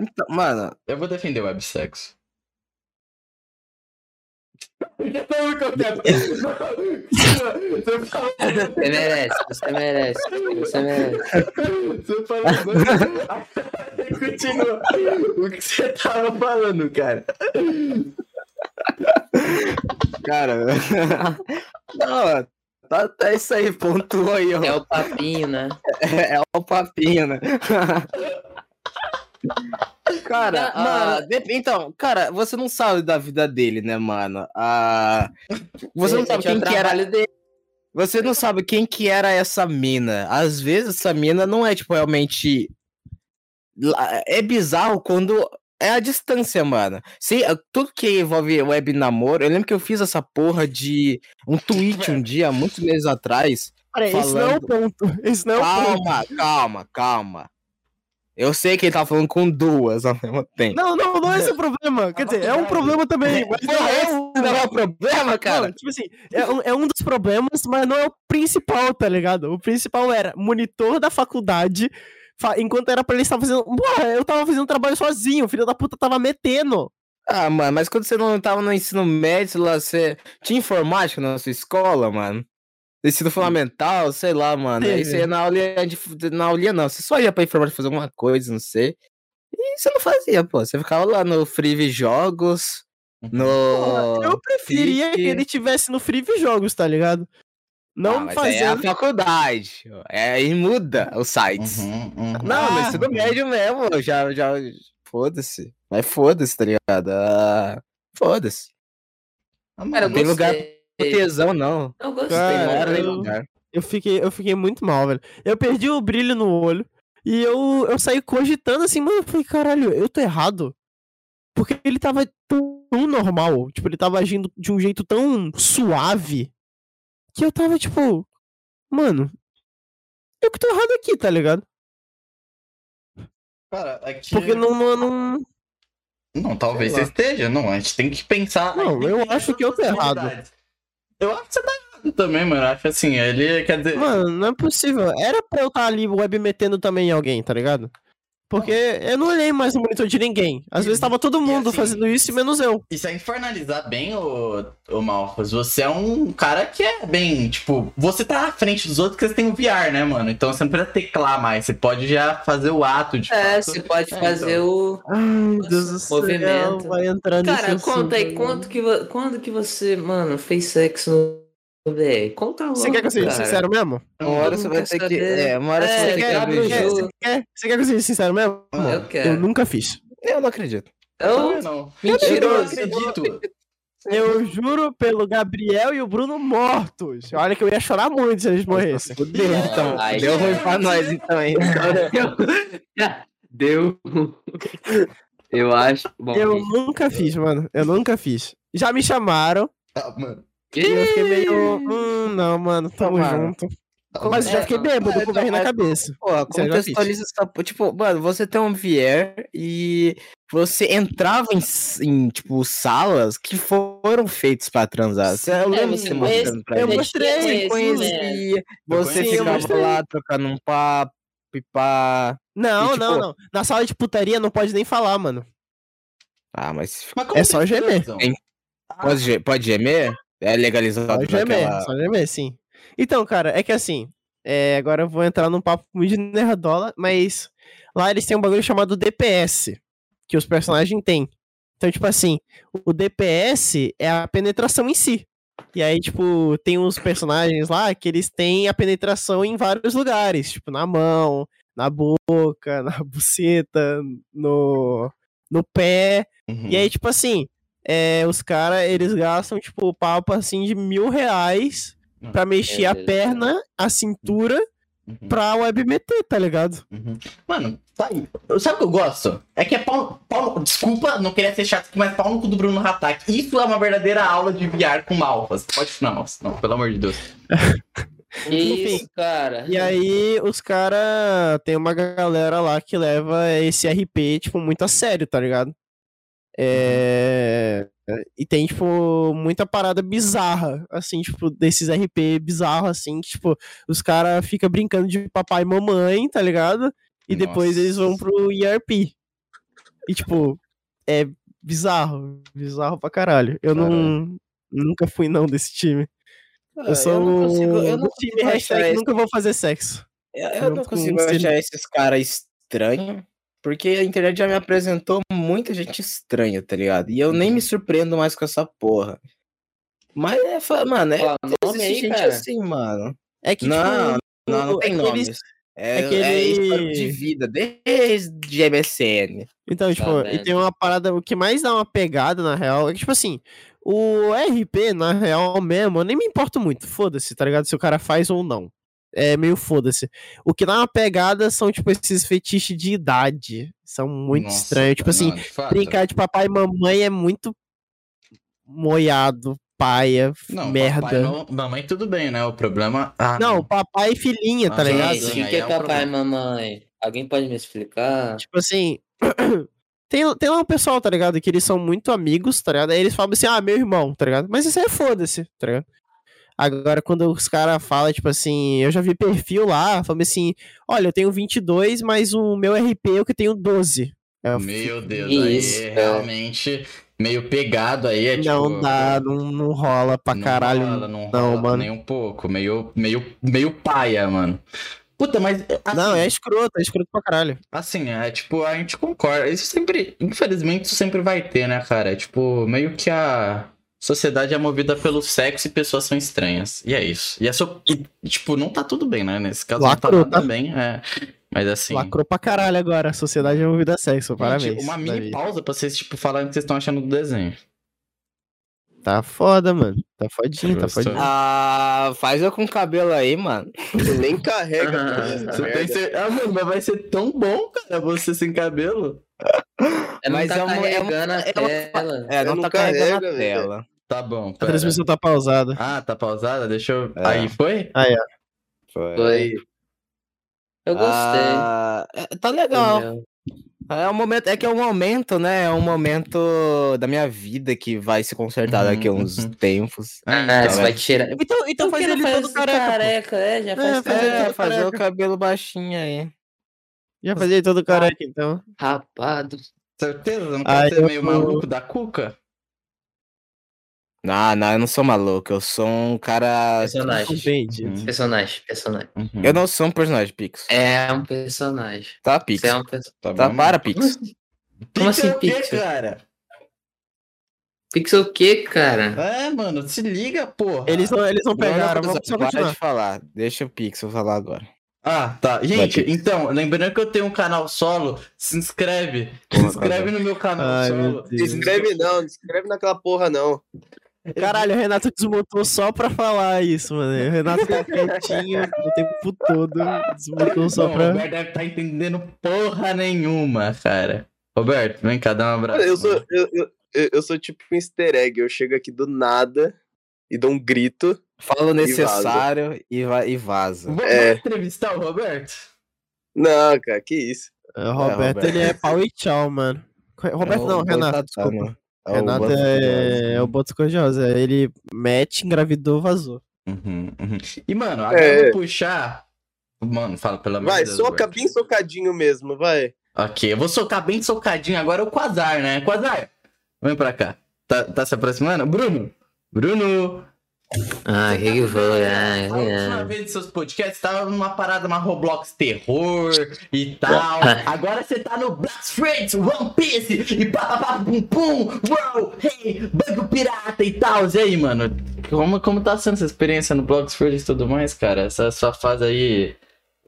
Speaker 4: Então, mano,
Speaker 1: Eu vou defender o websexo. Não, Você
Speaker 5: merece, você merece, você merece.
Speaker 1: Você falou. Continua. O que você tava falando, cara?
Speaker 4: cara. não, tá, tá isso aí, pontua aí, ó.
Speaker 5: É o papinho, né?
Speaker 4: É, é o papinho, né? Cara,
Speaker 5: Ah,
Speaker 4: mano, então, cara, você não sabe da vida dele, né, mano? Ah, você não sabe quem que era.
Speaker 5: dele.
Speaker 4: Você não sabe quem que era essa mina. Às vezes essa mina não é, tipo, realmente. É bizarro quando é a distância, mano. Se, tudo que envolve web namoro, eu lembro que eu fiz essa porra de um tweet um dia, muitos meses atrás.
Speaker 3: cara, esse não é o ponto. Esse não é o ponto.
Speaker 4: Calma, calma, calma. Eu sei que ele tá falando com duas ao mesmo tempo.
Speaker 3: Não, não, não é esse o problema. Quer dizer, é um problema também. Mas não é
Speaker 4: esse
Speaker 3: o.
Speaker 4: não é o problema, cara.
Speaker 3: Não, tipo assim, é um, é um dos problemas, mas não é o principal, tá ligado? O principal era monitor da faculdade, fa- enquanto era pra ele estar fazendo. Porra, eu tava fazendo trabalho sozinho, o filho da puta tava metendo.
Speaker 4: Ah, mano, mas quando você não tava no ensino médio, lá, você tinha informática na sua escola, mano? Ensino fundamental, sei lá, mano. Aí você ia na aulinha, de, na aulinha não, você só ia pra informática fazer alguma coisa, não sei. E você não fazia, pô. Você ficava lá no Free Jogos, no...
Speaker 3: Porra, eu preferia
Speaker 4: fique-
Speaker 3: que ele tivesse no Free Jogos, tá ligado? Não
Speaker 4: Ah, mas aí é a
Speaker 3: fazendo.
Speaker 4: faculdade. É, aí muda os sites.
Speaker 1: Uhum, uhum.
Speaker 4: Não, no
Speaker 3: Ah.
Speaker 4: ensino médio mesmo, já, já. Foda-se. Mas foda-se, tá ligado? Ah, foda-se.
Speaker 1: Ah,
Speaker 5: Cara,
Speaker 1: mano,
Speaker 4: tem lugar. Não tesão, não.
Speaker 5: Eu gostei,
Speaker 3: Cara, eu-
Speaker 4: lugar.
Speaker 3: Eu fiquei, eu fiquei muito mal, velho. Eu perdi o brilho no olho. E eu, eu saí cogitando assim, mano. Eu falei, caralho, eu tô errado. Porque ele tava tão normal. Tipo, ele tava agindo de um jeito tão suave. Que eu tava, tipo. Mano. Eu que tô errado aqui, tá ligado?
Speaker 1: Cara, aqui...
Speaker 3: Porque não. não, não...
Speaker 1: Não, talvez você esteja. Não, a gente tem que pensar.
Speaker 3: Não, eu acho que eu tô errado.
Speaker 1: Eu acho que você tá errado também, mano. Eu acho assim, ele quer dizer.
Speaker 3: Mano, não é possível. Era pra eu estar ali web metendo também em alguém, tá ligado? Porque eu não olhei mais no monitor de ninguém. Às vezes tava todo mundo
Speaker 1: assim,
Speaker 3: fazendo isso, menos eu.
Speaker 1: E se a gente for analisar bem, o, o Malfas, você é um cara que é bem, tipo, você tá à frente dos outros porque você tem o VR, né, mano? Então você não precisa teclar mais, você pode já fazer o ato de
Speaker 5: É,
Speaker 1: fato.
Speaker 5: você pode
Speaker 1: É,
Speaker 5: fazer
Speaker 1: então.
Speaker 5: o.
Speaker 3: Ai, meu Deus do céu.
Speaker 5: Movimento.
Speaker 3: Vai entrar nesse
Speaker 5: Cara, conta aí,
Speaker 3: assunto,
Speaker 5: quanto que, quando que você, mano, fez sexo no, velho. Conta logo,
Speaker 3: Você quer que eu seja
Speaker 5: cara.
Speaker 3: sincero mesmo?
Speaker 4: Uma hora você vai ter que. É, uma hora
Speaker 5: É,
Speaker 4: você vai ter que jogo.
Speaker 5: jogo.
Speaker 3: Quer, você quer que eu seja sincero mesmo?
Speaker 5: Eu quero.
Speaker 3: Eu nunca fiz.
Speaker 4: Eu não acredito.
Speaker 5: Eu,
Speaker 1: Eu não.
Speaker 5: mentiroso.
Speaker 1: Eu não acredito.
Speaker 3: Eu juro pelo Gabriel e o Bruno mortos. Olha que eu ia chorar muito se eles morressem.
Speaker 4: Fudeu, então.
Speaker 5: Ai,
Speaker 4: Deu ruim pra nós, então, hein?
Speaker 5: Deu. Eu acho. Bom,
Speaker 3: Eu nunca fiz, mano. Eu nunca fiz. Já me chamaram
Speaker 1: Ah, mano.
Speaker 3: E eu fiquei meio. Hum, não, mano, tamo
Speaker 4: Mano.
Speaker 3: junto. Mas eu já fiquei bêbado com o na cabeça.
Speaker 4: Porra,
Speaker 3: Isso eu já
Speaker 4: contextualiza essa porra. Tipo, mano, você tem um VR e você entrava em, em, tipo, salas que foram feitas pra transar. Você, eu lembro
Speaker 5: você
Speaker 4: você mostrando pra
Speaker 3: eu
Speaker 4: gente.
Speaker 3: mostrei,
Speaker 4: Você
Speaker 5: sim,
Speaker 4: conhecia, você
Speaker 1: eu
Speaker 4: ficava
Speaker 3: mostrei.
Speaker 4: lá trocando um papo, pipá.
Speaker 3: Não,
Speaker 4: E, tipo-
Speaker 3: não, não. Na sala de putaria não pode nem falar, mano.
Speaker 4: Ah, mas
Speaker 1: Mas
Speaker 3: É só gemer.
Speaker 4: pode, ge- pode gemer? É legalizado
Speaker 3: Só gemer,
Speaker 4: naquela...
Speaker 3: só gemer, sim. Então, cara, é que assim, é, agora eu vou entrar num papo muito de nerdola, mas lá eles têm um bagulho chamado DPS, que os personagens têm. Então, tipo assim, o DPS é a penetração em si. E aí, tipo, tem uns personagens lá que eles têm a penetração em vários lugares, tipo, na mão, na boca, na buceta, no, no pé.
Speaker 1: Uhum.
Speaker 3: E aí, tipo assim, é, os caras, eles gastam, tipo, papo assim de mil reais pra mexer a
Speaker 5: Deus do
Speaker 3: perna, a cintura,
Speaker 1: Uhum.
Speaker 3: pra web meter, tá ligado?
Speaker 1: Uhum. Mano, tá aí. Sabe o que eu gosto? É que é pau, pau. Desculpa, não queria ser chato mas pau no cu do Bruno Hatak. Isso é uma verdadeira aula de VR com malfas. Pode não. Não, pelo amor de Deus.
Speaker 3: Enfim.
Speaker 5: isso, cara.
Speaker 3: E aí, os caras, tem uma galera lá que leva esse RP, tipo, muito a sério, tá ligado? É... E tem, tipo, muita parada bizarra, assim, tipo, desses RP bizarros, assim, que, tipo, os caras ficam brincando de papai e mamãe, tá ligado? E depois
Speaker 1: Nossa.
Speaker 3: eles vão pro ERP. E, tipo, é bizarro, bizarro pra caralho. Eu não. Nunca fui, não, desse time. Eu sou
Speaker 4: Ah, não consigo, eu não
Speaker 3: time hashtag
Speaker 4: esse-
Speaker 3: nunca vou fazer sexo.
Speaker 4: Eu, eu não
Speaker 3: com
Speaker 4: consigo achar esses caras estranhos, porque a internet já me apresentou muita gente estranha, tá ligado? E eu nem me surpreendo mais com essa porra. Mas é, mano, é
Speaker 5: Fala nome
Speaker 4: existe
Speaker 5: aí,
Speaker 4: gente
Speaker 5: cara.
Speaker 4: assim, mano.
Speaker 3: É que,
Speaker 4: Não,
Speaker 3: tipo,
Speaker 4: Não, não tem
Speaker 3: aqueles-
Speaker 4: nomes. É,
Speaker 3: aquele-
Speaker 4: é histórico de vida, desde MSN.
Speaker 3: Então, tipo, e
Speaker 5: vendo?
Speaker 3: tem uma parada, o que mais dá uma pegada, na real, é que, tipo assim, o RP, na real mesmo, eu nem me importo muito, foda-se, tá ligado? Se o cara faz ou não. É meio foda-se. O que dá uma pegada são, tipo, esses fetiches de idade. São muito
Speaker 1: Nossa,
Speaker 3: estranhos. Tipo assim,
Speaker 1: não, de
Speaker 3: brincar de papai e mamãe é muito moiado, paia,
Speaker 1: Não,
Speaker 3: merda.
Speaker 1: papai, mam- mamãe, tudo bem, né? O problema. Ah,
Speaker 3: Não, papai e filhinha, tá
Speaker 1: Ah,
Speaker 3: ligado?
Speaker 5: Gente, o que,
Speaker 1: é
Speaker 5: é
Speaker 1: um
Speaker 5: papai e
Speaker 1: problema.
Speaker 5: mamãe? Alguém pode me explicar?
Speaker 3: Tipo assim. Tem, tem lá um pessoal, tá ligado? Que eles são muito amigos, tá ligado? Aí eles falam assim, ah, meu irmão, tá ligado? Mas isso aí é foda-se, tá ligado? Agora, quando os caras falam, tipo assim, eu já vi perfil lá, falando assim, olha, eu tenho 22, mas o meu RP é o que tenho 12. Eu
Speaker 1: Meu Deus,
Speaker 5: Isso,
Speaker 1: aí
Speaker 5: cara.
Speaker 1: realmente meio pegado aí. É,
Speaker 3: não
Speaker 1: tipo,
Speaker 3: dá, não, não rola pra
Speaker 1: não
Speaker 3: caralho.
Speaker 1: rola, não,
Speaker 3: não,
Speaker 1: rola
Speaker 3: mano.
Speaker 1: nem um pouco. Meio, meio, meio paia, mano. Puta, mas. Assim,
Speaker 3: Não, é escroto, é escroto pra caralho.
Speaker 1: Assim, é tipo, a gente concorda. Isso sempre. Infelizmente, isso sempre vai ter, né, cara? É tipo, meio que a sociedade é movida pelo sexo e pessoas são estranhas. E é isso. E é só. e, tipo, não tá tudo bem, né? Nesse caso
Speaker 3: Lacrou,
Speaker 1: não tá
Speaker 3: tá?
Speaker 1: nada bem. É. Mas assim.
Speaker 3: Lacrou pra caralho agora. A sociedade é movida a sexo,
Speaker 1: gente,
Speaker 3: parabéns.
Speaker 1: uma mini
Speaker 3: Davi.
Speaker 1: pausa pra vocês, tipo, falarem o que vocês estão achando do desenho.
Speaker 3: Tá foda, mano. Tá fodinho, tá fodinho.
Speaker 4: Ah, faz eu com cabelo aí, mano.
Speaker 2: Nem carrega
Speaker 5: Ah,
Speaker 1: Você tem cer- Ah, mano, mas vai ser tão bom, cara, você sem cabelo.
Speaker 5: É, não
Speaker 4: Mas
Speaker 5: tá
Speaker 4: é uma- é uma-
Speaker 5: carregando a
Speaker 4: é uma-
Speaker 5: tela.
Speaker 4: É, não
Speaker 2: não
Speaker 4: tá carregando
Speaker 2: carrega,
Speaker 4: a
Speaker 2: velho.
Speaker 4: tela.
Speaker 1: Tá bom.
Speaker 3: A
Speaker 1: pera.
Speaker 3: transmissão tá pausada.
Speaker 1: Ah, tá pausada? Deixa eu.
Speaker 4: É.
Speaker 1: Aí, foi?
Speaker 4: Foi.
Speaker 5: Foi. Eu gostei.
Speaker 4: Ah, é, tá legal.
Speaker 5: Entendeu?
Speaker 4: É um momento, é que é um momento, né? É um momento da minha vida que vai se consertar daqui a uns
Speaker 1: Uhum.
Speaker 4: tempos.
Speaker 5: Ah,
Speaker 1: então,
Speaker 5: você
Speaker 1: é.
Speaker 5: vai tirar.
Speaker 3: Então, então faz ele
Speaker 5: faz
Speaker 3: todo careca.
Speaker 5: careca, é, já faz
Speaker 3: É,
Speaker 4: É,
Speaker 3: todo
Speaker 4: fazer o cabelo baixinho aí.
Speaker 3: Já fazia todo careca, então.
Speaker 5: Rapado.
Speaker 1: Certeza? Não quer ser meio maluco da cuca?
Speaker 4: Não, não, eu não sou maluco. Eu sou um cara.
Speaker 5: Personagem.
Speaker 1: Uhum.
Speaker 5: Personagem, personagem.
Speaker 1: Uhum.
Speaker 4: Eu não sou um personagem, Pix.
Speaker 5: É um personagem.
Speaker 4: Tá, Pix.
Speaker 5: Você é um personagem.
Speaker 1: Tá,
Speaker 4: Tá, para, Pix.
Speaker 5: Como
Speaker 1: Pix é
Speaker 5: assim,
Speaker 1: o quê,
Speaker 5: Pix?
Speaker 1: cara?
Speaker 5: Pixel o quê, cara?
Speaker 1: É, mano, se liga, porra.
Speaker 3: Eles não, eles não pegaram,
Speaker 4: Não,
Speaker 3: vamos só
Speaker 4: para de falar. Deixa o Pixel falar agora.
Speaker 1: Ah, tá. Gente,
Speaker 4: Vai,
Speaker 1: então, lembrando que eu tenho um canal solo, se inscreve. Se inscreve no meu canal
Speaker 3: Ai, meu
Speaker 1: solo.
Speaker 3: Deus.
Speaker 2: Escreve não, não escreve naquela porra não.
Speaker 3: Caralho, o Renato desmontou só pra falar isso, mano. O Renato tá quietinho o tempo todo. Desmontou só
Speaker 1: Não, o
Speaker 3: pra.
Speaker 1: Roberto deve estar entendendo porra nenhuma, cara. Roberto, vem cá, dá um abraço.
Speaker 2: Eu sou, eu, eu, eu- sou tipo um easter egg. Eu chego aqui do nada e dou um grito.
Speaker 4: Fala o
Speaker 2: vaza.
Speaker 4: necessário e, va e vaza.
Speaker 1: Vamos
Speaker 2: É.
Speaker 1: entrevistar o Roberto?
Speaker 2: Não, cara, que isso.
Speaker 3: O Roberto,
Speaker 4: Roberto.
Speaker 3: ele é pau e tchau, mano. Roberto
Speaker 4: É o
Speaker 3: não, Renato,
Speaker 4: Botatá,
Speaker 3: desculpa.
Speaker 4: É o
Speaker 3: Renato
Speaker 4: Botatá,
Speaker 3: é,
Speaker 4: né?
Speaker 3: é o Botos Cor-de-Rosa. Ele mete, engravidou, vazou.
Speaker 1: Uhum, uhum. E, mano, agora
Speaker 2: É.
Speaker 1: eu vou puxar. Mano, fala pelo amor
Speaker 2: Vai,
Speaker 1: de Deus.
Speaker 2: soca bem socadinho mesmo, vai.
Speaker 1: Ok, eu vou socar bem socadinho agora o Quasar, né? Quasar, vem pra cá. Tá, tá se aproximando? Bruno! Bruno!
Speaker 5: Ah, que que foi? Ah,
Speaker 1: A última vez de seus podcasts tava numa parada, uma Roblox terror e tal. Agora você tá no Black Friends, One Piece e papapá pum pum, wow, hey, banco pirata e tal. E aí, mano? Como, como tá sendo essa experiência no Black Friends e tudo mais, cara? Essa sua fase aí.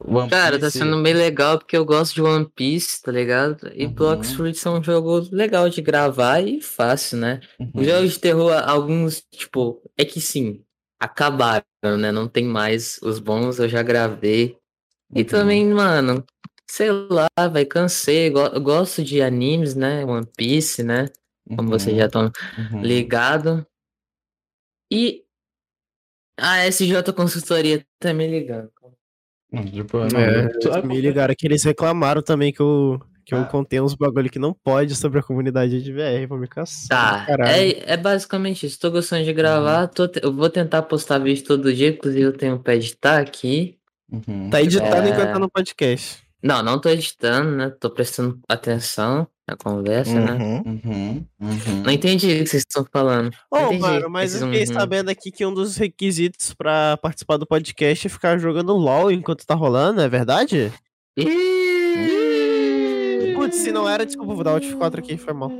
Speaker 1: One
Speaker 5: Cara, tá sendo bem legal porque eu gosto de One Piece, tá ligado? E
Speaker 1: Uhum.
Speaker 5: Blox Fruits é um jogo legal de gravar e fácil, né?
Speaker 1: Uhum.
Speaker 5: Os jogos de terror, alguns, tipo, é que sim, acabaram, né? Não tem mais os bons, eu já gravei. E
Speaker 1: Uhum.
Speaker 5: também, mano, sei lá, vai, cansei. go- Eu gosto de animes, né? One Piece, né? Como vocês já estão
Speaker 1: Uhum.
Speaker 5: ligados. E a SJ Consultoria tá me ligando.
Speaker 1: Tipo, não,
Speaker 3: É,
Speaker 1: tu-
Speaker 3: me ligaram que eles reclamaram também que eu, que
Speaker 1: Ah.
Speaker 3: eu contei uns bagulho que não pode sobre a comunidade de VR, vou me caçar.
Speaker 5: Tá,
Speaker 3: caralho.
Speaker 5: é, é basicamente isso. Tô gostando de gravar, tô te- eu vou tentar postar vídeo todo dia, inclusive eu tenho um pé de tá aqui.
Speaker 1: Uhum.
Speaker 3: Tá editado
Speaker 5: É.
Speaker 3: enquanto tá no podcast.
Speaker 5: Não, não tô editando, né? Tô prestando atenção na conversa, né?
Speaker 4: Uhum.
Speaker 1: Uhum. Uhum.
Speaker 5: Não entendi o que vocês estão falando. Não
Speaker 3: Ô,
Speaker 5: entendi
Speaker 3: mano, mas eu fiquei
Speaker 5: uhum.
Speaker 3: sabendo aqui que um dos requisitos pra participar do podcast é ficar jogando LOL enquanto tá rolando, é verdade? Putz, se não era, desculpa, vou dar Alt 4 aqui, foi mal.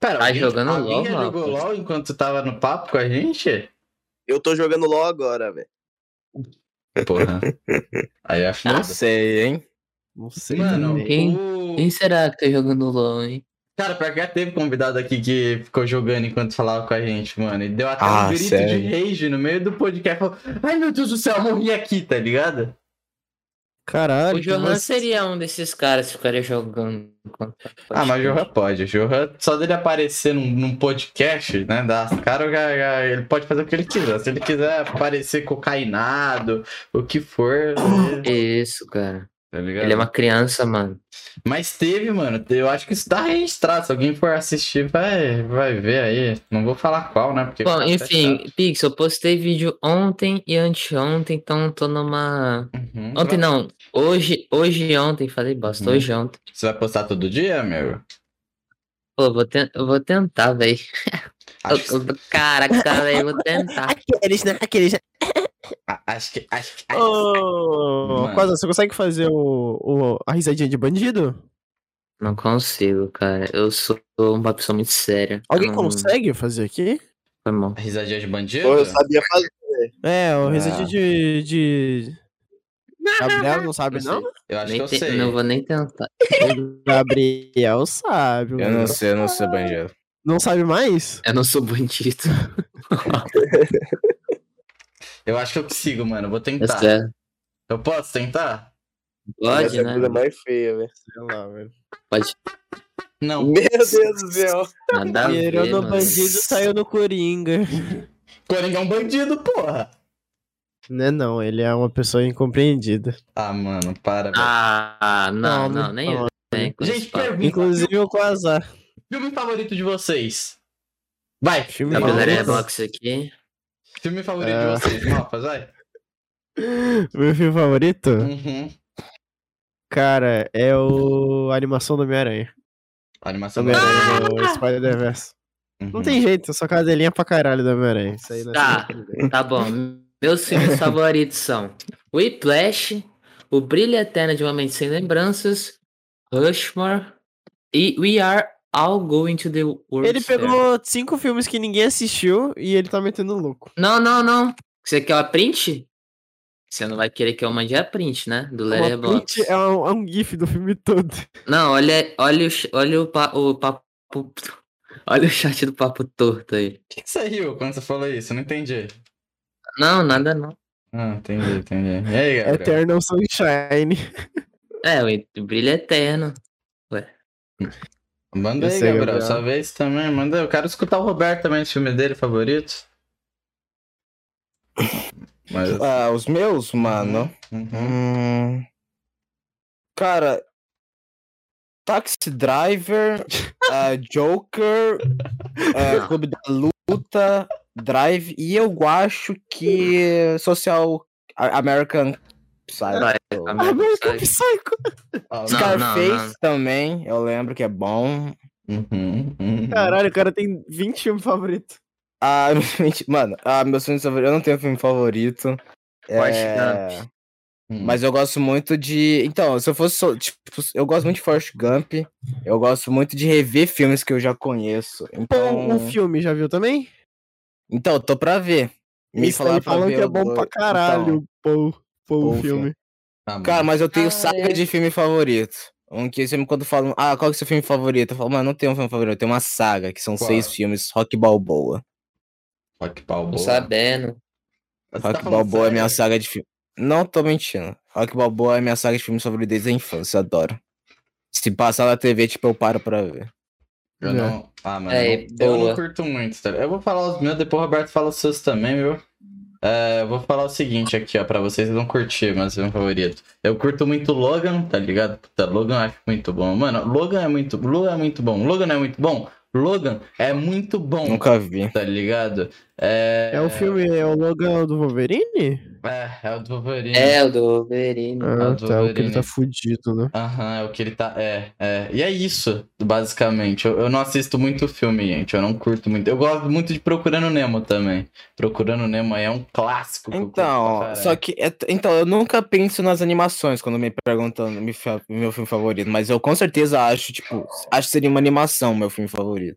Speaker 1: Pera,
Speaker 5: Tá jogando
Speaker 1: alguém
Speaker 5: LOL,
Speaker 1: já jogou? LOL enquanto tava no papo com a gente?
Speaker 2: Eu tô jogando LOL agora, velho.
Speaker 1: Porra. Aí é
Speaker 4: Não
Speaker 1: foda.
Speaker 4: sei, hein?
Speaker 3: Não sei.
Speaker 1: Mano,
Speaker 3: também.
Speaker 5: Quem-
Speaker 1: o...
Speaker 5: Quem será que tá jogando LOL, hein?
Speaker 1: Cara, pior que já teve convidado aqui que ficou jogando enquanto falava com a gente, mano. E deu até
Speaker 4: Ah,
Speaker 1: um grito
Speaker 4: sério?
Speaker 1: de rage no meio do podcast. Falou, Ai, meu Deus do céu, eu morri aqui, tá ligado?
Speaker 3: Caralho.
Speaker 5: O Johan
Speaker 3: mas-
Speaker 5: seria um desses caras que ficaria jogando. enquanto tá
Speaker 1: Ah, mas o. Johan pode. O Johan, só dele aparecer num, num podcast, né? Já- já- ele pode fazer o que ele quiser. Se ele quiser aparecer cocainado, o que for, ele-
Speaker 5: Isso, cara.
Speaker 1: Tá ligado?
Speaker 5: Ele é uma criança, mano.
Speaker 1: Mas teve, mano. Eu acho que isso tá registrado. Se alguém for assistir, vai, vai ver aí. Não vou falar qual, né? Porque
Speaker 5: Bom, enfim. Pix, eu postei vídeo ontem e anteontem, então tô numa.
Speaker 1: Uhum.
Speaker 5: Ontem não, hoje, hoje e ontem, falei bosta,
Speaker 1: Uhum.
Speaker 5: hoje e ontem.
Speaker 1: Você vai postar todo dia, meu?
Speaker 5: Pô, vou ten- eu vou tentar, velho.
Speaker 1: Acho,
Speaker 5: Caraca, velho, vou tentar.
Speaker 3: Aqueles, né? Aqueles, né?
Speaker 1: Acho que. Acho que.
Speaker 3: Ô,
Speaker 1: Mano.
Speaker 3: Quase, você consegue fazer o, o- a risadinha de bandido?
Speaker 5: Não consigo, cara. Eu sou uma pessoa muito séria.
Speaker 3: Alguém
Speaker 5: não-
Speaker 3: consegue fazer aqui?
Speaker 5: Foi mal.
Speaker 1: A risadinha de bandido?
Speaker 2: Pô, eu sabia fazer.
Speaker 3: É, o
Speaker 1: Ah.
Speaker 3: risadinha de, de. Gabriel não sabe, não?
Speaker 1: Eu acho
Speaker 5: Nem
Speaker 1: que eu
Speaker 5: te-
Speaker 1: sei.
Speaker 5: Não vou nem tentar.
Speaker 3: O Gabriel sabe.
Speaker 4: Eu
Speaker 3: mano.
Speaker 4: não sei, eu não sou bandido.
Speaker 3: Não sabe mais?
Speaker 5: Eu não sou bandido.
Speaker 1: Eu acho que eu consigo, mano. Eu vou
Speaker 5: É
Speaker 1: tentar.
Speaker 5: sério.
Speaker 1: Eu posso tentar?
Speaker 5: Pode,
Speaker 2: Essa é a
Speaker 5: né?
Speaker 2: coisa mais feia, velho.
Speaker 3: Sei lá, velho.
Speaker 5: Pode.
Speaker 1: Não.
Speaker 2: Meu Deus do céu.
Speaker 5: Nada a
Speaker 3: Virou
Speaker 5: ver,
Speaker 3: no
Speaker 5: mano.
Speaker 3: bandido, saiu no Coringa.
Speaker 1: Coringa é um bandido, porra.
Speaker 3: Não é não, ele é uma pessoa incompreendida.
Speaker 1: Ah, mano, para.
Speaker 5: Ah, não,
Speaker 3: Não,
Speaker 5: não, nem
Speaker 3: não.
Speaker 5: vem com
Speaker 1: Gente, pergunta.
Speaker 3: Inclusive o Quasar.
Speaker 1: Filme favorito de vocês? Vai.
Speaker 3: Filme
Speaker 1: Tá
Speaker 3: favorito?
Speaker 5: Box aqui.
Speaker 1: Filme favorito
Speaker 3: É.
Speaker 1: de vocês, Malfas, vai.
Speaker 3: Meu filme favorito?
Speaker 1: Uhum.
Speaker 3: Cara, é o a animação do Homem-Aranha.
Speaker 1: A animação do
Speaker 3: Homem-Aranha no Spider-Verse.
Speaker 1: Uhum.
Speaker 3: Não tem jeito, eu sou cadelinha pra caralho do Homem-Aranha. É
Speaker 5: Tá. Tá bom. Meus filmes favoritos são Whiplash, O Brilho Eterno de uma Mente Sem Lembranças, Rushmore e We Are I'll go into the world
Speaker 3: Ele
Speaker 5: fair.
Speaker 3: pegou cinco filmes que ninguém assistiu e ele tá metendo louco.
Speaker 5: Não, não, não. Você quer uma print? Você não vai querer que eu mande a print, né? Do Letterboxd.
Speaker 3: print é um, é um gif do filme todo.
Speaker 5: Não, olha, olha, o, olha o, pa- o papo. Olha o chat do papo torto aí.
Speaker 1: O que, que você riu quando você falou isso? Eu não entendi.
Speaker 5: Não, nada não.
Speaker 1: Ah, entendi, entendi. E aí, Gabriel?
Speaker 3: Eternal Sunshine.
Speaker 5: É, o brilho eterno.
Speaker 1: Manda aí, Gabriel.
Speaker 3: Gabriel.
Speaker 1: Sua vez também. Manda. Eu quero escutar o Roberto também, esse filme dele favorito. Mas.
Speaker 4: Ah, os meus, mano.
Speaker 1: Uhum.
Speaker 4: Hum, cara, Taxi Driver, ah, Joker,
Speaker 5: Não.
Speaker 4: Clube da Luta, Drive e eu acho que Social American Psycho.
Speaker 5: Vai,
Speaker 3: American
Speaker 5: Psycho.
Speaker 3: Psycho.
Speaker 1: Ah,
Speaker 5: Não,
Speaker 4: Scarface
Speaker 5: não.
Speaker 4: também, eu lembro que é bom.
Speaker 1: Uhum, uhum.
Speaker 3: Caralho, o cara tem 20 filmes favoritos.
Speaker 4: Ah, mano, ah, meus filmes favoritos, eu não tenho filme favorito. É,
Speaker 1: Hum.
Speaker 4: Mas eu gosto muito de. Então, se eu fosse. só- Tipo, eu gosto muito de Forrest Gump. Eu gosto muito de rever filmes que eu já conheço. Então.
Speaker 3: um filme, já viu também?
Speaker 4: Então, eu tô pra ver. Me
Speaker 3: Isso
Speaker 4: falar
Speaker 3: aí
Speaker 4: pra
Speaker 3: falam
Speaker 4: ver
Speaker 3: que é bom pra caralho,
Speaker 4: Então,
Speaker 3: pô, pô, o filme.
Speaker 1: Tá
Speaker 4: cara, mas eu tenho
Speaker 5: Ah,
Speaker 4: saga
Speaker 5: é.
Speaker 4: de filme favorito. Um que sempre quando falam, ah, qual que é o seu filme favorito? Eu falo, mano, não tenho um filme favorito, eu tenho uma saga, que são
Speaker 1: Qual?
Speaker 4: seis filmes, Rock Balboa.
Speaker 1: Rock Balboa.
Speaker 5: Tô sabendo.
Speaker 1: Tá
Speaker 4: Rock
Speaker 1: falando
Speaker 4: Balboa é minha
Speaker 1: sério?
Speaker 4: saga de filme. Não tô mentindo. Rock Balboa é minha saga de filmes favoritos desde a infância, eu adoro. Se passar na TV, tipo, eu paro pra ver.
Speaker 1: Eu
Speaker 3: É.
Speaker 1: não. Ah, mano.
Speaker 5: É,
Speaker 1: eu, não, eu não
Speaker 5: boa.
Speaker 1: curto muito, tá? Eu vou falar os meus, depois o Roberto fala os seus também, viu? Eu vou falar o seguinte aqui, ó, pra vocês, vão curtir, mas é meu favorito. Eu curto muito Logan, tá ligado? Puta, Logan eu acho muito bom. Mano, Logan é muito, Logan é muito bom. Logan é muito bom? Logan é muito bom,
Speaker 4: Nunca vi.
Speaker 1: tá ligado? É,
Speaker 3: É o filme, é o Logan do Wolverine?
Speaker 1: É, é o do Wolverine.
Speaker 5: É, o do Wolverine.
Speaker 3: Ah,
Speaker 1: do
Speaker 3: tá, o que ele
Speaker 1: Wolverine.
Speaker 3: tá fudido, né?
Speaker 1: Aham, é o que ele tá. É, é. E é isso, basicamente. Eu, eu não assisto muito filme, gente. Eu não curto muito. Eu gosto muito de Procurando Nemo também. Procurando Nemo aí é um clássico.
Speaker 4: Então, só que. é- Então, eu nunca penso nas animações quando me perguntam meu filme favorito, mas eu com certeza acho, tipo, acho que seria uma animação meu filme favorito.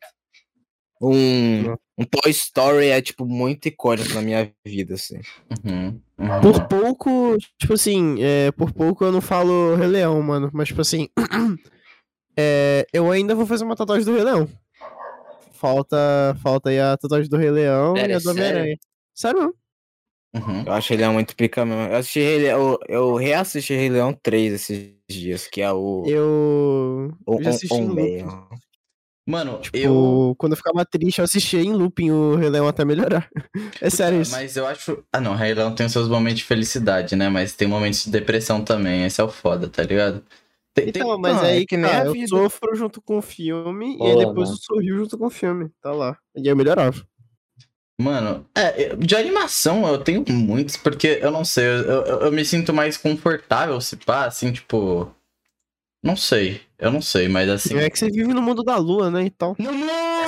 Speaker 4: Um, um Toy Story é, tipo, muito icônico na minha vida, assim.
Speaker 1: Uhum, uhum.
Speaker 3: Por pouco, tipo assim, é, por pouco eu não falo Rei Leão, mano. Mas, tipo assim, é, eu ainda vou fazer uma tatuagem do Rei Leão. Falta, falta aí a tatuagem do Rei Leão e
Speaker 5: Sério,
Speaker 3: a do Homem-Aranha. Sério mesmo?
Speaker 1: Uhum.
Speaker 4: Eu acho ele muito pica mesmo. Eu assisti Rei Leão, eu, eu reassisti Rei Leão 3 esses dias, que é o.
Speaker 3: Eu,
Speaker 4: o
Speaker 3: eu já assisti looping.
Speaker 4: meio.
Speaker 1: Mano,
Speaker 3: Tipo,
Speaker 1: eu.
Speaker 3: quando eu ficava triste, eu assistia em looping o Rei Leão até melhorar. É sério isso.
Speaker 1: Mas eu acho. Ah, não, Rei Leão tem os seus momentos de felicidade, né? Mas tem momentos de depressão também. Esse é o foda, tá ligado? Tem, tem-
Speaker 3: Então, mas
Speaker 4: Não, é
Speaker 3: aí
Speaker 4: que nem a
Speaker 3: eu sofro junto com o filme e
Speaker 5: Pô,
Speaker 3: aí depois
Speaker 5: mano.
Speaker 3: eu sorrio junto com o filme. Tá lá. E eu melhorava.
Speaker 1: Mano, é, de animação eu tenho muitos, porque eu não sei, eu, eu, eu me sinto mais confortável se pá, assim, tipo. Não sei, eu não sei, mas assim.
Speaker 3: É que você vive no mundo da lua, né? Então.
Speaker 1: No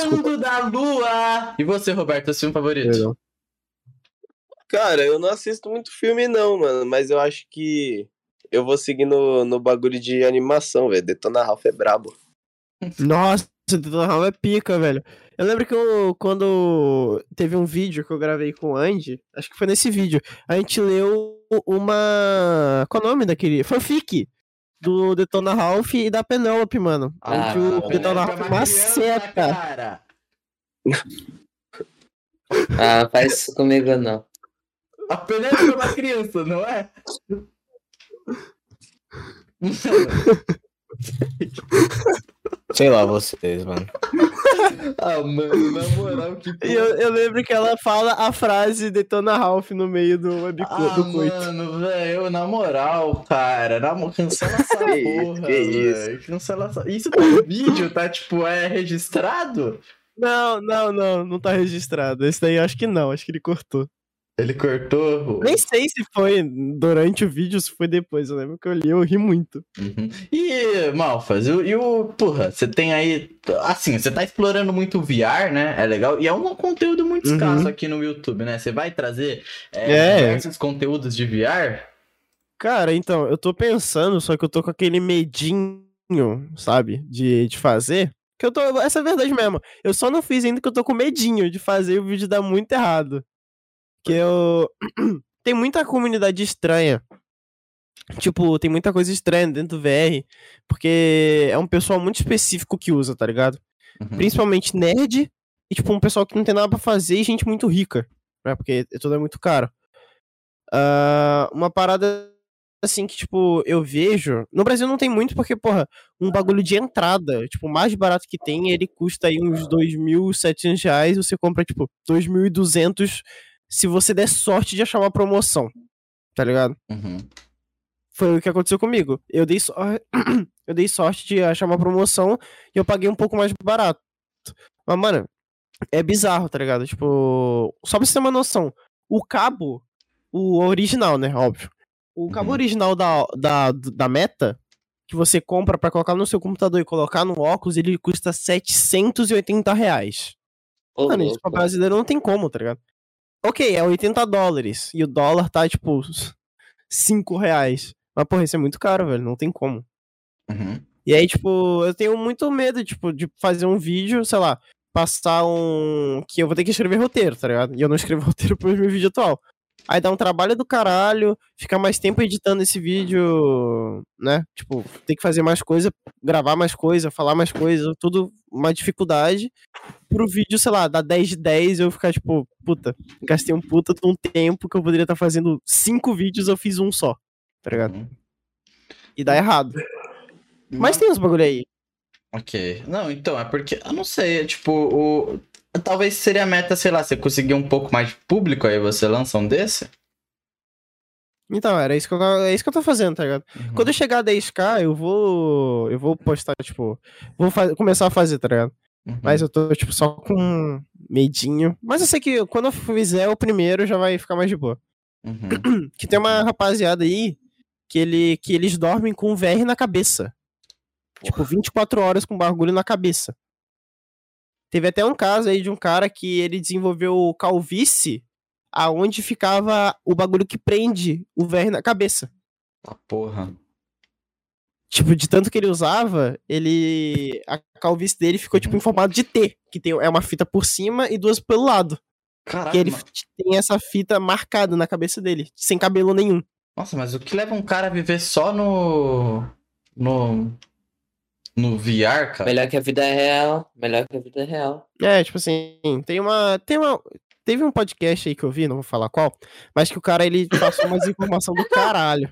Speaker 1: mundo da lua! E você, Roberto, seu filme favorito?
Speaker 3: Perdão.
Speaker 2: Cara, eu não assisto muito filme, não, mano. Mas eu acho que eu vou seguir no, no bagulho de animação, velho. Detona Ralph é brabo.
Speaker 3: Nossa, Detona Ralph é pica, velho. Eu lembro que eu, quando teve um vídeo que eu gravei com o Andy, acho que foi nesse vídeo, a gente leu uma. Qual é o nome daquele? Fanfic do Detona Ralph e da Penelope, mano.
Speaker 5: Ah,
Speaker 3: onde o
Speaker 5: não,
Speaker 3: Detona
Speaker 1: É
Speaker 3: Ralph maceta.
Speaker 1: cara.
Speaker 5: Ah, faz isso comigo não.
Speaker 1: A Penélope é uma criança, não é?
Speaker 4: Sei lá, vocês, mano.
Speaker 1: ah, mano, na moral, que
Speaker 3: E eu, eu lembro que ela fala a frase Detona Ralph no meio do webco
Speaker 1: Ah,
Speaker 3: do coito.
Speaker 1: mano, velho, na moral, cara, na cancela essa porra,
Speaker 2: que isso.
Speaker 1: velho. Cancela essa... Isso tá no vídeo, tá, tipo, é registrado?
Speaker 3: Não, não, não, não tá registrado. Esse daí eu acho que não, acho que ele cortou.
Speaker 1: Ele cortou?
Speaker 3: Nem sei se foi durante o vídeo ou se foi depois. Eu lembro que eu li, eu ri muito.
Speaker 1: Uhum. E, Malfas, e, o- e o. Porra, você tem aí. Assim, você tá explorando muito o VR, né? É legal. E é um conteúdo muito
Speaker 3: Uhum.
Speaker 1: escasso aqui no YouTube, né? Você vai trazer é,
Speaker 3: É.
Speaker 1: diversos conteúdos de VR?
Speaker 3: Cara, então, eu tô pensando, só que eu tô com aquele medinho, sabe, de, de fazer. Que eu tô. Essa é a verdade mesmo. Eu só não fiz ainda que eu tô com medinho de fazer o vídeo dar muito errado. Que eu. tem muita comunidade estranha. Tipo, tem muita coisa estranha dentro do VR. Porque é um pessoal muito específico que usa, tá ligado?
Speaker 1: Uhum.
Speaker 3: Principalmente nerd. E, tipo, um pessoal que não tem nada pra fazer e gente muito rica. Né? Porque tudo é muito caro. Ah, uma parada assim que, tipo, eu vejo. No Brasil não tem muito, porque, porra, um bagulho de entrada, tipo, o mais barato que tem, ele custa aí uns 2.700 reais. Você compra, tipo, 2.200 se você der sorte de achar uma promoção. Tá ligado?
Speaker 1: Uhum.
Speaker 3: Foi o que aconteceu comigo. Eu dei, so... eu dei sorte de achar uma promoção e eu paguei um pouco mais barato. Mas, mano, é bizarro, tá ligado? Tipo, só pra você ter uma noção, o cabo, o original, né? Óbvio. O cabo
Speaker 1: Uhum.
Speaker 3: original da, da, da Meta, que você compra pra colocar no seu computador e colocar no óculos, ele custa 780 reais.
Speaker 5: Ô,
Speaker 3: Mano, isso pra brasileiro não tem como, tá ligado? Ok, é 80 dólares. E o dólar tá, tipo, 5 reais. Mas, porra, isso é muito caro, velho. Não tem como.
Speaker 1: Uhum.
Speaker 3: E aí, tipo, eu tenho muito medo, tipo, de fazer um vídeo, sei lá, passar um. Que eu vou ter que escrever roteiro, tá ligado? E eu não escrevo roteiro pro meu vídeo atual. Aí dá um trabalho do caralho, ficar mais tempo editando esse vídeo, né? Tipo, ter que fazer mais coisa, gravar mais coisa, falar mais coisa, tudo uma dificuldade. Pro vídeo, sei lá, dar 10 de 10 eu ficar, tipo, puta, gastei um puta de um tempo que eu poderia estar fazendo cinco vídeos, eu fiz um só, tá ligado?
Speaker 1: Uhum.
Speaker 3: E dá errado. Mas tem uns bagulho aí.
Speaker 1: Ok. Não, então, é porque, eu não sei, é tipo, o... talvez seria a meta, sei lá, você conseguir um pouco mais de público, aí você lança um desse?
Speaker 3: Então, era isso que eu, é isso que eu tô fazendo, tá ligado?
Speaker 1: Uhum.
Speaker 3: Quando eu chegar a 10k, eu vou. Eu vou postar, tipo. Vou começar a fazer, tá ligado?
Speaker 1: Uhum.
Speaker 3: Mas eu tô, tipo, só com medinho. Mas eu sei que quando eu fizer o primeiro já vai ficar mais de boa.
Speaker 1: Uhum.
Speaker 3: Que tem uma rapaziada aí que, ele, que eles dormem com o VR na cabeça. Tipo, 24 horas com bagulho na cabeça. Teve até um caso aí de um cara que ele desenvolveu calvície aonde ficava o bagulho que prende o VR na cabeça.
Speaker 1: Ah, porra.
Speaker 3: Tipo, de tanto que ele usava, ele. A calvície dele ficou, tipo, em formato de T. Que tem, é uma fita por cima e duas pelo lado.
Speaker 1: Caraca,
Speaker 3: que ele
Speaker 1: mano.
Speaker 3: tem essa fita marcada na cabeça dele, sem cabelo nenhum.
Speaker 1: Nossa, mas o que leva um cara a viver só no. no. No VR, cara?
Speaker 5: Melhor que a vida real. Melhor que a vida real.
Speaker 3: É, tipo assim, tem uma. Tem uma. Teve um podcast aí que eu vi, não vou falar qual, mas que o cara ele passou umas informações do caralho.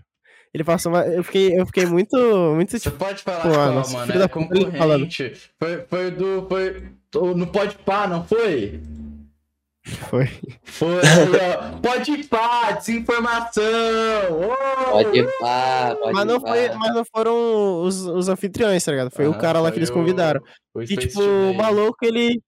Speaker 3: Ele passou uma. Eu fiquei, eu fiquei muito. Muito
Speaker 1: Você
Speaker 3: tipo.
Speaker 1: pode falar
Speaker 3: Pô,
Speaker 1: qual,
Speaker 3: nossa,
Speaker 1: mano?
Speaker 3: filho
Speaker 1: É
Speaker 3: da ele falando.
Speaker 1: concorrente. Foi, foi do. Foi. No Pode Pá, não foi?
Speaker 3: Foi.
Speaker 1: Foi. Pode Pá, desinformação! Ô!
Speaker 5: Pode pá, pode
Speaker 3: Mas não,
Speaker 5: pá.
Speaker 3: foi, mas não foram os, os anfitriões, tá ligado? Foi o
Speaker 1: Aham,
Speaker 3: cara lá que eles
Speaker 1: o-
Speaker 3: convidaram.
Speaker 1: o
Speaker 3: E, tipo, o maluco, ele.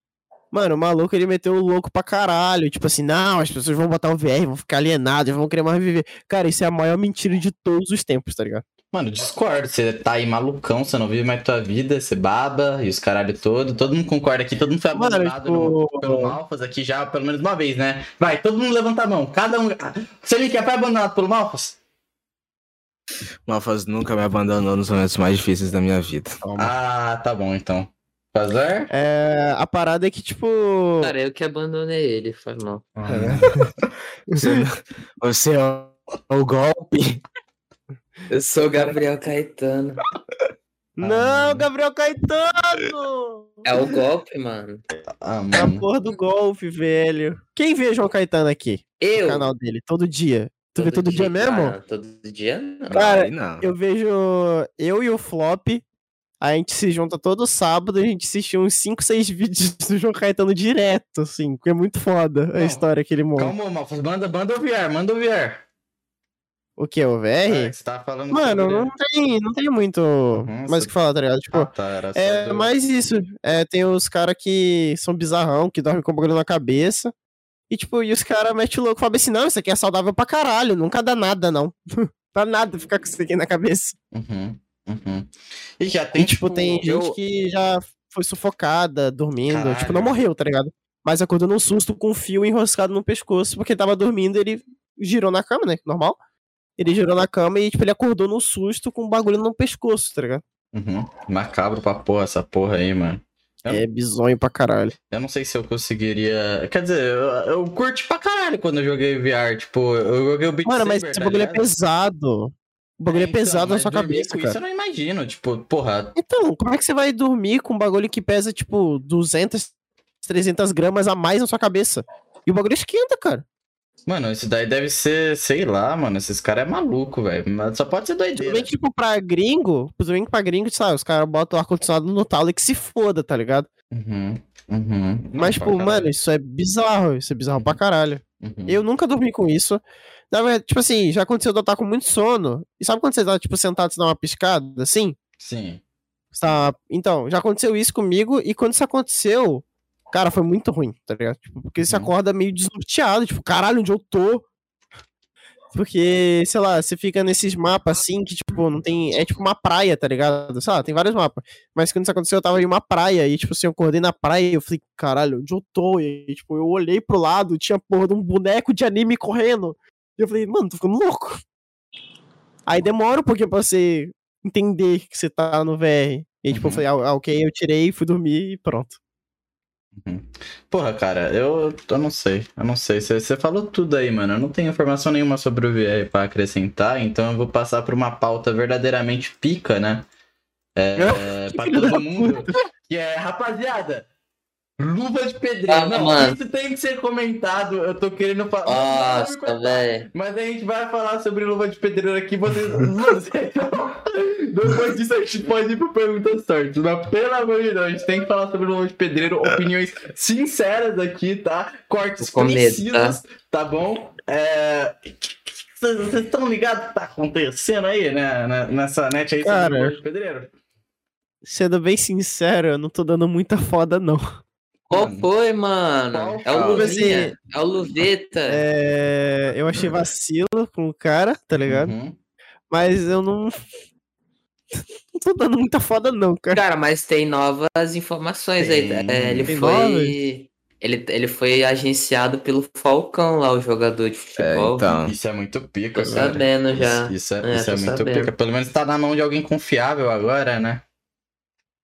Speaker 3: Mano, o maluco, ele meteu o louco pra caralho. Tipo assim, não, as pessoas vão botar o VR, vão ficar alienadas, vão querer mais viver. Cara, isso é a maior mentira de todos os tempos, tá ligado?
Speaker 1: Mano, discordo. Você tá aí malucão, você não vive mais tua vida, você baba e os caralho todo. Todo mundo concorda aqui, todo mundo foi
Speaker 3: Mano,
Speaker 1: abandonado
Speaker 3: tipo-
Speaker 1: no- pelo Malfas aqui já pelo menos uma vez, né? Vai, todo mundo levanta a mão. Cada um. Ah, Você me quer foi abandonado pelo Malfas?
Speaker 4: Malfas nunca me abandonou nos momentos mais difíceis da minha vida.
Speaker 1: Ah, tá bom então. Fazer?
Speaker 3: É, a parada é que, tipo.
Speaker 5: Cara, eu que abandonei ele, foi mal.
Speaker 4: Você, você é o- o golpe.
Speaker 5: Eu sou o Gabriel Caetano.
Speaker 3: Não, Gabriel Caetano!
Speaker 5: É o golpe, mano.
Speaker 1: Ah,
Speaker 3: É a
Speaker 1: mano.
Speaker 3: porra do golfe, velho. Quem vê João Caetano aqui?
Speaker 5: Eu.
Speaker 3: No canal dele, todo dia. Tu vê todo dia mesmo?
Speaker 5: Ah, todo dia não.
Speaker 3: Cara,
Speaker 4: Aí não.
Speaker 3: Eu vejo eu e o Flop. A gente se junta todo sábado, a gente assiste uns 5, 6 vídeos do João Caetano direto, assim, porque é muito foda a
Speaker 1: Não,
Speaker 3: história que ele monta.
Speaker 1: Calma, Malfas. Manda, manda o VR, manda o VR.
Speaker 3: O que? O
Speaker 1: É,
Speaker 3: VR?
Speaker 1: que você tá falando
Speaker 3: Mano,
Speaker 1: sobre-
Speaker 3: não tem, não tem muito mais o que falar, tá ligado? Tipo,
Speaker 1: Ah, tá,
Speaker 3: é
Speaker 1: do-
Speaker 3: mais isso. É, tem os caras que são bizarrão, que dormem com o bagulho na cabeça. E, tipo, e os caras metem o louco e falam assim: não, isso aqui é saudável pra caralho, nunca dá nada, não. dá nada ficar com isso aqui na cabeça.
Speaker 1: Uhum, uhum. E já tem,
Speaker 3: e, tipo, tem
Speaker 1: eu-
Speaker 3: gente que já foi sufocada, dormindo.
Speaker 1: Caralho.
Speaker 3: Tipo, não morreu, tá ligado? Mas acordou num susto com um fio enroscado no pescoço, porque tava dormindo ele girou na cama, né? Normal. Ele girou na cama e, tipo, ele acordou no susto com um bagulho no pescoço, tá ligado?
Speaker 1: Uhum. Macabro pra porra essa porra aí, mano.
Speaker 3: É bizonho pra caralho.
Speaker 1: Eu não sei se eu conseguiria. Quer dizer, eu, eu curti pra caralho quando eu joguei VR. Tipo, eu joguei o Beat
Speaker 3: Mano, mas esse
Speaker 1: tá
Speaker 3: bagulho é pesado. O bagulho é,
Speaker 1: então,
Speaker 3: pesado na sua cabeça,
Speaker 1: com
Speaker 3: cara.
Speaker 1: Isso eu não imagino. Tipo, porra,
Speaker 3: Então, como é que você vai dormir com um bagulho que pesa, tipo, 200, 300 gramas a mais na sua cabeça? E o bagulho esquenta, cara.
Speaker 1: Mano, isso daí deve ser, sei lá, mano. Esses caras é maluco, velho. Mas Só pode ser doideira.
Speaker 3: que, tipo, pra gringo, que pra gringo, sabe, os caras botam o ar-condicionado no talo e que se foda, tá ligado?
Speaker 1: Uhum. Uhum.
Speaker 3: Mas, tipo, mano, isso é bizarro, isso é bizarro pra caralho.
Speaker 1: Uhum.
Speaker 3: Eu nunca dormi com isso. Na verdade, tipo assim, já aconteceu de eu estar com muito sono. E sabe quando você tá, tipo, sentado e dá uma piscada, assim?
Speaker 1: Sim.
Speaker 3: Tá- Então, já aconteceu isso comigo, e quando isso aconteceu, cara, foi muito ruim, tá ligado? Tipo, porque você
Speaker 1: Uhum.
Speaker 3: acorda meio desnorteado, tipo, caralho, onde eu tô? Porque, sei lá, você fica nesses mapas assim que, tipo, não tem. É tipo uma praia, tá ligado? Sei lá, tem vários mapas. Mas quando isso aconteceu, eu tava em uma praia. E, tipo assim, eu acordei na praia e eu falei, caralho, onde eu tô? E, tipo, eu olhei pro lado, tinha porra de um boneco de anime correndo. E eu falei, mano, tô ficando louco. Aí demora um pouquinho pra você entender que você tá no VR. E tipo, eu
Speaker 1: Uhum.
Speaker 3: falei, ah, ok, eu tirei, fui dormir e pronto.
Speaker 1: Porra, cara, eu, eu não sei. Eu não sei. Você falou tudo aí, mano. Eu não tenho informação nenhuma sobre o VR pra acrescentar, então eu vou passar por uma pauta verdadeiramente pica, né? É, pra
Speaker 3: filho
Speaker 1: todo mundo. Que é, rapaziada, luva de pedreiro.
Speaker 5: Ah,
Speaker 1: não,
Speaker 5: mano.
Speaker 1: isso tem que ser comentado. Eu tô querendo falar.
Speaker 5: Nossa, velho.
Speaker 1: Mas a gente vai falar sobre luva de pedreiro aqui. Vocês. Depois disso a gente pode ir pro pergunta sorte. Mas pelo amor de Deus, a gente tem que falar sobre luva de pedreiro. Opiniões sinceras aqui, tá? Cortes precisos, tá, bom? É. Vocês estão ligados o que tá acontecendo aí, né? Nessa net aí sobre
Speaker 3: Cara.
Speaker 1: luva de pedreiro?
Speaker 3: Sendo bem sincero, eu não tô dando muita foda, não.
Speaker 5: Qual
Speaker 1: Mano.
Speaker 5: foi, mano?
Speaker 1: Qual
Speaker 5: É o? Luvinha. É o Luveta.
Speaker 3: É, eu achei vacilo com o cara, tá ligado?
Speaker 1: Uhum.
Speaker 3: Mas eu não. não tô dando muita foda, não, cara.
Speaker 5: Cara, mas tem novas informações aí.
Speaker 1: Tem.
Speaker 5: É, ele
Speaker 3: Tem
Speaker 5: foi.
Speaker 3: novas?
Speaker 5: Ele, ele foi agenciado pelo Falcão lá, o jogador de
Speaker 4: É,
Speaker 5: futebol.
Speaker 4: então.
Speaker 1: Isso é muito pica,
Speaker 5: Tô
Speaker 1: cara.
Speaker 5: sabendo já.
Speaker 1: Isso, isso é,
Speaker 5: É,
Speaker 1: isso é muito
Speaker 5: sabendo.
Speaker 1: pica. Pelo menos tá na mão de alguém confiável agora, né?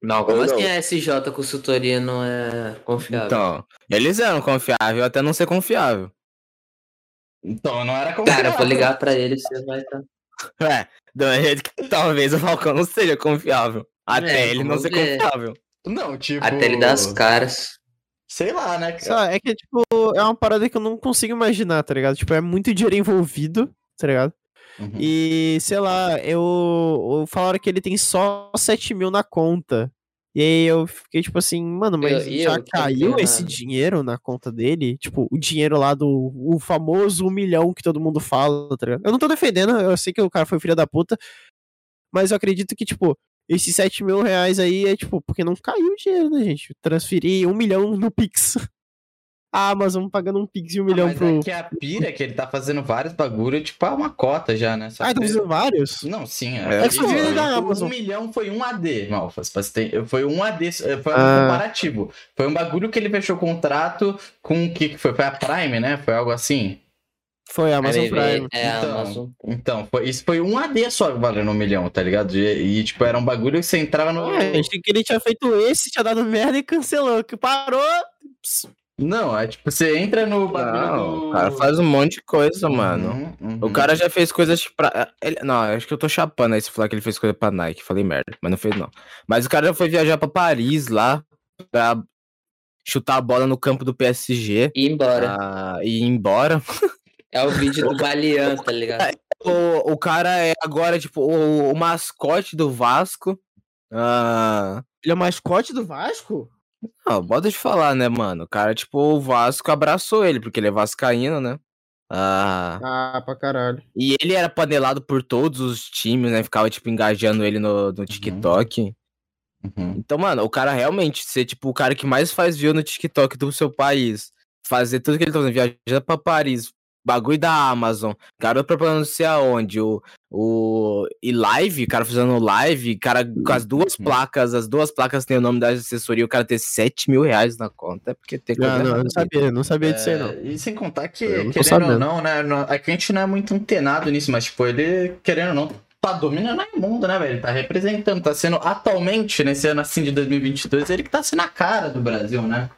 Speaker 5: Não, como
Speaker 2: Eu
Speaker 5: assim
Speaker 2: não.
Speaker 5: a SJ consultoria não é confiável?
Speaker 4: Então, eles eram confiáveis até não ser confiável.
Speaker 1: Então, não era confiável.
Speaker 5: Cara, eu vou ligar pra ele, você vai estar.
Speaker 4: É, do jeito que talvez o Falcão não seja confiável. Até
Speaker 5: É,
Speaker 4: ele não ser
Speaker 5: ver.
Speaker 4: confiável.
Speaker 1: Não, tipo.
Speaker 5: Até ele dar as caras.
Speaker 1: Sei lá, né? cara?
Speaker 3: Só, é que, tipo, é uma parada que eu não consigo imaginar, tá ligado? Tipo, é muito dinheiro envolvido, tá ligado?
Speaker 1: Uhum.
Speaker 3: E, sei lá, eu, eu falaram que ele tem só 7 mil na conta. E aí eu fiquei tipo assim, mano, mas
Speaker 5: Eu-
Speaker 3: já
Speaker 5: eu
Speaker 3: caiu esse dinheiro na conta dele? Tipo, o dinheiro lá do o famoso um milhão que todo mundo fala, tá ligado? Eu não tô defendendo, eu sei que o cara foi filho da puta, mas eu acredito que, tipo, esses 7 mil reais aí é tipo, porque não caiu o dinheiro, né, gente? Transferir um milhão no Pix. A Amazon pagando um Pix de um
Speaker 1: Ah,
Speaker 3: milhão
Speaker 1: mas
Speaker 3: pro.
Speaker 1: é que a pira é que ele tá fazendo vários bagulho, tipo, é uma cota já, né? Só
Speaker 3: Ah, tá fazendo vários?
Speaker 1: Não, sim.
Speaker 4: É,
Speaker 1: É,
Speaker 3: que só vive da
Speaker 1: um
Speaker 3: Amazon.
Speaker 1: milhão foi um AD, Malfas. Foi um AD, foi um
Speaker 3: Ah.
Speaker 1: comparativo. Foi um bagulho que ele fechou contrato com o que foi? Foi a Prime, né? Foi algo assim.
Speaker 3: Foi a Amazon Prime.
Speaker 5: É, a
Speaker 1: Então,
Speaker 5: Amazon.
Speaker 1: Então, foi, isso foi um AD só valendo um milhão, tá ligado? E, e, tipo, era um bagulho que você entrava no.
Speaker 3: É, achei que ele tinha feito esse, tinha dado merda e cancelou. Que parou. Ps,
Speaker 1: Não, é tipo, você entra no
Speaker 4: Não,
Speaker 1: do...
Speaker 4: o cara faz um monte de coisa, mano.
Speaker 1: Uhum, uhum.
Speaker 4: O cara já fez coisas pra. ele- Não, acho que eu tô chapando aí se falar que ele fez coisa pra Nike. Falei merda, mas não fez não. Mas o cara já foi viajar pra Paris lá pra chutar a bola no campo do PSG
Speaker 5: E ir embora.
Speaker 4: ah, e ir embora.
Speaker 5: É o vídeo do Balian, tá ligado?
Speaker 4: O, o cara é agora, tipo, o, o mascote do Vasco. Ah.
Speaker 3: Ele é o mascote do Vasco?
Speaker 4: Não, bota de falar, né, mano? O cara, tipo, o Vasco abraçou ele, porque ele é vascaíno, né? Ah.
Speaker 3: Ah, pra caralho.
Speaker 4: E ele era panelado por todos os times, né? Ficava, tipo, engajando ele no, no TikTok.
Speaker 1: Uhum.
Speaker 4: Então, mano, o cara realmente ser, tipo, o cara que mais faz view no TikTok do seu país. Fazer tudo que ele tá fazendo, viajar pra Paris, bagulho da Amazon, garoto propaganda não sei aonde, o, o... E live, cara fazendo live, cara com as duas
Speaker 1: Uhum.
Speaker 4: placas, as duas placas tem o nome da assessoria, o cara ter 7 mil reais na conta, é porque tem coisa
Speaker 3: Ah, não, eu não sabia, não sabia disso aí, não.
Speaker 1: É, E sem contar que,
Speaker 3: não
Speaker 1: querendo ou
Speaker 3: sabendo.
Speaker 1: não, né? não- A gente não é muito antenado nisso, mas, tipo, ele, querendo ou não, tá dominando o mundo, né, velho? Ele tá representando, tá sendo atualmente, nesse ano assim de 2022, ele que tá sendo a cara do Brasil, né?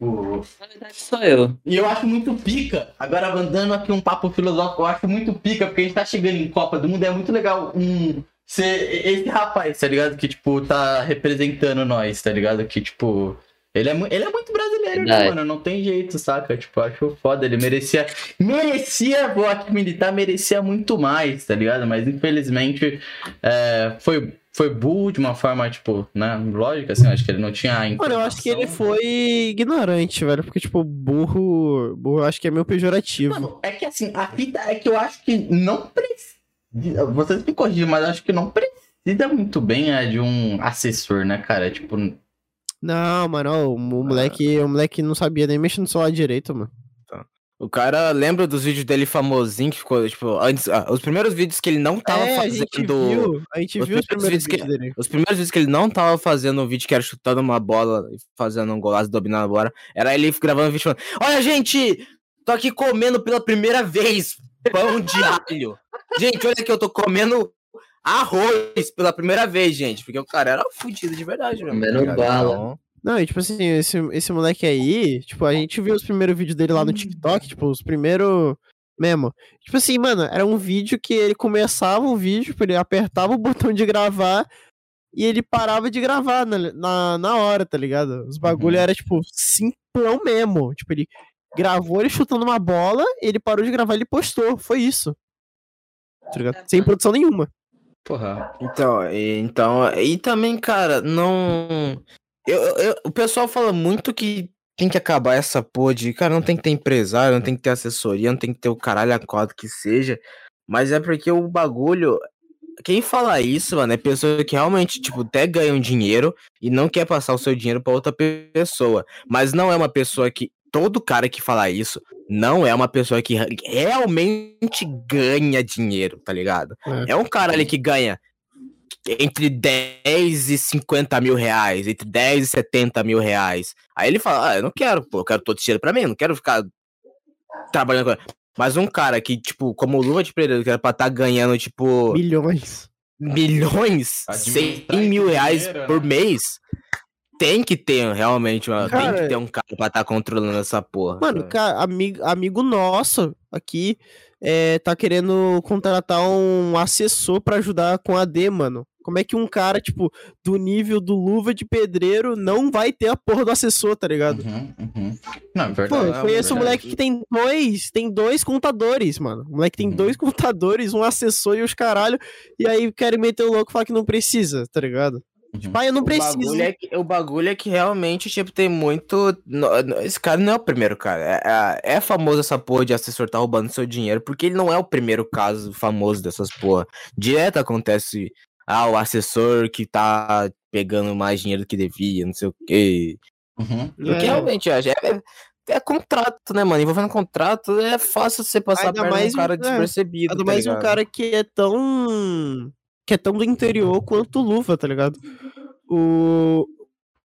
Speaker 1: O...
Speaker 5: Na verdade, sou eu.
Speaker 1: E eu acho muito pica, agora mandando aqui um papo filosófico, eu acho muito pica, porque a gente tá chegando em Copa do Mundo, é muito legal um ser esse rapaz, tá ligado? Que, tipo, tá representando nós, tá ligado? Que, tipo, ele é, ele é muito brasileiro, né, mano? Não tem jeito, saca? Tipo, acho foda. Ele merecia. Merecia, aqui militar, merecia muito mais, tá ligado? Mas infelizmente é, foi, foi burro de uma forma, tipo, né? Lógica, assim, acho que ele não tinha.
Speaker 3: Mano, eu acho que ele foi ignorante, velho. Porque, tipo, burro. Burro eu acho que é meio pejorativo.
Speaker 1: Mano, é que assim, a fita é que eu acho que não precisa. Vocês me corrigem, mas eu acho que não precisa muito bem é, de um assessor, né, cara? Tipo,
Speaker 3: Não, mano, ó, o moleque, o moleque não sabia nem mexer no celular direito, mano.
Speaker 4: O cara lembra dos vídeos dele famosinho que ficou, tipo, antes. ah, os primeiros vídeos que ele não tava
Speaker 3: é, a gente
Speaker 4: fazendo.
Speaker 3: viu, a gente
Speaker 4: os
Speaker 3: viu os
Speaker 4: primeiros
Speaker 3: primeiros
Speaker 4: vídeos que-
Speaker 3: vídeos dele.
Speaker 4: Os primeiros vídeos que ele não tava fazendo um vídeo que era chutando uma bola e fazendo um golaço dominando a bola. Era ele gravando um vídeo falando: Olha, gente, tô aqui comendo pela primeira vez pão de alho. gente, olha que eu tô comendo arroz pela primeira vez, gente. Porque o cara era fudido de verdade, mesmo.
Speaker 5: Comendo
Speaker 4: ligado?
Speaker 5: bala.
Speaker 3: Não, e tipo assim, esse, esse moleque aí, tipo, a gente viu os primeiros vídeos dele lá no TikTok, tipo, os primeiros mesmo. Tipo assim, mano, era um vídeo que ele começava o vídeo, tipo, ele apertava o botão de gravar e ele parava de gravar na, na, na hora, tá ligado? Os bagulho
Speaker 1: Uhum.
Speaker 3: era, tipo, simplão mesmo. Tipo, ele gravou ele chutando uma bola, ele parou de gravar e ele postou. Foi isso. Tá ligado? Sem produção nenhuma.
Speaker 1: Porra.
Speaker 4: Então, e, então, e também, cara, não. Eu, eu- o pessoal fala muito que tem que acabar essa porra de, cara, não tem que ter empresário, não tem que ter assessoria, não tem que ter o caralho a quadro que seja. Mas é porque o bagulho. Quem fala isso, mano, é pessoa que realmente, tipo, até ganha um dinheiro e não quer passar o seu dinheiro pra outra pessoa. Mas não é uma pessoa que. Todo cara que fala isso não é uma pessoa que re- realmente ganha dinheiro, tá ligado?
Speaker 3: É.
Speaker 4: É um cara ali que ganha entre 10 e 50 mil reais, entre 10 e 70 mil reais. Aí ele fala, ah, eu não quero, pô, eu quero todo esse dinheiro pra mim, eu não quero ficar trabalhando com... Mas um cara que, tipo, como o Luva de Pereira, que era pra estar ganhando, tipo,
Speaker 3: Milhões.
Speaker 4: milhões, 100
Speaker 1: Administrar esse
Speaker 4: mil reais
Speaker 1: dinheiro,
Speaker 4: por
Speaker 1: né?
Speaker 4: mês, tem que ter, realmente, uma, tem
Speaker 3: Cara,
Speaker 4: que ter um cara pra estar controlando essa porra.
Speaker 3: Mano,
Speaker 4: sabe?
Speaker 3: cara, amigo, amigo nosso aqui é, tá querendo contratar um assessor pra ajudar com a D, mano. Como é que um cara, tipo, do nível do luva de pedreiro não vai ter a porra do assessor, tá ligado?
Speaker 1: Uhum, uhum. Não, é
Speaker 3: Pô,
Speaker 1: verdade.
Speaker 3: eu
Speaker 4: é
Speaker 3: conheço um
Speaker 4: verdade.
Speaker 3: moleque que tem dois, tem dois contadores, mano. O moleque tem
Speaker 1: Uhum.
Speaker 3: dois contadores, um assessor e os caralho, e aí querem meter o louco e falar que não precisa, tá ligado?
Speaker 1: Uhum.
Speaker 3: Pai, eu não
Speaker 4: O
Speaker 3: preciso.
Speaker 4: bagulho, é que, o bagulho é que realmente, tipo, tem muito. Esse cara não é o primeiro, cara. É, é, é famoso essa porra de assessor tá roubando seu dinheiro, porque ele não é o primeiro caso famoso dessas porra. Direto acontece. Ah, o assessor que tá pegando mais dinheiro do que devia, não sei o quê.
Speaker 1: Uhum.
Speaker 4: Porque
Speaker 3: É.
Speaker 4: realmente, é, é, é contrato, né, mano? Envolvendo contrato, é fácil você passar
Speaker 3: Ainda
Speaker 4: perto de
Speaker 3: mais
Speaker 4: um cara
Speaker 3: um- é,
Speaker 4: despercebido.
Speaker 3: Ainda
Speaker 4: tá
Speaker 3: mais um
Speaker 4: ligado?
Speaker 3: cara que é tão. Que é tão do interior quanto o Luva, tá ligado? O.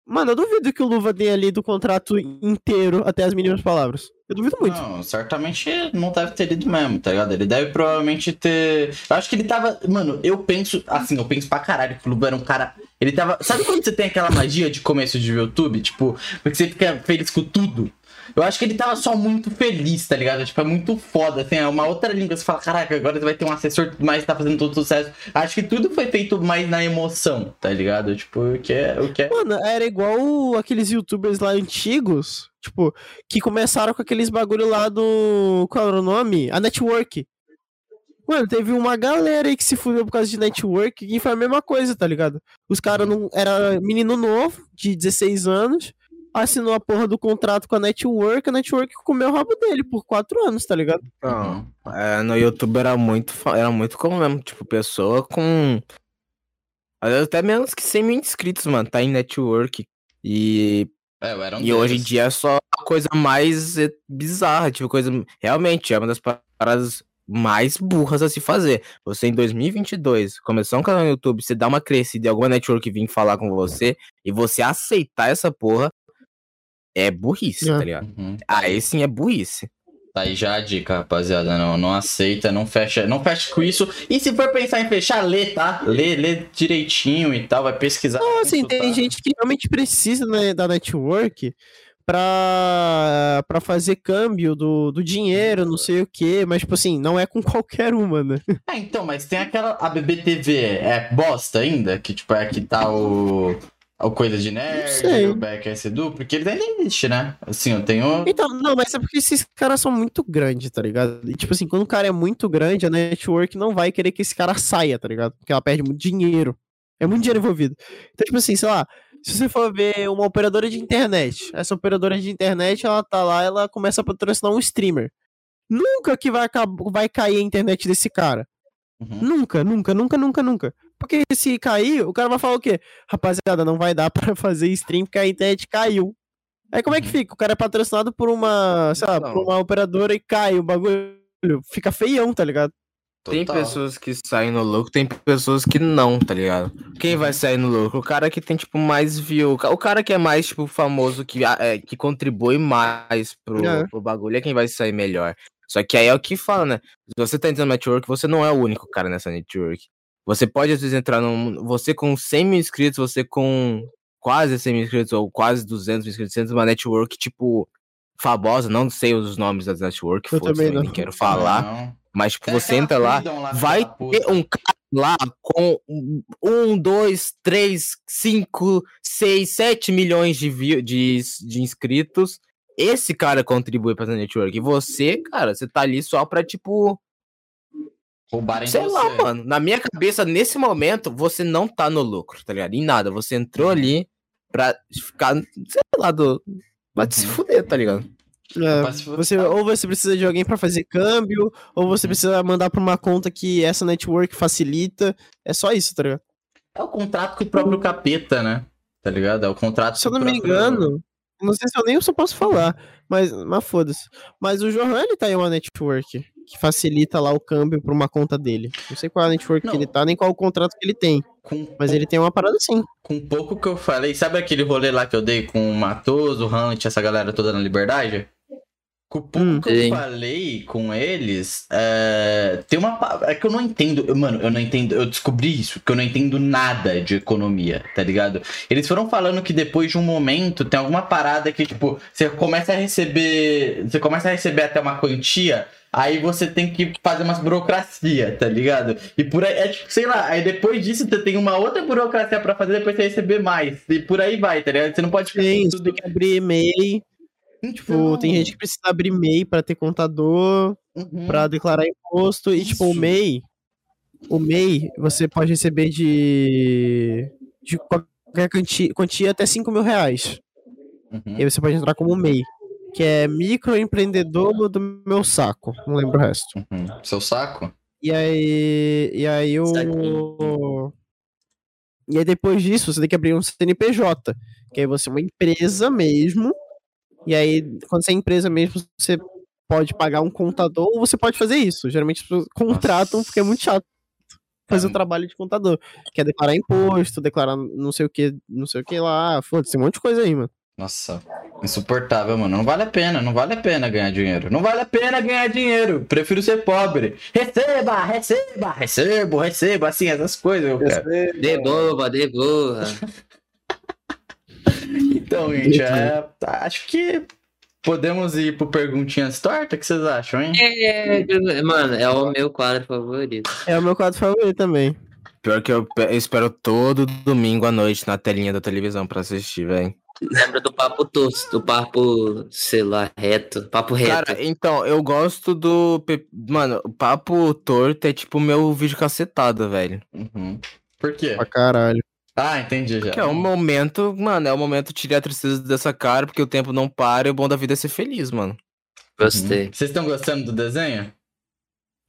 Speaker 3: Mano, eu duvido que o Luva dê ali do contrato inteiro até as mínimas palavras. Eu duvido muito.
Speaker 1: Não, certamente não deve ter lido mesmo, tá ligado? Ele deve provavelmente ter. Eu acho que ele tava. Mano, eu penso. Assim, eu penso pra caralho que o Luba era um cara. Ele tava. Sabe quando você tem aquela magia de começo de YouTube? Tipo, porque você fica feliz com tudo? Eu acho que ele tava só muito feliz, tá ligado? Tipo, é muito foda. Assim, é uma outra língua. Você fala, caraca, agora você vai ter um assessor mais, tá fazendo todo sucesso. Acho que tudo foi feito mais na emoção, tá ligado? Tipo, o que é. O que é...
Speaker 3: Mano, era igual aqueles youtubers lá antigos, tipo, que começaram com aqueles bagulho lá do. Qual era o nome? A Network. Mano, teve uma galera aí que se fudeu por causa de network e foi a mesma coisa, tá ligado? Os caras não. Era menino novo, de 16 anos, assinou a porra do contrato com a network, a network comeu o rabo dele por 4 anos, tá ligado?
Speaker 4: Não, é, no YouTube era muito, era muito comum mesmo, tipo, pessoa com. Até menos que 100 mil inscritos, mano, tá em network. E,
Speaker 1: É, eu era um
Speaker 4: e hoje em
Speaker 1: deles.
Speaker 4: dia é só a coisa mais eh, bizarra, tipo, coisa. Realmente, é uma das paradas mais burras a se fazer. Você em 2022 começar um canal no YouTube, você dá uma crescida e alguma network vir falar com você e você aceitar essa porra, é burrice,
Speaker 3: É.
Speaker 4: tá ligado?
Speaker 1: Uhum.
Speaker 4: Aí sim é burrice.
Speaker 1: Tá aí já a dica, rapaziada. Não, não aceita, não fecha, não fecha com isso. E se for pensar em fechar, lê, tá? Lê, lê direitinho e tal, vai pesquisar.
Speaker 3: Não, assim, tem gente que realmente precisa né, da network pra, pra fazer câmbio do, do dinheiro, não sei o que, mas, tipo assim, não é com qualquer uma, né?
Speaker 1: É, então, mas tem aquela. A BBTV é bosta ainda? Que tipo, é que tá o. O Coisa de. Nerd, o BKS Edu, porque ele ainda existe, né? Assim, eu tenho.
Speaker 3: Então, não, mas é porque esses caras são muito grandes, tá ligado? E, tipo assim, quando o cara é muito grande, a network não vai querer que esse cara saia, tá ligado? Porque ela perde muito dinheiro. É muito dinheiro envolvido. Então, tipo assim, sei lá, se você for ver uma operadora de internet, essa operadora de internet, ela tá lá, ela começa a patrocinar um streamer. Nunca que vai, vai cair a internet desse cara.
Speaker 1: Uhum.
Speaker 3: Nunca, nunca, nunca, nunca, nunca. Porque se cair, o cara vai falar o quê? Rapaziada, não vai dar pra fazer stream porque a internet caiu. Aí como é que
Speaker 1: Uhum.
Speaker 3: fica? O cara é patrocinado por uma, sei lá,
Speaker 4: Não.
Speaker 3: por uma operadora e cai o bagulho. Fica feião, tá ligado?
Speaker 4: Tem
Speaker 1: Total.
Speaker 4: pessoas que saem no lucro, tem pessoas que não, tá ligado? Quem vai sair no lucro? O cara que tem, tipo, mais view. O cara que é mais, tipo, famoso, que, ah, é, que contribui mais pro,
Speaker 3: É.
Speaker 4: pro bagulho, é quem vai sair melhor. Só que aí é o que fala, né? Se você tá entrando na network, você não é o único cara nessa network. Você pode, às vezes, entrar num. Você com 100 mil inscritos, você com quase 100 mil inscritos, ou quase 200 mil inscritos, uma network, tipo, famosa. Não sei os nomes das networks,
Speaker 3: Eu também
Speaker 4: eu
Speaker 3: não.
Speaker 4: nem quero falar.
Speaker 1: Não.
Speaker 4: Mas, tipo,
Speaker 1: Tem
Speaker 4: você
Speaker 1: aquela
Speaker 4: entra lá,
Speaker 1: lá,
Speaker 4: vai ter um cara lá com um, dois, três, cinco, seis, sete milhões de, view, de, de inscritos. Esse cara contribui pra essa network. E você, cara, você tá ali só pra, tipo,
Speaker 1: Roubarem
Speaker 4: sei
Speaker 1: você.
Speaker 4: lá, mano. Na minha cabeça, nesse momento, você não tá no lucro, tá ligado? Em nada. Você entrou ali pra ficar, sei lá, do. Pra se
Speaker 1: Uhum.
Speaker 4: fuder, tá ligado?
Speaker 3: É, você, ou você precisa de alguém pra fazer câmbio, ou você
Speaker 1: Uhum.
Speaker 3: precisa mandar pra uma conta que essa network facilita. É só isso, tá ligado?
Speaker 1: É o contrato com o próprio capeta, né? Tá ligado? É o contrato
Speaker 3: Se eu não me engano, não sei se eu nem só posso falar, mas, mas foda-se. Mas o Johan, ele tá em uma network que facilita lá o câmbio pra uma conta dele. Não sei qual é a network
Speaker 1: Não.
Speaker 3: que ele tá, nem qual o contrato que ele tem.
Speaker 1: Com,
Speaker 3: Mas ele tem uma parada assim.
Speaker 1: com pouco que eu falei. Sabe aquele rolê lá que eu dei com o Matoso, o Hunt, essa galera toda na Liberdade? Com pouco
Speaker 3: Hum.
Speaker 1: que eu
Speaker 5: Sim.
Speaker 1: falei com eles, é, tem uma. É que eu não entendo. eu- Mano, eu não entendo. Eu descobri isso, que eu não entendo nada de economia, tá ligado? Eles foram falando que depois de um momento tem alguma parada que, tipo, você começa a receber. Você começa a receber até uma quantia. Aí você tem que fazer umas burocracia, tá ligado? E por aí, é tipo, sei lá, aí depois disso você tem uma outra burocracia pra fazer, depois você receber mais. E por aí vai, tá ligado? Você não pode
Speaker 3: Tem, você
Speaker 1: tudo.
Speaker 3: tem que abrir e-mail. Tipo, tem gente que precisa abrir e-mail pra ter contador,
Speaker 1: Uhum.
Speaker 3: pra declarar imposto. E, tipo, o. MEI, o MEI, você pode receber de, de qualquer quantia, quantia até 5 mil reais.
Speaker 1: Uhum.
Speaker 3: E aí você pode entrar como MEI, que é microempreendedor do meu saco. Não lembro o resto.
Speaker 1: Uhum. Seu saco?
Speaker 3: E aí, e aí o...
Speaker 5: Saquinho.
Speaker 3: E aí depois disso, você tem que abrir um CNPJ, que aí você é uma empresa mesmo. E aí, quando você é empresa mesmo, você pode pagar um contador ou você pode fazer isso. Geralmente as pessoas contratam porque é muito chato fazer
Speaker 1: É.
Speaker 3: o trabalho de contador. Que é declarar imposto, declarar não sei o que, não sei o que lá. Foda-se, tem um monte de coisa aí, mano.
Speaker 1: Nossa, insuportável, mano. Não vale a pena, não vale a pena ganhar dinheiro. Não vale a pena ganhar dinheiro. Prefiro ser pobre. Receba, receba, recebo, recebo, assim, essas coisas eu quero.
Speaker 5: Devolva, devolva.
Speaker 1: Então, gente, é, acho que podemos ir pro Perguntinhas Torta, o que vocês acham, hein?
Speaker 5: É, mano, é o meu quadro favorito.
Speaker 3: É o meu quadro favorito também.
Speaker 4: Pior que eu, pe- eu espero todo domingo à noite na telinha da televisão pra assistir, velho.
Speaker 5: Lembra do papo tosco, do papo, sei lá, reto. Papo reto.
Speaker 4: Cara, então, eu gosto do. Mano, o papo torto é tipo meu vídeo cacetada, velho.
Speaker 1: Uhum. Por quê?
Speaker 3: Pra caralho.
Speaker 1: Ah, entendi já.
Speaker 4: Que é o momento, mano, é o momento de tirar a tristeza dessa cara, porque o tempo não para e o bom da vida é ser feliz, mano.
Speaker 5: Gostei.
Speaker 1: Uhum. Vocês estão gostando do desenho?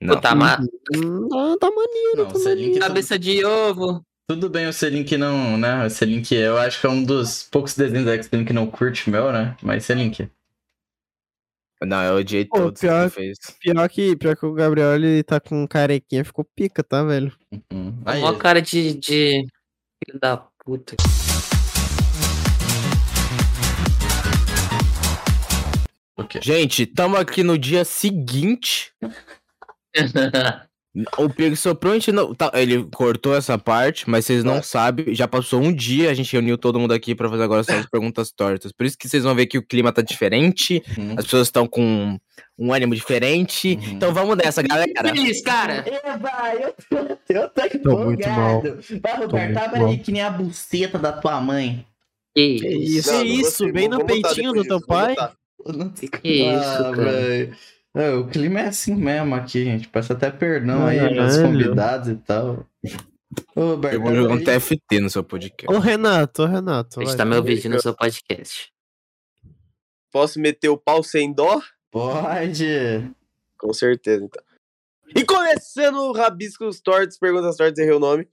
Speaker 4: Não.
Speaker 5: Puta, ma...
Speaker 3: Ah, tá maneiro,
Speaker 1: Não,
Speaker 3: tá
Speaker 1: o Selim que tudo,
Speaker 5: cabeça de ovo.
Speaker 1: tudo bem o Selim que não, né? O Selim que eu acho que é um dos poucos desenhos da X-Men que não curte o meu, né? Mas Selim que.
Speaker 4: Não, eu odiei
Speaker 3: Pô,
Speaker 4: todos que
Speaker 3: pior-
Speaker 4: ele fez.
Speaker 3: Pior que, pior que o Gabriel, ele tá com carequinha, ficou pica, tá, velho?
Speaker 1: Uhum. Aí,
Speaker 5: Uma cara de, de. Filho da puta.
Speaker 1: O quê?
Speaker 4: Gente, tamo aqui no dia seguinte. O Pixel provavelmente não. tá, ele cortou essa parte, mas vocês não
Speaker 2: Ah.
Speaker 4: sabem. Já passou um dia, a gente reuniu todo mundo aqui pra fazer agora só as perguntas tortas. Por isso que vocês vão ver que o clima tá diferente,
Speaker 1: Uhum.
Speaker 4: as pessoas estão com um ânimo diferente.
Speaker 1: Uhum.
Speaker 4: Então vamos nessa, galera.
Speaker 5: Feliz, cara.
Speaker 1: Eba, eu tô, eu tô
Speaker 3: Tô muito mal.
Speaker 1: empolgado. Vai, Roberto,
Speaker 3: muito
Speaker 1: abre
Speaker 3: mal.
Speaker 1: aí que nem a buceta da tua mãe.
Speaker 5: Que
Speaker 3: Que
Speaker 5: isso?
Speaker 2: Não, não
Speaker 3: isso, bem no peitinho do teu pai.
Speaker 2: botar.
Speaker 1: Eu não sei
Speaker 5: Que isso, cara.
Speaker 1: velho. É, o clima é assim mesmo aqui, gente. Peço até perdão aí, meus convidados e tal. Ô, Roberto,
Speaker 4: Eu vou jogar um. TFT no seu podcast.
Speaker 3: Ô, Renato, ô, Renato.
Speaker 5: A gente
Speaker 3: vai,
Speaker 5: tá me ouvindo no seu podcast.
Speaker 2: Posso meter o pau sem dó?
Speaker 1: Pode.
Speaker 2: Com certeza, então. E começando o Rabiscos Tortos, Perguntas Tortas, errei o nome.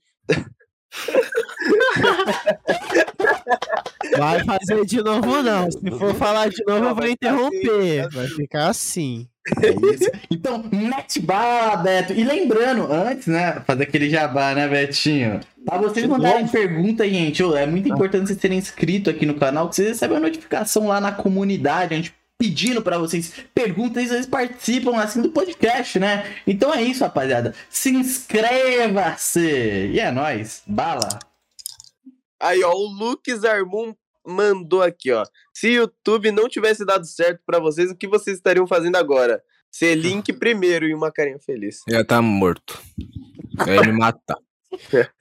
Speaker 3: Vai fazer de novo, não. Se for falar de novo,
Speaker 2: Não,
Speaker 3: eu vou
Speaker 2: vai ficar
Speaker 3: interromper.
Speaker 2: assim,
Speaker 3: Vai ficar assim.
Speaker 1: É isso. Então, mete bala, Beto. E lembrando, antes, né, fazer aquele jabá, né, Betinho? Pra vocês mandarem pergunta, gente, é muito importante vocês terem inscrito aqui no canal, que vocês recebem a notificação lá na comunidade, a gente pedindo pra vocês perguntas, eles participam assim do podcast, né? Então é isso, rapaziada. Se inscreva-se! E é nóis, bala!
Speaker 2: Aí, ó, o Lucas Armum mandou aqui, ó. Se o YouTube não tivesse dado certo pra vocês, o que vocês estariam fazendo agora? Ser link primeiro e uma carinha feliz.
Speaker 4: Já tá morto. Ia me matar.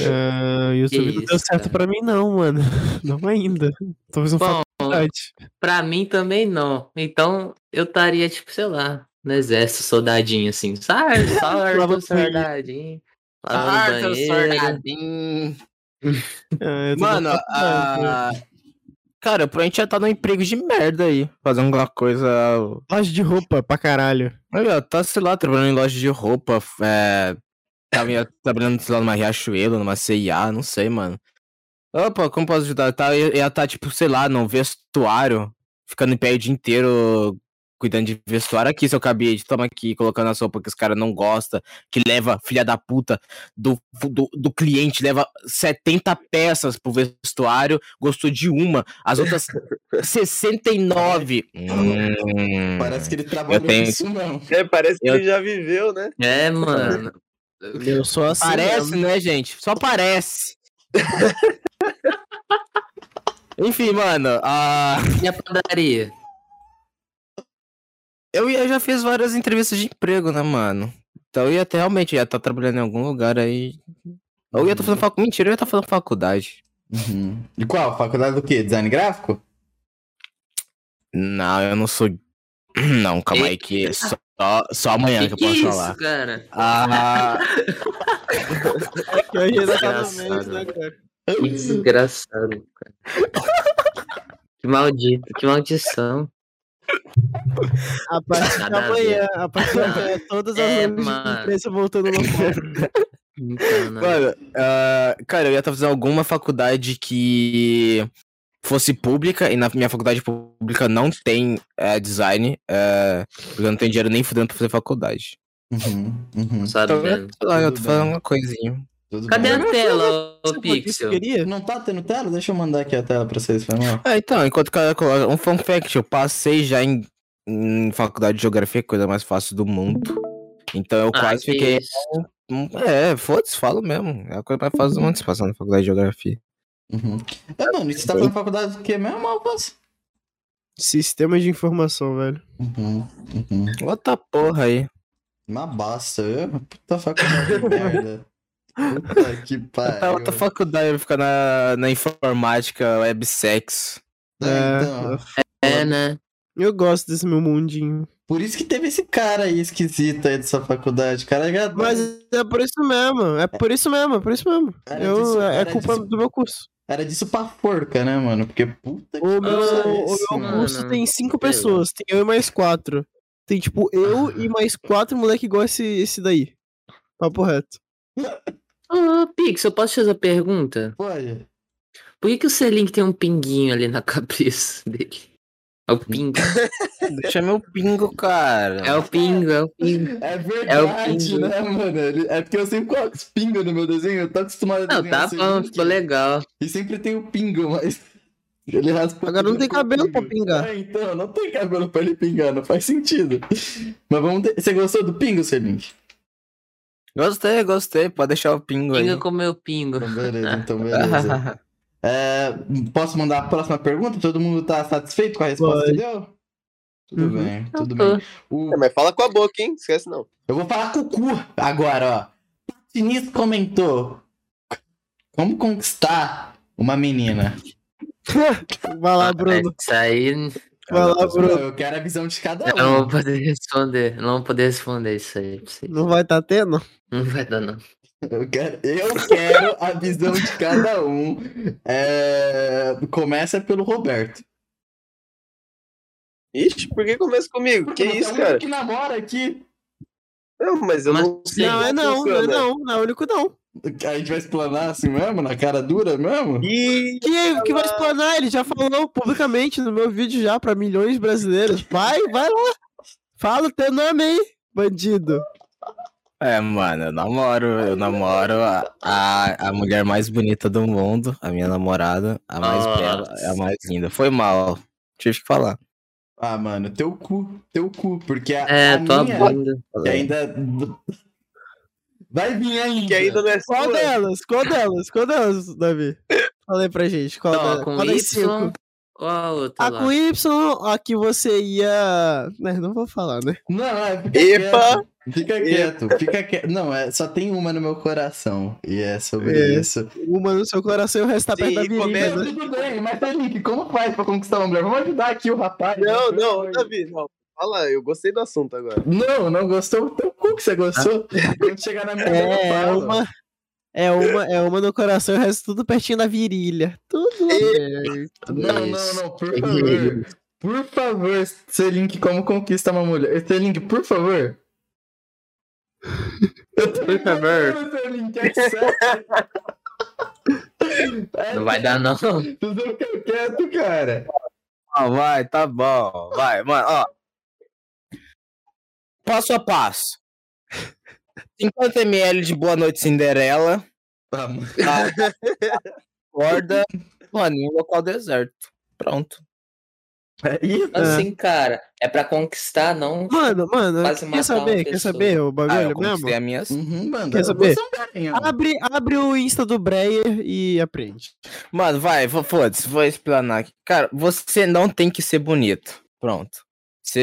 Speaker 3: O YouTube
Speaker 5: Que
Speaker 3: não deu
Speaker 5: isso,
Speaker 3: certo
Speaker 5: cara.
Speaker 3: pra mim, não, mano. Não ainda. Tô fazendo
Speaker 5: Bom,
Speaker 3: faculdade.
Speaker 5: pra mim também não. Então eu estaria, tipo, sei lá, no exército, soldadinho, assim.
Speaker 3: Lava
Speaker 5: Arthur soldadinho.
Speaker 3: Ah,
Speaker 5: Lavando banheiro.
Speaker 3: Ah, tô
Speaker 4: Mano, a... cara, provavelmente já tá num emprego de merda aí. Fazendo alguma coisa.
Speaker 3: Loja de roupa pra caralho.
Speaker 4: Olha, tá, sei lá, trabalhando em loja de roupa. É... Tava trabalhando, sei lá, numa Riachuelo, numa CIA, não sei, mano. Opa, como posso ajudar? Tá, ia ia tá, tipo, sei lá, num vestuário, ficando em pé o dia inteiro, cuidando de vestuário. Aqui, seu cabide, toma aqui, colocando a sopa que os caras não gostam, que leva, filha da puta, do, do, do cliente, leva 70 peças pro vestuário, gostou de uma, as outras 69. Hum,
Speaker 1: Parece que ele trabalhou
Speaker 4: tenho-
Speaker 1: nisso, não.
Speaker 2: É, parece que
Speaker 4: Eu-
Speaker 2: ele já viveu, né?
Speaker 5: É, mano.
Speaker 3: Eu sou assim.
Speaker 4: Parece,
Speaker 3: mesmo.
Speaker 4: né, gente? Só parece. Enfim, mano, a...
Speaker 5: E a padaria?
Speaker 4: Eu, ia- eu já fiz várias entrevistas de emprego, né, mano? Então eu ia até realmente ia estar trabalhando em algum lugar aí. Ou eu ia estar fazendo faculdade. Mentira, eu ia estar fazendo faculdade.
Speaker 1: Uhum. E qual? Faculdade do quê? Design gráfico?
Speaker 4: Não, eu não sou. Não, calma aí, que só, só amanhã que, eu posso
Speaker 5: é
Speaker 4: falar.
Speaker 5: isso, cara?
Speaker 4: Ah,
Speaker 3: Que hoje tá né, cara?
Speaker 5: Que desgraçado, cara. Que maldito, que maldição.
Speaker 3: A partir da
Speaker 5: a
Speaker 3: manhã, a partir da manhã, todas as
Speaker 5: É,
Speaker 3: de voltando no.
Speaker 5: Então, né?
Speaker 4: mano, ah, cara, eu ia estar fazendo alguma faculdade que fosse pública, e na minha faculdade pública não tem eh, design, eh, porque eu não tenho dinheiro nem fudendo pra fazer faculdade.
Speaker 1: Uhum, uhum.
Speaker 5: Não
Speaker 4: Então, eu tô fazendo
Speaker 1: bem.
Speaker 4: uma coisinha.
Speaker 1: Tudo
Speaker 5: Cadê
Speaker 1: bem.
Speaker 5: a tela, ô Pixel?
Speaker 3: queria?
Speaker 1: Não tá tendo tela? Deixa eu mandar aqui a tela pra vocês, foi mal.
Speaker 4: Ah, então, enquanto o cara coloca. Um fun fact, eu passei já em, em faculdade de geografia, coisa mais fácil do mundo. Então eu
Speaker 5: Ah,
Speaker 4: quase
Speaker 5: que
Speaker 4: fiquei.
Speaker 5: isso.
Speaker 4: É, foda-se, falo mesmo. É a coisa mais fácil do mundo se passar na faculdade de geografia.
Speaker 1: Uhum. É, mano, e você tá fazendo faculdade do que mesmo, Alpas?
Speaker 3: Sistema de informação, velho.
Speaker 1: Uhum, uhum.
Speaker 4: Outra porra aí.
Speaker 1: Uma bosta, viu? Puta faculdade de merda. Puta que
Speaker 4: Outra,
Speaker 1: pariu.
Speaker 4: outra faculdade vai ficar na, na informática, websex.
Speaker 1: É, então,
Speaker 5: É, né?
Speaker 3: Eu gosto desse meu mundinho.
Speaker 1: por isso que teve esse cara aí esquisito aí dessa faculdade. Cara, já...
Speaker 3: Mas é por isso mesmo, é por isso mesmo, é por isso mesmo.
Speaker 1: Era
Speaker 3: Eu,
Speaker 1: disso-
Speaker 3: é culpa
Speaker 1: disso-
Speaker 3: do meu curso.
Speaker 1: era disso pra forca, né, mano? Porque puta que
Speaker 3: O meu,
Speaker 1: pariu,
Speaker 3: o meu curso
Speaker 5: Mano,
Speaker 3: tem cinco pessoas, tem eu e mais quatro. Tem tipo eu e mais quatro moleque igual esse, esse daí. Papo reto.
Speaker 5: Ô, Pixel, posso te fazer a pergunta?
Speaker 1: Pode.
Speaker 5: Por que, que o Selink tem um pinguinho ali na cabeça dele? É o pingo.
Speaker 4: Deixa meu pingo, cara.
Speaker 5: É o pingo, é o pingo.
Speaker 1: É
Speaker 5: É o
Speaker 1: verdade,
Speaker 5: pingo.
Speaker 1: né, mano? É porque eu sempre coloco os pingos no meu desenho, eu tô acostumado a
Speaker 5: Não, tá
Speaker 1: assim,
Speaker 5: bom, ficou legal.
Speaker 1: E sempre tem o pingo, mas Ele raspa
Speaker 3: Agora não tem cabelo pra
Speaker 1: pingo.
Speaker 3: pingar.
Speaker 1: É, então, não tem cabelo pra ele pingar, não faz sentido. Mas vamos ter... Você gostou do pingo, Selink?
Speaker 4: Gostei, gostei. Pode deixar o pingo aí.
Speaker 5: Pinga com meu pingo.
Speaker 1: Então, beleza, então, beleza. É, posso mandar a próxima pergunta? Todo mundo tá satisfeito com a resposta
Speaker 3: Pode.
Speaker 1: que deu? Tudo
Speaker 3: Uhum.
Speaker 1: bem, tudo bem. O-
Speaker 2: É, mas fala com a boca, hein? Esquece não.
Speaker 1: Eu vou falar com o cu agora, ó. Patinis comentou. Como conquistar uma menina?
Speaker 3: Vai lá, Bruno.
Speaker 5: Isso aí
Speaker 3: Vai lá, Bruno.
Speaker 1: Eu quero a visão de cada
Speaker 5: eu não
Speaker 1: um.
Speaker 5: vou poder responder. Não vou poder responder isso aí pra vocês.
Speaker 3: Não vai tá tendo?
Speaker 5: Não vai dar, não.
Speaker 1: Eu quero, eu quero a visão de cada um. É, Começa pelo Roberto.
Speaker 2: Ixi, por que começa comigo? Que
Speaker 1: Você é o
Speaker 2: isso,
Speaker 1: único
Speaker 2: cara?
Speaker 1: que namora aqui.
Speaker 2: Não, mas eu
Speaker 5: Mas
Speaker 2: não
Speaker 5: sei.
Speaker 3: Não, é não, não é não. Não é o único não.
Speaker 1: A gente vai explanar assim mesmo, na cara dura mesmo?
Speaker 2: Ih,
Speaker 3: Que, que vai explanar? Ele já falou publicamente no meu vídeo já pra milhões de brasileiros. Vai, vai lá. Fala o teu nome aí, bandido.
Speaker 4: É, mano, eu namoro, eu namoro a, a, a mulher mais bonita do mundo, a minha namorada, a mais
Speaker 5: Nossa.
Speaker 4: bela, a mais linda. Foi mal, tive que falar.
Speaker 1: Ah, mano, teu cu, teu cu, porque a,
Speaker 5: É,
Speaker 1: a
Speaker 5: tua
Speaker 1: minha
Speaker 5: bunda.
Speaker 1: que ainda vai vir ainda.
Speaker 2: que ainda não é
Speaker 3: Qual
Speaker 2: sua.
Speaker 3: delas? Qual delas? Qual delas, Davi? Fala aí pra gente. Qual, da-
Speaker 5: com
Speaker 3: qual
Speaker 5: Y
Speaker 3: cinco?
Speaker 5: ou a outra
Speaker 3: A
Speaker 5: lá?
Speaker 3: com Y, a que você ia. Né, não vou falar, né?
Speaker 1: Não, é, fica
Speaker 2: Epa!
Speaker 1: quieto. Fica quieto, fica quieto. Não, é, só tem uma no meu coração. E é sobre
Speaker 3: É.
Speaker 1: isso.
Speaker 3: Uma no seu coração e o resto tá
Speaker 2: Sim,
Speaker 3: perto da
Speaker 2: e
Speaker 3: virilha,
Speaker 2: começa-
Speaker 3: né?
Speaker 1: Tudo bem, mas Felipe, como faz pra conquistar uma mulher? Vamos ajudar aqui o rapaz.
Speaker 2: Não,
Speaker 1: né?
Speaker 2: não, Davi, não. Fala, eu gostei do assunto agora.
Speaker 1: Não, não gostou? Teu cu que você gostou. Quando chegar na minha
Speaker 3: É, é uma. É uma, é uma no coração e o resto tudo pertinho da virilha. Tudo perto.
Speaker 1: Não, não, não, por favor. Por favor, Selink, como conquista uma mulher? Selink, por favor. Eu tô
Speaker 5: Por favor.
Speaker 1: Selink, é. É,
Speaker 5: Não vai dar, não.
Speaker 1: Tu não fica quieto, cara.
Speaker 4: Ah, vai, tá bom, vai, mano, ó. Passo a passo. 50 ml de Boa Noite Cinderela,
Speaker 1: Tá, mano.
Speaker 4: tá? Corda, mano, em um local deserto. Pronto.
Speaker 1: É isso.
Speaker 5: Assim, cara, é pra conquistar, não.
Speaker 3: Mano, mano, quer saber? Quer saber o
Speaker 4: Ah, eu
Speaker 3: bagulho mesmo?
Speaker 4: conquistei a minha.
Speaker 1: Uhum, mano.
Speaker 3: Quer saber?
Speaker 1: Você um.
Speaker 3: Abre, abre o Insta do Breyer e aprende.
Speaker 4: Mano, vai, fo- foda-se, vou explanar aqui. Cara, você não tem que ser bonito. Pronto.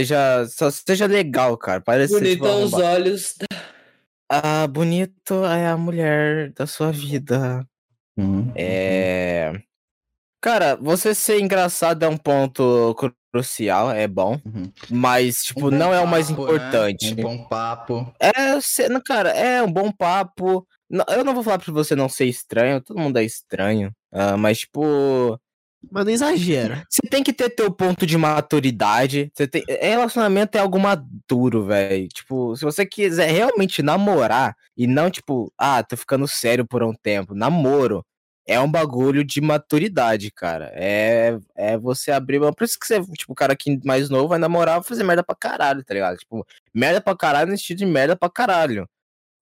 Speaker 4: Seja, só seja legal, cara. Parece tipo,
Speaker 5: Bonito aos
Speaker 4: arrombado.
Speaker 5: olhos.
Speaker 4: Ah, bonito é a mulher da sua vida.
Speaker 1: Uhum.
Speaker 4: É. Cara, você ser engraçado é um ponto cru- crucial, é bom.
Speaker 1: Uhum.
Speaker 4: Mas, tipo,
Speaker 1: Um
Speaker 4: não é o mais
Speaker 1: papo, né?
Speaker 4: importante.
Speaker 1: Um bom papo.
Speaker 4: É, você- não, cara, é um bom papo. Não, eu não vou falar pra você não ser estranho, todo mundo é estranho. ah, mas, tipo,
Speaker 3: Mas não exagera.
Speaker 4: você tem que ter teu ponto de maturidade. Você tem... Relacionamento é algo maduro, velho. Tipo, se você quiser realmente namorar e não, tipo, ah, tô ficando sério por um tempo. Namoro é um bagulho de maturidade, cara. É, é você abrir. mão. Por isso que você, tipo, o cara aqui mais novo vai namorar vai fazer merda pra caralho, tá ligado? Tipo, merda pra caralho no estilo de merda pra caralho.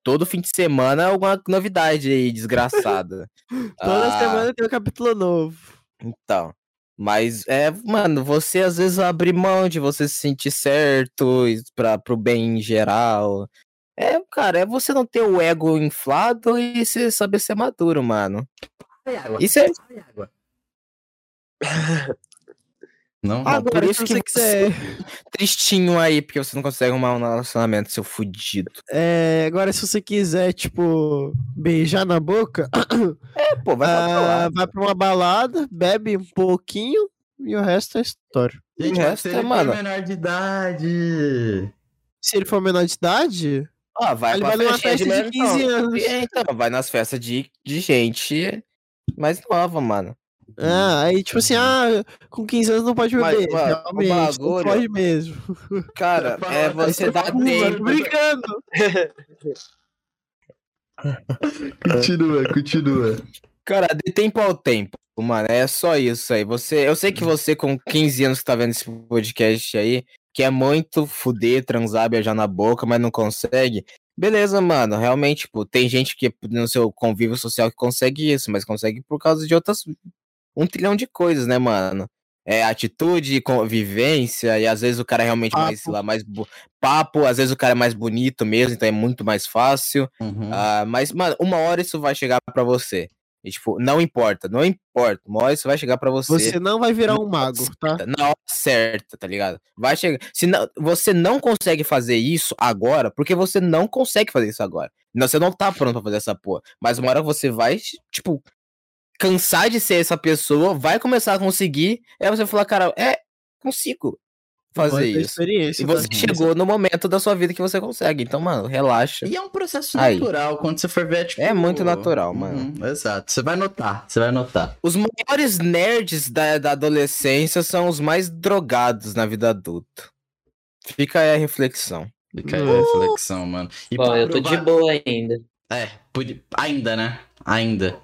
Speaker 4: Todo fim de semana é alguma novidade aí, desgraçada.
Speaker 3: Toda
Speaker 4: Ah,
Speaker 3: semana tem um capítulo novo.
Speaker 4: Então, mas é, mano, você às vezes abre mão de você se sentir certo e pra, pro bem em geral. É, cara, é você não ter o ego inflado e você saber ser maduro, mano. Isso é.
Speaker 1: Não?
Speaker 4: Ah,
Speaker 3: Agora,
Speaker 4: por isso que
Speaker 3: você quiser.
Speaker 4: Tristinho aí, porque você não consegue arrumar um relacionamento, seu fudido.
Speaker 3: É, agora, se você quiser, tipo, beijar na boca,
Speaker 4: É, pô, vai pra
Speaker 3: ah, vai pra uma balada, bebe um pouquinho e o resto é história.
Speaker 1: Gente,
Speaker 4: O resto
Speaker 1: se
Speaker 4: é,
Speaker 1: ele for
Speaker 4: mano.
Speaker 1: menor de idade.
Speaker 3: Se ele for menor de idade,
Speaker 4: Ah, vai
Speaker 3: ele
Speaker 4: pra
Speaker 3: vai festa de
Speaker 4: menor-
Speaker 3: 15
Speaker 4: não,
Speaker 3: anos.
Speaker 4: é, Então, vai nas festas de, de gente mais nova, mano.
Speaker 3: Ah, aí tipo assim, ah, com 15 anos não pode
Speaker 4: Mas,
Speaker 3: beber.
Speaker 4: mano, o
Speaker 3: Realmente, não pode mesmo.
Speaker 4: Cara, é você dar
Speaker 3: Mano,
Speaker 4: tempo.
Speaker 3: brincando.
Speaker 1: Continua, continua.
Speaker 4: Cara, de tempo ao tempo, mano. É só isso aí. Você, eu sei que você, com 15 anos que tá vendo esse podcast aí, quer muito fuder, transar, beijar na boca, mas não consegue. Beleza, mano. Realmente, tipo, tem gente que no seu convívio social que consegue isso, mas consegue por causa de outras. Um trilhão de coisas, né, mano? É atitude, convivência, e às vezes o cara é realmente mais, sei
Speaker 3: Papo.
Speaker 4: lá, mais papo, às vezes o cara é mais bonito mesmo, então é muito mais fácil.
Speaker 1: Uhum.
Speaker 4: Ah, mas, mano, uma hora isso vai chegar pra você. E, tipo, não importa, não importa. Uma hora isso vai chegar pra você.
Speaker 3: Você não vai virar um mago, tá?
Speaker 4: Na hora certa, tá ligado? Vai chegar. Se não, você não consegue fazer isso agora, porque você não consegue fazer isso agora. Não, você não tá pronto pra fazer essa porra. Mas uma hora você vai, tipo, cansar de ser essa pessoa, vai começar a conseguir. Aí você falar, cara, é, consigo fazer isso.
Speaker 3: Experiência,
Speaker 4: E você
Speaker 3: tá?
Speaker 4: chegou no momento da sua vida que você consegue. Então, mano, relaxa.
Speaker 1: E é um processo
Speaker 4: Aí.
Speaker 1: natural, quando você for ver, tipo...
Speaker 4: É muito natural, mano.
Speaker 1: Uhum, exato, você vai notar, você vai notar.
Speaker 4: Os maiores nerds da, da adolescência são os mais drogados na vida adulta. Fica aí a reflexão.
Speaker 1: Fica aí
Speaker 3: Uh!
Speaker 1: a reflexão, mano. E
Speaker 5: Bom, eu tô de boa ainda.
Speaker 1: É, ainda, né? Ainda.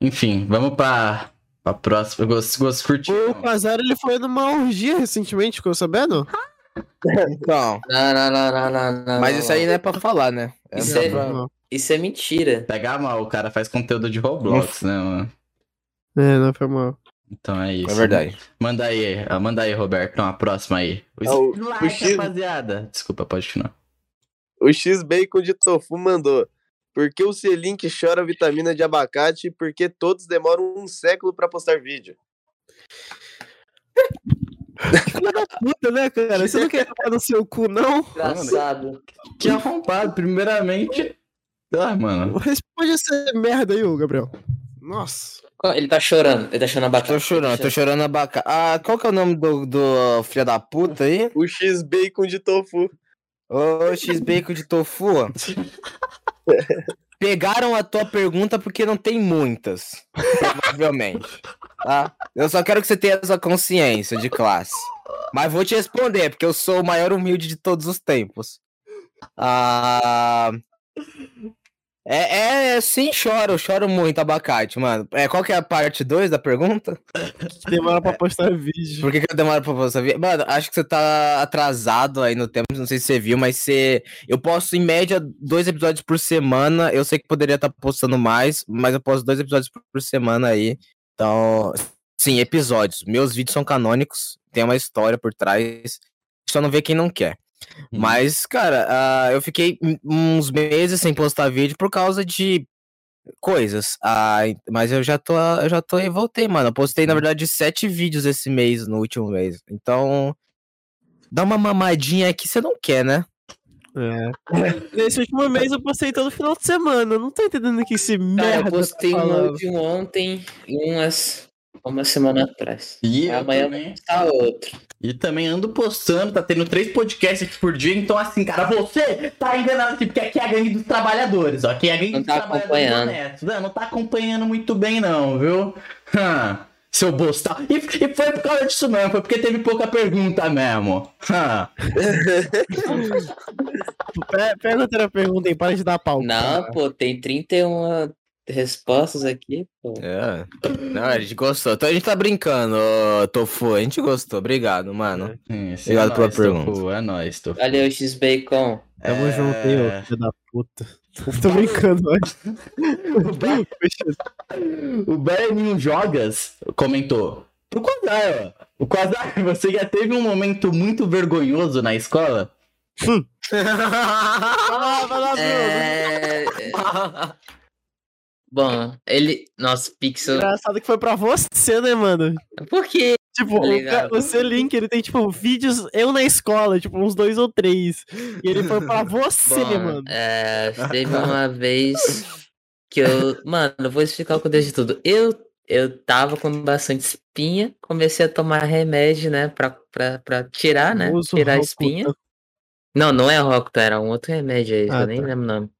Speaker 1: Enfim, vamos pra, pra próxima. Eu gosto, gosto curtir.
Speaker 3: O Quasar, ele foi numa orgia recentemente, ficou sabendo?
Speaker 4: Então,
Speaker 5: Não, não, não, não, não, não.
Speaker 4: mas isso aí não é pra falar, né? É
Speaker 5: Isso é-
Speaker 4: pra-.
Speaker 5: Isso é mentira.
Speaker 1: Pegar mal, o cara faz conteúdo de Roblox, né, mano?
Speaker 3: É, não foi mal.
Speaker 1: Então é isso.
Speaker 4: É verdade.
Speaker 1: Manda aí, ah, manda aí, Roberto. Então, a próxima aí. O
Speaker 2: Ah, o-
Speaker 1: like,
Speaker 2: o X-
Speaker 1: rapaziada. Desculpa, pode continuar.
Speaker 2: O X-Bacon de Tofu mandou. Por que o Selink chora vitamina de abacate e por que todos demoram um século pra postar vídeo?
Speaker 3: Filha da puta, né, cara? Você não quer tomar no seu cu, não?
Speaker 5: Engraçado.
Speaker 1: Que arrombado, primeiramente. Ah, mano.
Speaker 3: Responde essa merda aí, ô Gabriel. Nossa.
Speaker 5: Ele tá chorando. Ele tá chorando abacate.
Speaker 4: Tô chorando, tô chorando abacate. Ah, qual que é o nome do, do filho da puta aí?
Speaker 2: O X-Bacon de Tofu.
Speaker 4: Ô, X-Bacon de tofu. Pegaram a tua pergunta porque não tem muitas. Provavelmente. Tá? Eu só quero que você tenha essa consciência de classe. Mas vou te responder, porque eu sou o maior humilde de todos os tempos. Ah. É, é, sim, choro, choro muito abacate, mano. É, qual que é a parte 2 da pergunta?
Speaker 3: Que demora pra postar vídeo.
Speaker 4: Por que, que eu demoro pra você ver? Mano, acho que você tá atrasado aí no tempo, não sei se você viu, mas você. Eu posto em média dois episódios por semana. Eu sei que poderia estar postando mais, mas eu posto dois episódios por, por semana aí. Então, sim, episódios. Meus vídeos são canônicos, tem uma história por trás. Só não vê quem não quer.
Speaker 1: Uhum.
Speaker 4: Mas, cara, ah, eu fiquei uns meses sem postar vídeo por causa de coisas. Ah, mas eu já tô, eu já tô e voltei, mano. Eu postei, na verdade, sete vídeos esse mês, no último mês. Então, dá uma mamadinha que você não quer, né?
Speaker 3: É. Nesse último mês eu postei todo final de semana. Eu Não tô entendendo que esse
Speaker 5: Cara,
Speaker 3: merda
Speaker 5: eu postei
Speaker 3: tá
Speaker 5: um ontem e umas uma semana atrás.
Speaker 1: E
Speaker 5: Amanhã
Speaker 1: também.
Speaker 5: tá outro.
Speaker 1: E também ando postando, tá tendo três podcasts aqui por dia, então assim, cara, você tá enganado aqui, porque aqui é a gangue dos trabalhadores, ó. Aqui é a gangue
Speaker 5: Não
Speaker 1: dos
Speaker 5: tá
Speaker 1: trabalhadores
Speaker 5: acompanhando.
Speaker 1: honestos. Não, não tá acompanhando muito bem, não, viu? Seu bosta. E, e foi por causa disso mesmo, foi porque teve pouca pergunta mesmo.
Speaker 3: Pega outra pergunta aí, para de dar pau.
Speaker 5: Não, pô, tem 31 respostas aqui, pô.
Speaker 4: É. Não, a gente gostou. Então a gente tá brincando, ô, Tofu. A gente gostou. Obrigado, mano.
Speaker 1: Esse
Speaker 4: Obrigado
Speaker 1: é
Speaker 4: pela
Speaker 1: nóis,
Speaker 4: pergunta.
Speaker 1: Tofu, é nóis, Tofu.
Speaker 5: Valeu, X-Bacon.
Speaker 3: Tamo
Speaker 1: É,
Speaker 3: junto aí, ô filho da puta. Tô brincando, mas.
Speaker 1: O Berninho Jogas comentou. Pro Quasar, ó. O Quasar, você já teve um momento muito vergonhoso na escola?
Speaker 3: Ah, vai lá, Bruno.
Speaker 5: É... Bom, ele. Nossa, Pixel.
Speaker 3: Engraçado que foi pra você, né, mano?
Speaker 5: Por quê?
Speaker 3: Tipo, o,
Speaker 5: Legal.
Speaker 3: ca- o seu link, ele tem, tipo, vídeos eu na escola, tipo, uns dois ou três. E ele foi pra você,
Speaker 5: Bom,
Speaker 3: mano.
Speaker 5: é, teve uma vez que eu. Mano, eu vou explicar o contexto de tudo. Eu, eu tava com bastante espinha, comecei a tomar remédio, né? Pra, pra, pra tirar, né? Tirar a espinha. Não, não é Rokutan, era um outro remédio aí,
Speaker 3: Ah,
Speaker 5: eu nem
Speaker 3: tá.
Speaker 5: lembro o nome.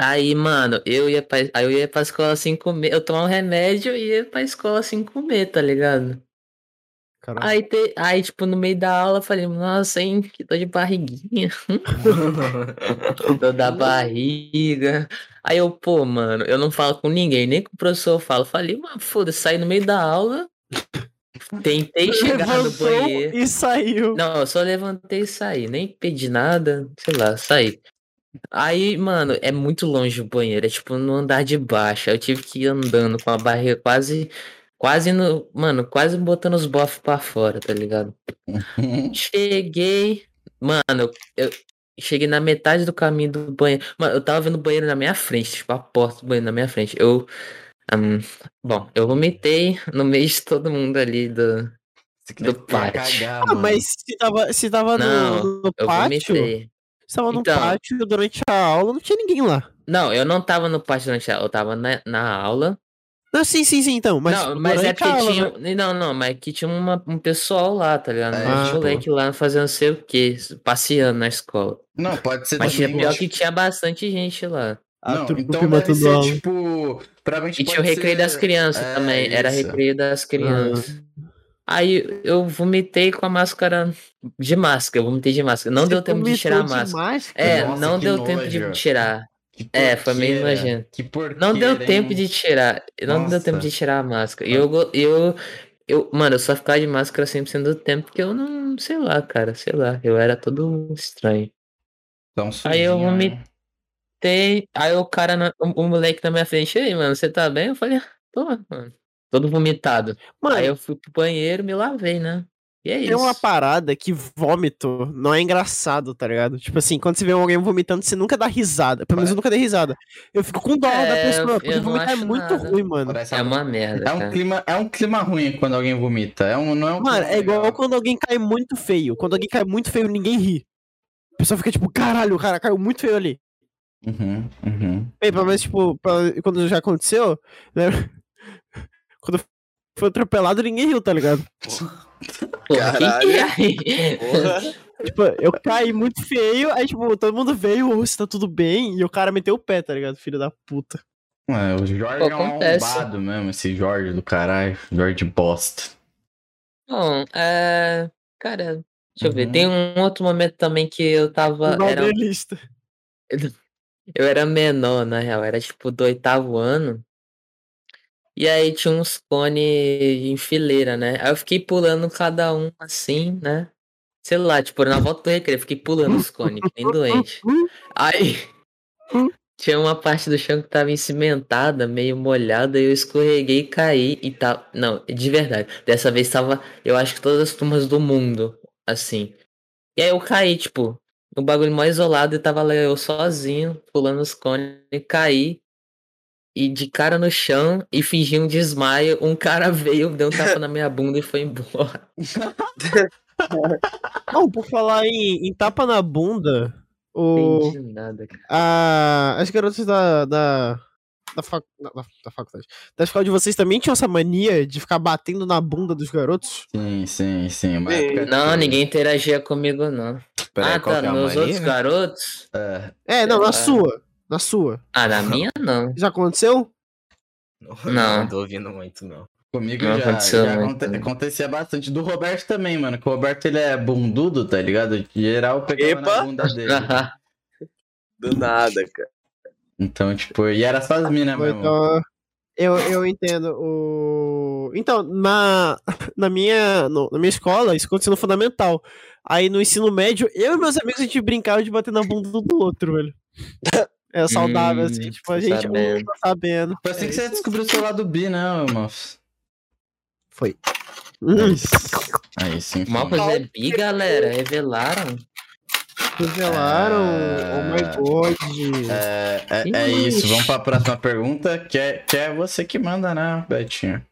Speaker 5: Aí, mano, eu ia pra, aí eu ia pra escola sem comer, eu tomava um remédio e ia pra escola sem comer, tá ligado? Aí, te, aí, tipo, no meio da aula, eu falei, nossa, hein, que dor de barriguinha. dor da barriga. Aí eu, pô, mano, eu não falo com ninguém, nem com o professor eu falo. Falei, mano, foda-se, saí no meio da aula. Tentei chegar no
Speaker 3: Levantou
Speaker 5: banheiro.
Speaker 3: e saiu.
Speaker 5: Não, eu só levantei e saí, nem pedi nada, sei lá, saí. Aí, mano, é muito longe o banheiro. É tipo no andar de baixo. Aí eu tive que ir andando com a barriga quase. Quase no. Mano, quase botando os bofs pra fora, tá ligado? Cheguei. Mano, eu cheguei na metade do caminho do banheiro. Mano, eu tava vendo o banheiro na minha frente, tipo, a porta do banheiro na minha frente. Eu. hum, bom, eu vomitei no meio de todo mundo ali do. Do pátio.
Speaker 1: cagar,
Speaker 3: Ah, mas se tava, se tava
Speaker 5: Não,
Speaker 3: no, no
Speaker 5: Eu
Speaker 3: pátio,
Speaker 5: vomitei.
Speaker 3: Se tava no
Speaker 5: Então.
Speaker 3: pátio durante a aula, não tinha ninguém lá.
Speaker 5: Não, eu não tava no pátio durante a aula, eu tava na, na aula.
Speaker 3: Não, sim, sim, sim, então. Mas,
Speaker 5: não, mas é
Speaker 3: durante a
Speaker 5: porque
Speaker 3: aula,
Speaker 5: tinha.
Speaker 3: né?
Speaker 5: Não, não, mas que tinha uma, um pessoal lá, tá ligado?
Speaker 1: É,
Speaker 5: Um
Speaker 3: tipo-
Speaker 5: moleque lá fazendo não sei o quê, passeando na escola.
Speaker 1: Não, pode ser
Speaker 5: Mas tinha pior que tinha bastante gente lá.
Speaker 3: A
Speaker 1: Não, então deve ser,
Speaker 3: aula.
Speaker 1: tipo...
Speaker 5: E tinha o recreio
Speaker 1: ser-
Speaker 5: das crianças
Speaker 1: É,
Speaker 5: também. Era
Speaker 1: isso.
Speaker 5: recreio das crianças. Aí eu vomitei com a máscara de máscara. Eu vomitei de máscara. Não
Speaker 3: Você
Speaker 5: deu tempo de tirar a
Speaker 3: vomitou de
Speaker 5: máscara.
Speaker 3: máscara?
Speaker 5: É,
Speaker 1: Nossa,
Speaker 5: não deu tempo
Speaker 1: nojo.
Speaker 5: de tirar.
Speaker 1: Que
Speaker 5: É, foi meio nojento.
Speaker 1: Que porqueira,
Speaker 5: Não deu tempo
Speaker 1: hein?
Speaker 5: de tirar. Não deu
Speaker 1: Nossa.
Speaker 5: tempo de tirar a máscara. E eu, eu, eu, mano, eu só ficava de máscara 100% do tempo porque eu não, sei lá, cara, sei lá. Eu era todo estranho.
Speaker 1: Tão
Speaker 5: Aí eu
Speaker 1: sujinho,
Speaker 5: vomi-
Speaker 1: né?
Speaker 5: Aí o cara, o, o moleque na minha frente, aí, mano, você tá bem? Eu falei, "Ah, tô, mano. Todo vomitado.
Speaker 3: Mano,
Speaker 5: Aí eu fui pro banheiro, me lavei, né? E é isso.
Speaker 3: tem uma parada que vômito não é engraçado, tá ligado? Tipo assim, quando você vê alguém vomitando, você nunca dá risada. Pelo menos eu nunca dei risada. Eu fico com dó da
Speaker 5: É,
Speaker 3: pessoa,
Speaker 5: eu
Speaker 3: porque vomitar é muito
Speaker 5: nada.
Speaker 3: ruim, mano.
Speaker 1: Parece
Speaker 5: É
Speaker 1: uma-
Speaker 5: uma merda,
Speaker 1: É um,
Speaker 5: cara.
Speaker 1: clima, é um clima ruim quando alguém vomita. É um, não é um
Speaker 3: Mano, é igual
Speaker 1: legal.
Speaker 3: quando alguém cai muito feio. Quando alguém cai muito feio, ninguém ri. A pessoa fica tipo, caralho, o cara caiu muito feio ali.
Speaker 1: Uhum, uhum.
Speaker 3: Bem, pelo menos, tipo, pra- quando já aconteceu, né? Foi atropelado, ninguém riu, tá ligado?
Speaker 5: Porra,
Speaker 2: Caralho.
Speaker 5: que é?
Speaker 2: Porra.
Speaker 3: Tipo, eu caí muito feio, aí, tipo, todo mundo veio, ô, você tá tudo bem? E o cara meteu o pé, tá ligado? Filho da puta.
Speaker 1: É, o Jorge
Speaker 5: Pô,
Speaker 1: é um arrombado mesmo, esse Jorge do caralho. Jorge bosta.
Speaker 5: Bom, é. Cara, deixa eu ver.
Speaker 1: Uhum.
Speaker 5: Tem um outro momento também que eu tava. Era, eu era menor, na real. Era tipo do oitavo ano. E aí tinha uns cones em fileira, né? Aí eu fiquei pulando cada um assim, né? Sei lá, tipo, na volta do recreio, fiquei pulando os cones, nem doente. Aí tinha uma parte do chão que tava encimentada, meio molhada, eu escorreguei e caí e tal. Não, de verdade. Dessa vez tava, eu acho que todas as turmas do mundo, assim. E aí eu caí, tipo, um bagulho mais isolado e tava lá eu sozinho, pulando os cones, e caí. E de cara no chão e fingi um desmaio, um cara veio, deu um tapa na minha bunda e foi embora.
Speaker 3: Não, por falar em, em tapa na bunda, o,
Speaker 5: Entendi nada, cara.
Speaker 3: a, as garotas da, da, da, fac, da, da faculdade, da escola de vocês também tinham essa mania de ficar batendo na bunda dos garotos?
Speaker 1: Sim, sim, sim. Época
Speaker 5: Não,
Speaker 1: que-
Speaker 5: ninguém interagia comigo, não.
Speaker 4: Peraí,
Speaker 5: ah, tá.
Speaker 4: é a
Speaker 5: Nos
Speaker 4: mania?
Speaker 5: outros garotos?
Speaker 1: É,
Speaker 3: É, não, na
Speaker 5: lá.
Speaker 3: sua. Na sua.
Speaker 5: Ah, na minha não.
Speaker 3: Já aconteceu?
Speaker 4: Não,
Speaker 5: Não.
Speaker 4: não tô ouvindo muito, não.
Speaker 1: comigo
Speaker 5: Não
Speaker 1: já,
Speaker 5: aconteceu
Speaker 1: já aconte-
Speaker 5: né?
Speaker 1: acontecia bastante. Do Roberto também, mano. Que o Roberto ele é bundudo, tá ligado? De geral pegava na
Speaker 2: Epa!
Speaker 1: bunda dele.
Speaker 2: Do nada, cara.
Speaker 1: Então, tipo, e era só as minas mesmo.
Speaker 3: Então, eu, eu entendo. O... Então, na, na, minha, no- na minha escola, isso aconteceu no fundamental. Aí no ensino médio, eu e meus amigos a gente brincava de bater na bunda do outro, velho. É saudável,
Speaker 5: Hum,
Speaker 3: assim, tipo, a gente
Speaker 5: sabendo.
Speaker 3: um tá sabendo.
Speaker 1: Foi assim que você descobriu o seu lado bi, né, moço?
Speaker 3: Foi.
Speaker 1: É
Speaker 3: Hum,
Speaker 1: isso. É isso, enfim.
Speaker 5: Mal coisa é bi, galera. Revelaram.
Speaker 3: revelaram.
Speaker 1: É.
Speaker 3: Oh my god.
Speaker 1: É, é, é isso, vamos pra próxima pergunta, que é, que é você que manda, né, Betinho?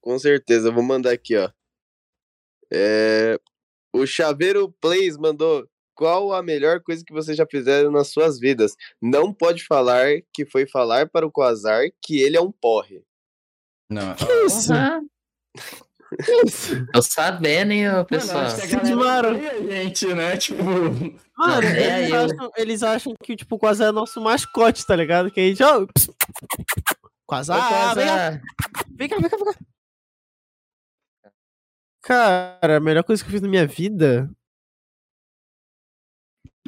Speaker 2: Com certeza, eu vou mandar aqui, ó. É, O Chaveiro Plays mandou. Qual a melhor coisa que vocês já fizeram nas suas vidas? Não pode falar que foi falar para o Quasar que ele é um porre.
Speaker 1: Não,
Speaker 3: Que isso? Que isso?
Speaker 5: Tô sabendo, hein, pessoal.
Speaker 1: acho que a gente, né? Tipo,
Speaker 3: Mano,
Speaker 5: É,
Speaker 3: eles, acham, eles acham que, tipo, quase é nosso mascote, tá ligado? Que a gente, ó.
Speaker 5: Ô, Quasar.
Speaker 3: vem cá, vem cá, vem cá. Cara, a melhor coisa que eu fiz na minha vida.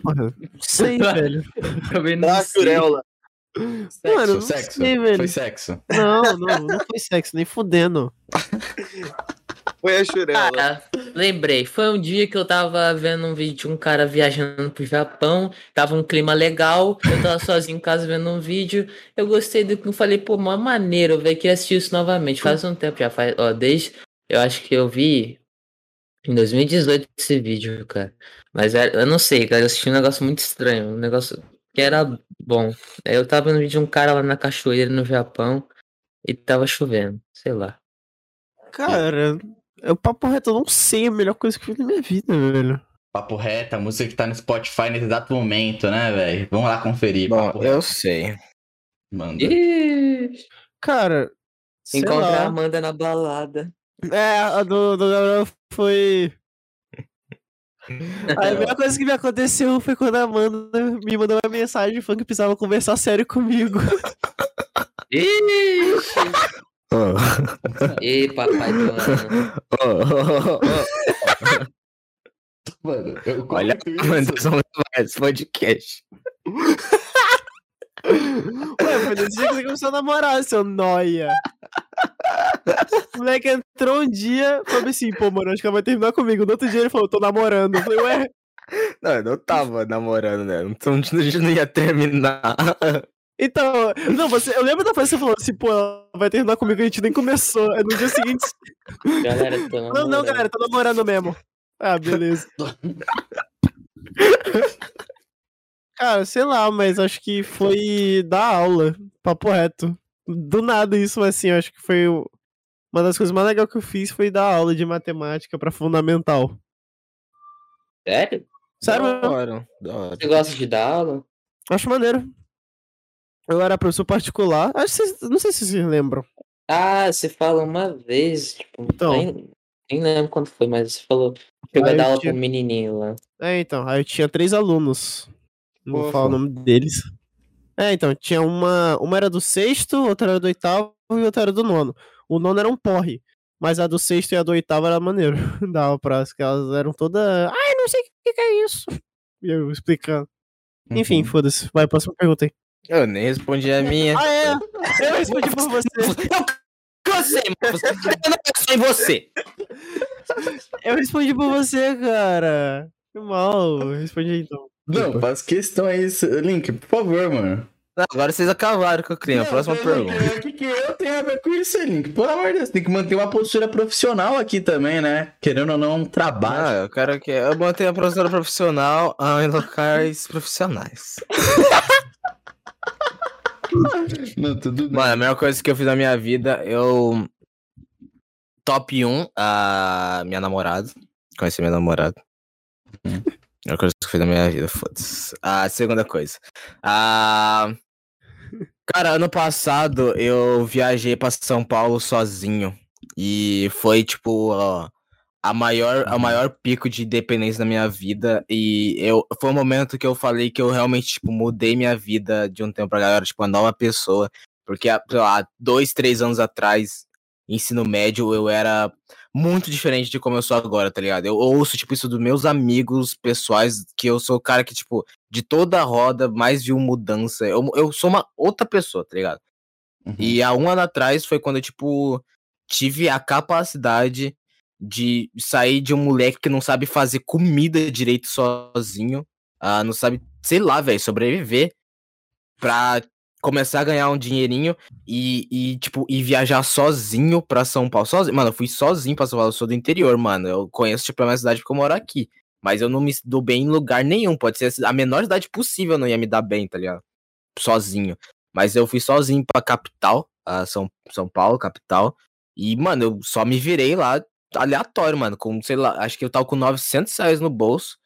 Speaker 3: Porra, não sei, velho.
Speaker 5: Também não
Speaker 2: Da
Speaker 5: sei.
Speaker 2: Jurela.
Speaker 1: sexo,
Speaker 3: Mano, não
Speaker 1: sexo.
Speaker 3: sei, velho.
Speaker 1: Foi sexo.
Speaker 3: Não, não, não foi sexo, nem fudendo.
Speaker 2: Foi a Jurela.
Speaker 5: Cara, lembrei. Foi um dia que eu tava vendo um vídeo de um cara viajando pro Japão. Tava um clima legal. Eu tava sozinho em casa vendo um vídeo. Eu gostei do que eu falei, pô, mó maneiro, velho. Queria assistir isso novamente. Faz um tempo já. Faz, ó, desde. Eu acho que eu vi em 2018 esse vídeo, cara. Mas era- eu não sei, cara. Eu assisti um negócio muito estranho. Um negócio que era bom. Aí eu tava vendo um vídeo de um cara lá na cachoeira no Japão. E tava chovendo. Sei lá.
Speaker 3: Cara, é o papo reto, eu não sei a melhor coisa que eu fiz na minha vida, velho.
Speaker 1: Papo reto, a música que tá no Spotify nesse exato momento, né, velho? Vamos lá conferir.
Speaker 4: Bom,
Speaker 1: Papo
Speaker 4: eu
Speaker 1: reto.
Speaker 4: sei.
Speaker 1: Manda.
Speaker 5: Ih,
Speaker 3: Cara,
Speaker 5: encontrar a. Amanda na balada.
Speaker 3: É, a do, do Gabriel foi. A melhor coisa que me aconteceu foi quando a Amanda me mandou uma mensagem falando que precisava conversar sério comigo.
Speaker 5: Ixi.
Speaker 4: Oh,
Speaker 5: Ih, papai do ano.
Speaker 4: oh, oh, oh, oh.
Speaker 1: Mano, eu
Speaker 4: Olha,
Speaker 1: isso.
Speaker 4: Anderson mais podcast.
Speaker 3: Ué, foi nesse dia que você começou a namorar, seu noia. O moleque entrou um dia falou assim, pô, mano, acho que ela vai terminar comigo. No outro dia ele falou, tô namorando. Eu falei, ué,
Speaker 4: Não, eu não tava namorando, né? Então a gente não ia terminar.
Speaker 3: então, não, você, eu lembro da frase que você falou assim, pô, ela vai terminar comigo, a gente nem começou. Aí no dia seguinte,
Speaker 5: Galera, tô
Speaker 3: não, não,
Speaker 5: namorando.
Speaker 3: galera, tô namorando mesmo. Ah, beleza. Cara, sei lá, mas acho que foi dar aula, papo reto. Do nada isso, mas assim, eu acho que foi uma das coisas mais legais que eu fiz foi dar aula de matemática pra fundamental.
Speaker 5: Sério?
Speaker 3: Sério,
Speaker 4: Da hora, da hora.
Speaker 5: Você gosta de dar aula?
Speaker 3: acho maneiro. Eu era professor particular, acho que vocês, não sei se vocês lembram.
Speaker 5: Ah, você fala uma vez, tipo,
Speaker 3: Então.
Speaker 5: nem, nem lembro quando foi, mas você falou que eu
Speaker 3: eu
Speaker 5: dar aula
Speaker 3: tinha-
Speaker 5: pro menininho lá.
Speaker 3: É, então, aí eu tinha três alunos. Não vou falar o nome deles. É, então, tinha uma. Uma era do sexto, outra era do oitavo e outra era do nono. O nono era um porre. Mas a do sexto e a do oitavo era maneiro. Dava pra que elas eram todas. Ai, não sei o que, que é isso. E eu explicando. Enfim,
Speaker 1: Uhum.
Speaker 3: foda-se. Vai, próxima pergunta aí.
Speaker 4: Eu nem respondi a minha.
Speaker 3: Ah, é! Eu respondi por você.
Speaker 4: Eu cansei, mano. Você pensou em você.
Speaker 3: Eu respondi por você, cara. Que mal. Eu respondi então.
Speaker 1: Não, faz questão aí, Link, por favor, mano.
Speaker 4: Não, agora vocês acabaram com o clima.
Speaker 1: Não,
Speaker 4: Próxima
Speaker 1: mas
Speaker 4: pergunta.
Speaker 1: O que, que eu tenho a ver com isso, Link? Pelo amor de Deus, tem que manter uma postura profissional aqui também, né? Querendo ou não, um trabalho.
Speaker 4: Ah, eu quero que eu mantenha a professora profissional ah, em locais profissionais.
Speaker 1: Não, tudo bem.
Speaker 4: Mano, a melhor coisa que eu fiz na minha vida, eu. Top 1, a minha namorada. Conheci minha namorada.
Speaker 1: Hum.
Speaker 4: A coisa que eu fiz na minha vida, foda-se. A segunda coisa. A. Cara, ano passado eu viajei pra São Paulo sozinho. E foi, tipo, ó, a maior, a maior pico de independência da minha vida. E eu, foi um momento que eu falei que eu realmente, tipo, mudei minha vida de um tempo pra cá. Eu era, tipo, uma nova pessoa. Porque, há, sei lá, dois, três anos atrás, ensino médio, eu era muito diferente de como eu sou agora, tá ligado? Eu ouço, tipo, isso dos meus amigos pessoais, que eu sou o cara que, tipo, de toda a roda, mais viu mudança. Eu, eu sou uma outra pessoa, tá ligado?
Speaker 1: Uhum.
Speaker 4: E há um ano atrás foi quando eu, tipo, tive a capacidade de sair de um moleque que não sabe fazer comida direito sozinho, ah, não sabe, sei lá, velho, sobreviver, pra começar a ganhar um dinheirinho e, e, tipo, e viajar sozinho pra São Paulo. Sozinho. Mano, eu fui sozinho pra São Paulo, eu sou do interior, mano. Eu conheço, tipo, a minha cidade porque eu moro aqui. Mas eu não me dou bem em lugar nenhum. Pode ser a menor cidade possível, eu não ia me dar bem, tá ligado? Sozinho. Mas eu fui sozinho pra capital, a São, São Paulo, capital. E, mano, eu só me virei lá aleatório, mano. Com, sei lá, acho que eu tava com 900 reais no bolso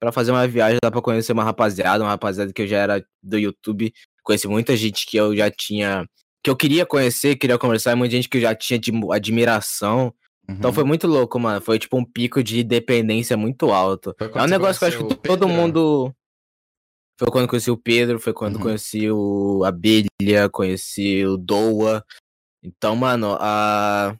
Speaker 4: pra fazer uma viagem, dá pra conhecer uma rapaziada, uma rapaziada que eu já era do YouTube. Conheci muita gente que eu já tinha. que eu queria conhecer, queria conversar, e muita gente que eu já tinha de admiração. Então
Speaker 1: Uhum.
Speaker 4: foi muito louco, mano. Foi tipo um pico de dependência muito alto. É um negócio que eu acho que todo
Speaker 1: Pedro?
Speaker 4: mundo. Foi quando conheci o Pedro, foi quando
Speaker 1: Uhum.
Speaker 4: conheci o Abelha, conheci o Doa. Então, mano, a.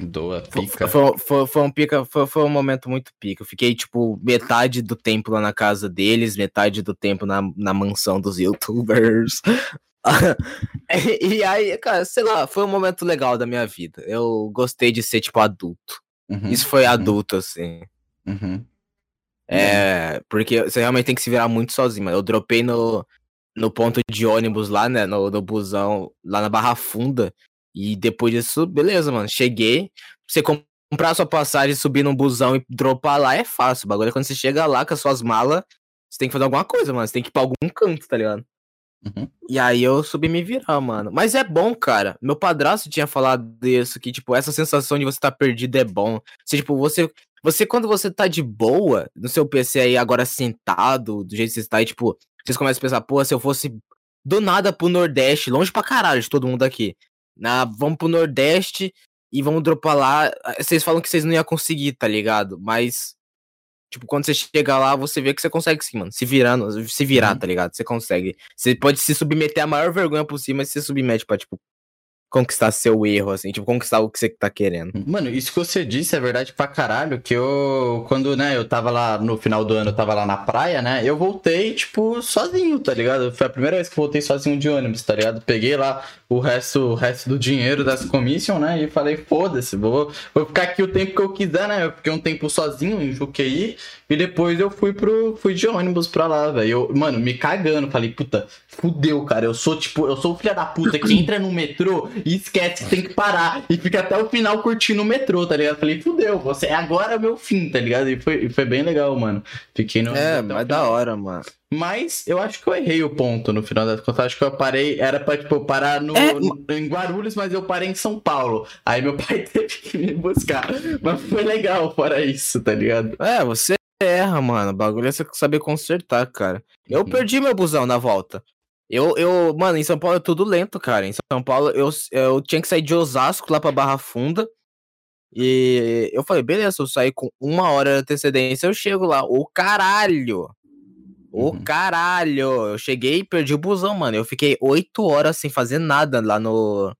Speaker 1: Doa,
Speaker 4: Foi,
Speaker 1: pica.
Speaker 4: foi, foi, foi um pica, foi, foi um momento muito pica. Eu fiquei, tipo, metade do tempo lá na casa deles, metade do tempo na, na mansão dos youtubers. e aí, cara, sei lá, foi um momento legal da minha vida. Eu gostei de ser, tipo, adulto.
Speaker 1: Uhum,
Speaker 4: Isso foi
Speaker 1: uhum,
Speaker 4: adulto, assim.
Speaker 1: uhum.
Speaker 4: É, porque você realmente tem que se virar muito sozinho, mano. Eu dropei no, no ponto de ônibus lá, né? No, no busão, lá na Barra Funda. E depois disso, beleza, mano. Cheguei. Você comprar sua passagem, subir num busão e dropar lá é fácil. O bagulho é quando você chega lá com as suas malas, você tem que fazer alguma coisa, mano. Você tem que ir pra algum canto, tá ligado?
Speaker 1: Uhum.
Speaker 4: E aí eu subi me virar, mano. Mas é bom, cara. Meu padrasto tinha falado disso, que, tipo, essa sensação de você estar perdido é bom. Você, tipo, você. Você, quando você tá de boa no seu PC aí, agora sentado, do jeito que você está, aí, tipo, vocês começam a pensar, pô, se eu fosse do nada pro Nordeste, longe pra caralho de todo mundo aqui. Na, vamos pro Nordeste e vamos dropar lá. Vocês falam que vocês não iam conseguir, tá ligado? Mas, tipo, quando você chega lá, você vê que você consegue sim, mano. Se virando, se virar,
Speaker 1: Uhum.
Speaker 4: tá ligado? Você consegue. Você pode se submeter à maior vergonha possível, mas você se submete pra, tipo, conquistar seu erro, assim, tipo, conquistar o que você tá querendo.
Speaker 1: Mano, isso que você disse é verdade pra caralho, que eu, quando, né, eu tava lá no final do ano, eu tava lá na praia, né, eu voltei, tipo, sozinho, tá ligado? Foi a primeira vez que voltei sozinho de ônibus, tá ligado? Peguei lá o resto, o resto do dinheiro das commission, né, e falei, foda-se, vou, vou ficar aqui o tempo que eu quiser, né, eu fiquei um tempo sozinho em Juqueí, e depois eu fui pro, fui de ônibus pra lá, velho, mano, me cagando, falei, puta, fudeu, cara, eu sou, tipo, eu sou o filho da puta que entra no metrô e esquece que tem que parar e fica até o final curtindo o metrô, tá ligado? Falei, fudeu, você agora é meu fim, tá ligado? E foi, foi bem legal, mano. Fiquei no.
Speaker 4: É, mas da hora, mano.
Speaker 1: Mas eu acho que eu errei o ponto no final das contas. Acho que eu parei, era pra, tipo, eu parar no,
Speaker 4: É,
Speaker 1: no- em Guarulhos, mas eu parei em São Paulo. Aí meu pai teve que me buscar. Mas foi legal, fora isso, tá ligado?
Speaker 4: É, você erra, mano. O bagulho é você saber consertar, cara. Eu
Speaker 1: Uhum.
Speaker 4: perdi meu busão na volta. Eu, eu, mano, em São Paulo é tudo lento, cara. Em São Paulo eu, eu tinha que sair de Osasco lá pra Barra Funda. E eu falei, beleza, eu sair com uma hora de antecedência, eu chego lá. O caralho! O
Speaker 1: Uhum.
Speaker 4: caralho! Eu cheguei e perdi o busão, mano. Eu fiquei oito horas sem fazer nada lá no,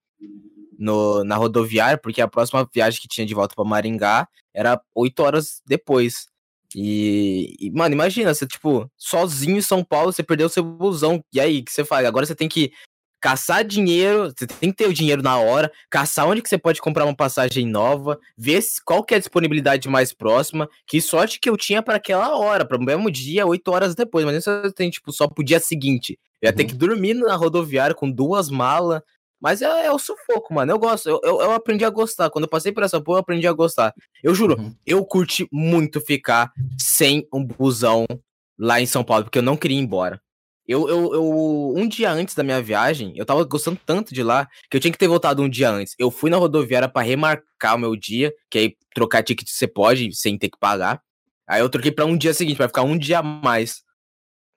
Speaker 4: no na rodoviária, porque a próxima viagem que tinha de volta pra Maringá era oito horas depois. E, e, mano, imagina, você, tipo, sozinho em São Paulo, você perdeu seu busão. E aí, o que você faz? Agora você tem que caçar dinheiro, você tem que ter o dinheiro na hora, caçar onde que você pode comprar uma passagem nova, ver se- qual que é a disponibilidade mais próxima. Que sorte que eu tinha para aquela hora, para o mesmo dia, oito horas depois. Mas isso eu tenho, tipo, só pro dia seguinte. Eu ia ter
Speaker 1: Uhum.
Speaker 4: que dormir na rodoviária com duas malas. Mas é, é o sufoco, mano. Eu gosto. Eu, eu, eu aprendi a gostar. Quando eu passei por essa porra, eu aprendi a gostar. Eu juro,
Speaker 1: Uhum.
Speaker 4: eu curti muito ficar sem um busão lá em São Paulo, porque eu não queria ir embora. Eu, eu, eu, um dia antes da minha viagem, eu tava gostando tanto de lá que eu tinha que ter voltado um dia antes. Eu fui na rodoviária pra remarcar o meu dia, que aí trocar ticket você pode sem ter que pagar. Aí eu troquei pra um dia seguinte, vai ficar um dia a mais.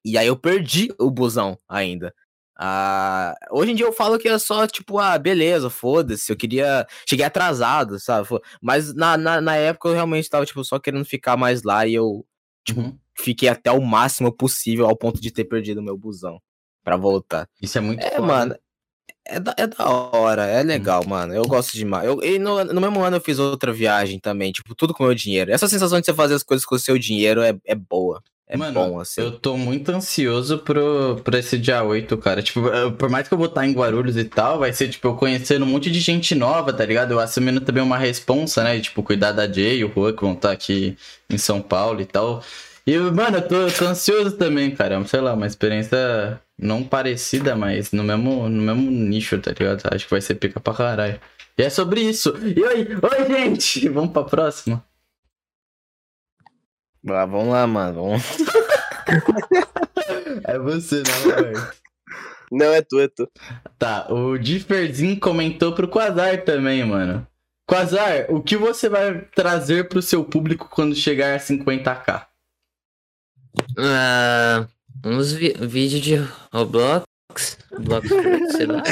Speaker 4: E aí eu perdi o busão ainda. Ah, hoje em dia eu falo que é só tipo, ah, beleza, foda-se, eu queria. Cheguei atrasado, sabe? Mas na, na, na época eu realmente tava, tipo, só querendo ficar mais lá e eu
Speaker 1: Uhum.
Speaker 4: fiquei até o máximo possível ao ponto de ter perdido meu busão pra voltar.
Speaker 1: Isso é muito
Speaker 4: É,
Speaker 1: foda.
Speaker 4: mano. É da, é da hora, é legal, mano. Eu gosto demais. Eu, e no, no mesmo ano eu fiz outra viagem também, tipo, tudo com meu dinheiro. Essa sensação de você fazer as coisas com o seu dinheiro é, é boa. É
Speaker 1: Mano,
Speaker 4: bom, assim.
Speaker 1: Eu tô muito ansioso pro, pro esse dia 8, cara. Tipo, por mais que eu vou estar em Guarulhos e tal, vai ser, tipo, eu conhecendo um monte de gente nova, tá ligado? Eu assumindo também uma responsa, né? Tipo, cuidar da Jay e o Juan, que vão estar aqui em São Paulo e tal. E, mano, eu tô, eu tô ansioso também, cara. Sei lá, uma experiência não parecida, mas no mesmo, no mesmo nicho, tá ligado? Acho que vai ser pica pra caralho. E é sobre isso. E oi, oi, gente! Vamos pra próxima?
Speaker 4: Ah, vamos lá, mano. Vamos...
Speaker 1: É você, não, velho.
Speaker 2: Não, é tu, é tu.
Speaker 1: Tá, o Differzinho comentou pro Quasar também, mano. Quasar, o que você vai trazer pro seu público quando chegar a 50k?
Speaker 5: Ah, uns vi vídeos de Roblox. Roblox, sei lá.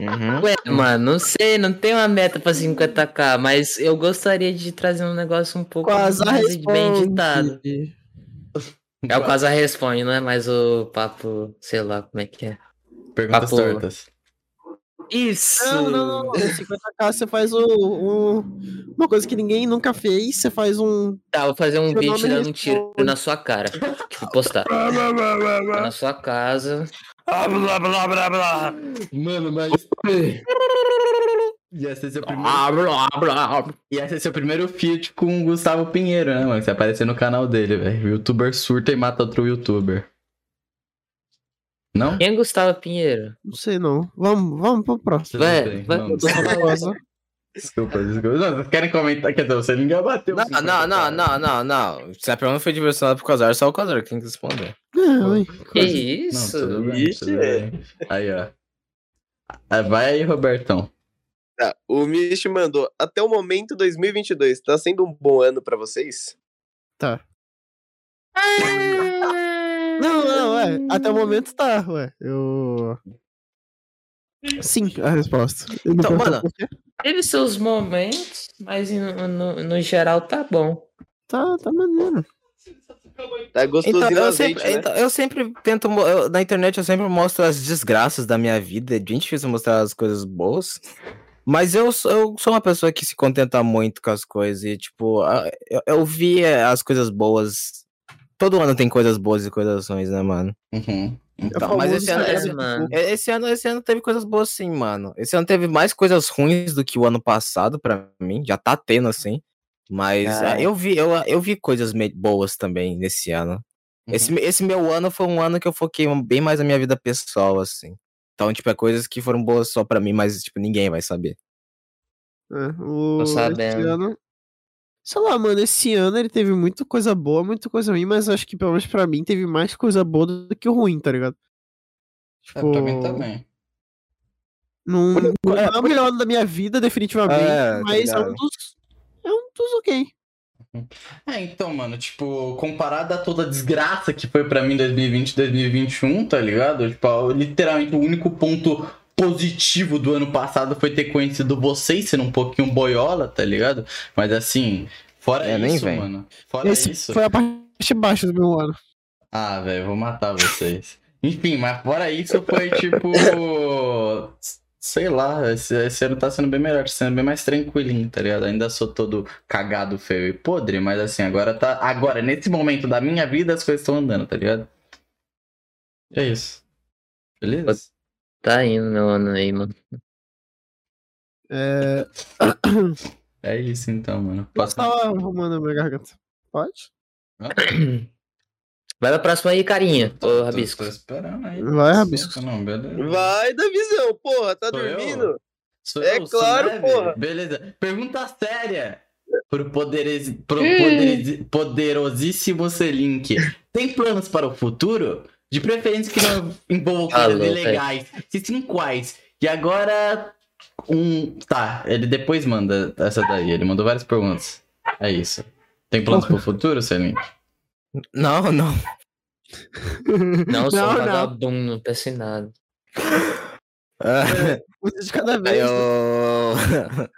Speaker 4: Uhum.
Speaker 5: Ué, mano, não sei, não tem uma meta pra 50k, mas eu gostaria de trazer um negócio um pouco
Speaker 3: Quase a
Speaker 5: mais bem
Speaker 3: responde.
Speaker 5: editado. É o Quase Responde, não é mais o papo, sei lá como é que é.
Speaker 1: Perguntas
Speaker 5: Papo-
Speaker 1: tortas.
Speaker 5: Isso!
Speaker 3: Não, não, não. No 50k você faz o, um- uma coisa que ninguém nunca fez. Você faz um.
Speaker 5: Tá, vou fazer um
Speaker 3: Seu
Speaker 5: vídeo dando um tiro na sua cara. Que vou postar. Tá na sua casa.
Speaker 1: Mano, mas. Ia ser seu primeiro,
Speaker 4: Blá, blá, blá.
Speaker 1: ia ser seu primeiro feat com o Gustavo Pinheiro, né, mano? Você aparecer no canal dele, velho. O youtuber surta e mata outro youtuber. Não?
Speaker 5: Quem é Gustavo Pinheiro?
Speaker 3: Não sei não. Vamos, vamos pro próximo.
Speaker 5: Vai, vai.
Speaker 1: Não,
Speaker 3: curioso.
Speaker 1: Desculpa, desculpa. Não, vocês querem comentar? Quer dizer, você ninguém bateu.
Speaker 4: Não, não, não, não, não, não. Se a pergunta foi direcionada pro Casar, só o Casar que tem que responder.
Speaker 3: Não.
Speaker 5: Que
Speaker 1: Não,
Speaker 5: isso?
Speaker 1: tudo bem, tudo bem. Aí, ó. Ah, Vai aí, Robertão.
Speaker 2: Tá, o Mish mandou, até o momento 2022, tá sendo um bom ano pra vocês?
Speaker 3: Tá. Não, não, é. Até o momento tá, ué. Eu. Sim, a resposta. Ele
Speaker 4: Então, mano?
Speaker 5: Teve seus momentos, mas no, no, no geral tá bom.
Speaker 3: Tá, tá maneiro.
Speaker 2: Tá gostosinho
Speaker 4: Então, eu
Speaker 2: azeite,
Speaker 4: sempre,
Speaker 2: né?
Speaker 4: então, eu sempre tento. eu- na internet eu sempre mostro as desgraças da minha vida. É bem difícil mostrar as coisas boas. Mas eu, sou- eu sou uma pessoa que se contenta muito com as coisas. E, tipo, eu, eu vi as coisas boas. Todo ano tem coisas boas e coisas ruins, né, mano?
Speaker 1: Uhum.
Speaker 4: Então, mas esse ano,
Speaker 5: É,
Speaker 4: esse,
Speaker 5: mano.
Speaker 4: esse ano, esse ano teve coisas boas sim, mano. Esse ano teve mais coisas ruins do que o ano passado pra mim. Já tá tendo, assim. Mas eh, eu vi, eu, eu vi coisas boas também nesse ano. Esse,
Speaker 1: Uhum.
Speaker 4: esse meu ano foi um ano que eu foquei bem mais na minha vida pessoal, assim. Então, tipo, é coisas que foram boas só pra mim, mas, tipo, ninguém vai saber.
Speaker 3: É, o, esse
Speaker 5: sabendo.
Speaker 3: ano. Sei lá, mano, esse ano ele teve muita coisa boa, muita coisa ruim, mas acho que pelo menos pra mim teve mais coisa boa do que ruim, tá ligado?
Speaker 1: É, pra mim também.
Speaker 3: Não,
Speaker 4: Por-
Speaker 3: não
Speaker 4: é,
Speaker 3: é o melhor ano da minha vida, definitivamente,
Speaker 4: É, tá
Speaker 3: mas é um dos. É um dos ok.
Speaker 1: É, então, mano, tipo, comparado a toda a desgraça que foi pra mim 2020 e 2021, tá ligado? Tipo, literalmente o único ponto positivo do ano passado foi ter conhecido vocês, sendo um pouquinho boiola, tá ligado? Mas assim, fora
Speaker 4: É, nem
Speaker 1: isso,
Speaker 4: vem.
Speaker 1: mano. Fora
Speaker 3: Esse
Speaker 1: isso.
Speaker 3: foi a parte baixa do meu ano.
Speaker 1: Ah, velho, vou matar vocês. Enfim, mas fora isso foi tipo. Sei lá, esse, esse ano tá sendo bem melhor, tá sendo bem mais tranquilinho, tá ligado? Ainda sou todo cagado, feio e podre, mas assim, agora tá. Agora, nesse momento da minha vida, as coisas estão andando, tá ligado? É isso. Beleza?
Speaker 5: Tá indo meu ano aí, mano.
Speaker 3: É.
Speaker 1: É isso então, mano.
Speaker 3: Eu
Speaker 1: Próximo.
Speaker 3: tava arrumando a minha garganta. Pode?
Speaker 5: Vai pra próxima aí, carinha. Ô,
Speaker 1: Tô-
Speaker 5: Rabisco.
Speaker 1: Tô esperando aí.
Speaker 3: Vai, Rabisco.
Speaker 1: Não, beleza.
Speaker 2: Vai da visão, porra, tá
Speaker 1: Sou eu?
Speaker 2: dormindo?
Speaker 1: Sou
Speaker 2: É
Speaker 1: eu,
Speaker 2: claro, porra.
Speaker 1: Beleza. Pergunta séria. Pro, poderes, pro poderes- poderosíssimo Selink. Tem planos para o futuro? De preferência que não envolvam coisas
Speaker 5: Alô,
Speaker 1: ilegais. Se sim, quais? E agora. Um. Tá, ele depois manda essa daí. Ele mandou várias perguntas. É isso. Tem planos para o futuro, Selink?
Speaker 4: Não, não.
Speaker 5: Não, sou um
Speaker 3: Não, não.
Speaker 5: vagabundo, não penso em nada.
Speaker 4: Ah,
Speaker 3: Uma de cada vez. né?
Speaker 4: eu...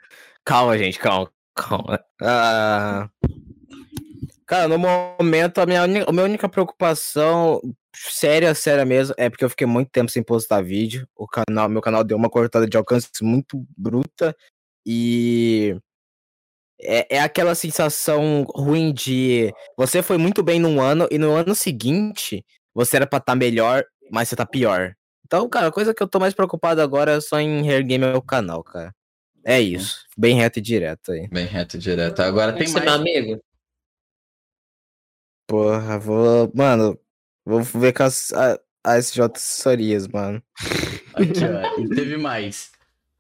Speaker 4: calma, gente, calma, calma. Ah, Cara, no momento, a minha, a minha única preocupação, séria, séria mesmo, é porque eu fiquei muito tempo sem postar vídeo. O canal, meu canal deu uma cortada de alcance muito bruta. E é, é aquela sensação ruim de você foi muito bem num ano e no ano seguinte você era pra estar melhor, mas você tá pior. Então, cara, a coisa que eu tô mais preocupado agora é só em reerguer meu canal, cara. É isso. Bem reto e direto aí.
Speaker 1: Bem reto e direto. Agora tem
Speaker 5: Você é
Speaker 1: mais.
Speaker 5: meu amigo?
Speaker 4: Porra, vou. Mano, vou ver com as, a, as assessorias, mano.
Speaker 1: Aqui, ó. E teve mais.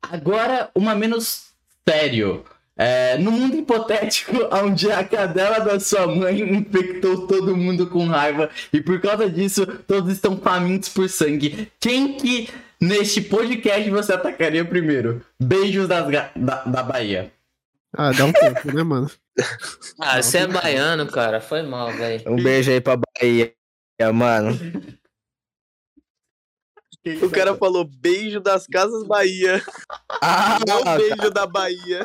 Speaker 1: Agora, uma menos sério. É, no mundo hipotético, onde a cadela da sua mãe infectou todo mundo com raiva e por causa disso todos estão famintos por sangue, quem que neste podcast você atacaria primeiro? Beijos das da, da Bahia.
Speaker 3: Ah, dá um tempo, né, mano?
Speaker 5: Ah, você é baiano, cara. Foi mal, velho.
Speaker 4: Um beijo aí pra Bahia, mano.
Speaker 2: O cara falou beijo das Casas Bahia,
Speaker 4: Ah,
Speaker 2: não beijo da Bahia.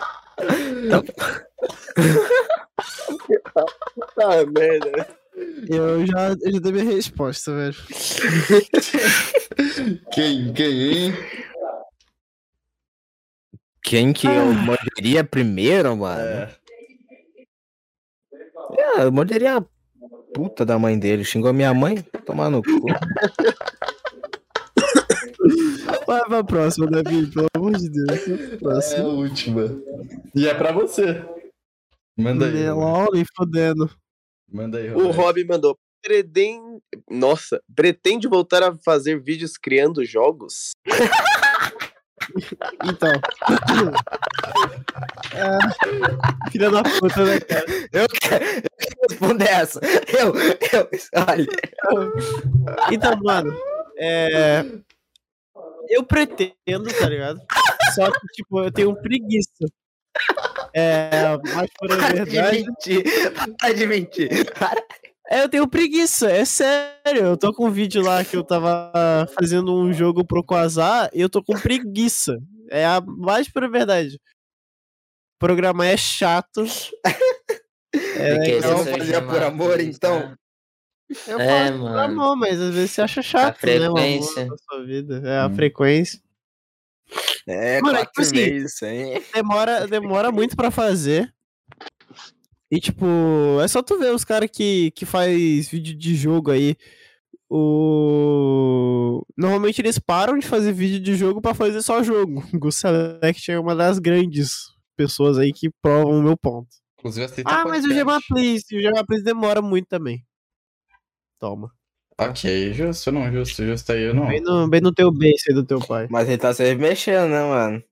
Speaker 2: ah, merda.
Speaker 3: Eu já, eu já dei minha resposta, velho.
Speaker 1: Quem? Quem, hein?
Speaker 4: Quem que eu morderia primeiro, mano?
Speaker 1: É.
Speaker 4: É, eu morderia a puta da mãe dele. Xingou minha mãe, tomar no cu.
Speaker 3: Vai pra próxima, Davi, pelo amor de Deus.
Speaker 1: É a última. E é pra você. Manda aí.
Speaker 3: LOL, nem fodendo.
Speaker 1: Manda aí,
Speaker 2: O
Speaker 1: Roberto.
Speaker 2: Rob mandou. Pretende... Nossa, pretende voltar a fazer vídeos criando jogos?
Speaker 3: Então. é, filha da puta, né, cara?
Speaker 4: Eu quero, eu quero responder essa. Eu, eu, olha.
Speaker 3: Então, mano, é. Eu pretendo, tá ligado? Só que, tipo, eu tenho preguiça. É, mas por a
Speaker 4: Para de
Speaker 3: verdade.
Speaker 4: mentir. Para de mentir. Para.
Speaker 3: É, eu tenho preguiça, é sério. Eu tô com um vídeo lá que eu tava fazendo um jogo pro Quasar e eu tô com preguiça. É a mais pura verdade. Programar é chato. É,
Speaker 5: é o
Speaker 4: fazia por amor,
Speaker 5: Cruz,
Speaker 4: então?
Speaker 5: né?
Speaker 3: eu
Speaker 5: É,
Speaker 3: por
Speaker 5: mano.
Speaker 3: amor, mas às vezes você acha chato, né? o amor
Speaker 5: frequência.
Speaker 3: da sua vida. É a
Speaker 1: Hum.
Speaker 3: frequência.
Speaker 4: É,
Speaker 3: Mano, é
Speaker 4: quatro
Speaker 3: tipo assim,
Speaker 4: meses, hein?
Speaker 3: demora, demora muito pra fazer. E, tipo, é só tu ver os caras que, que faz vídeo de jogo aí. O... Normalmente eles param de fazer vídeo de jogo pra fazer só jogo. O Gus Select é uma das grandes pessoas aí que provam o meu ponto.
Speaker 1: Inclusive, aceita
Speaker 3: Ah, mas o
Speaker 1: podcast.
Speaker 3: Gema Please, o demora muito também. Toma.
Speaker 1: Ok, justo, não, justo, justo aí, eu não.
Speaker 3: Bem no, bem no teu base aí do teu pai.
Speaker 4: Mas ele tá se mexendo, né, mano?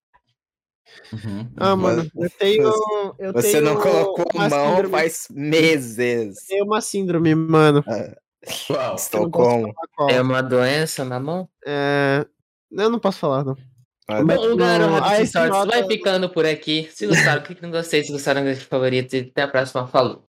Speaker 1: Uhum,
Speaker 3: Ah, mano, eu tenho. Eu
Speaker 4: Você
Speaker 3: tenho
Speaker 4: não colocou mão
Speaker 3: síndrome-
Speaker 4: faz meses.
Speaker 3: Tenho uma síndrome, mano.
Speaker 1: Uau.
Speaker 3: eu posso
Speaker 4: Estocolmo.
Speaker 3: falar qual.
Speaker 5: É uma doença na mão?
Speaker 3: É... Eu não posso falar, não.
Speaker 4: Ah,
Speaker 3: Mas,
Speaker 5: Bom, galera, o
Speaker 3: no-
Speaker 5: Rapid
Speaker 3: aí
Speaker 5: Stories
Speaker 3: nota-
Speaker 5: vai ficando por aqui. Se gostaram, clique no gostei. Se gostaram, no favorito. E até a próxima. Falou.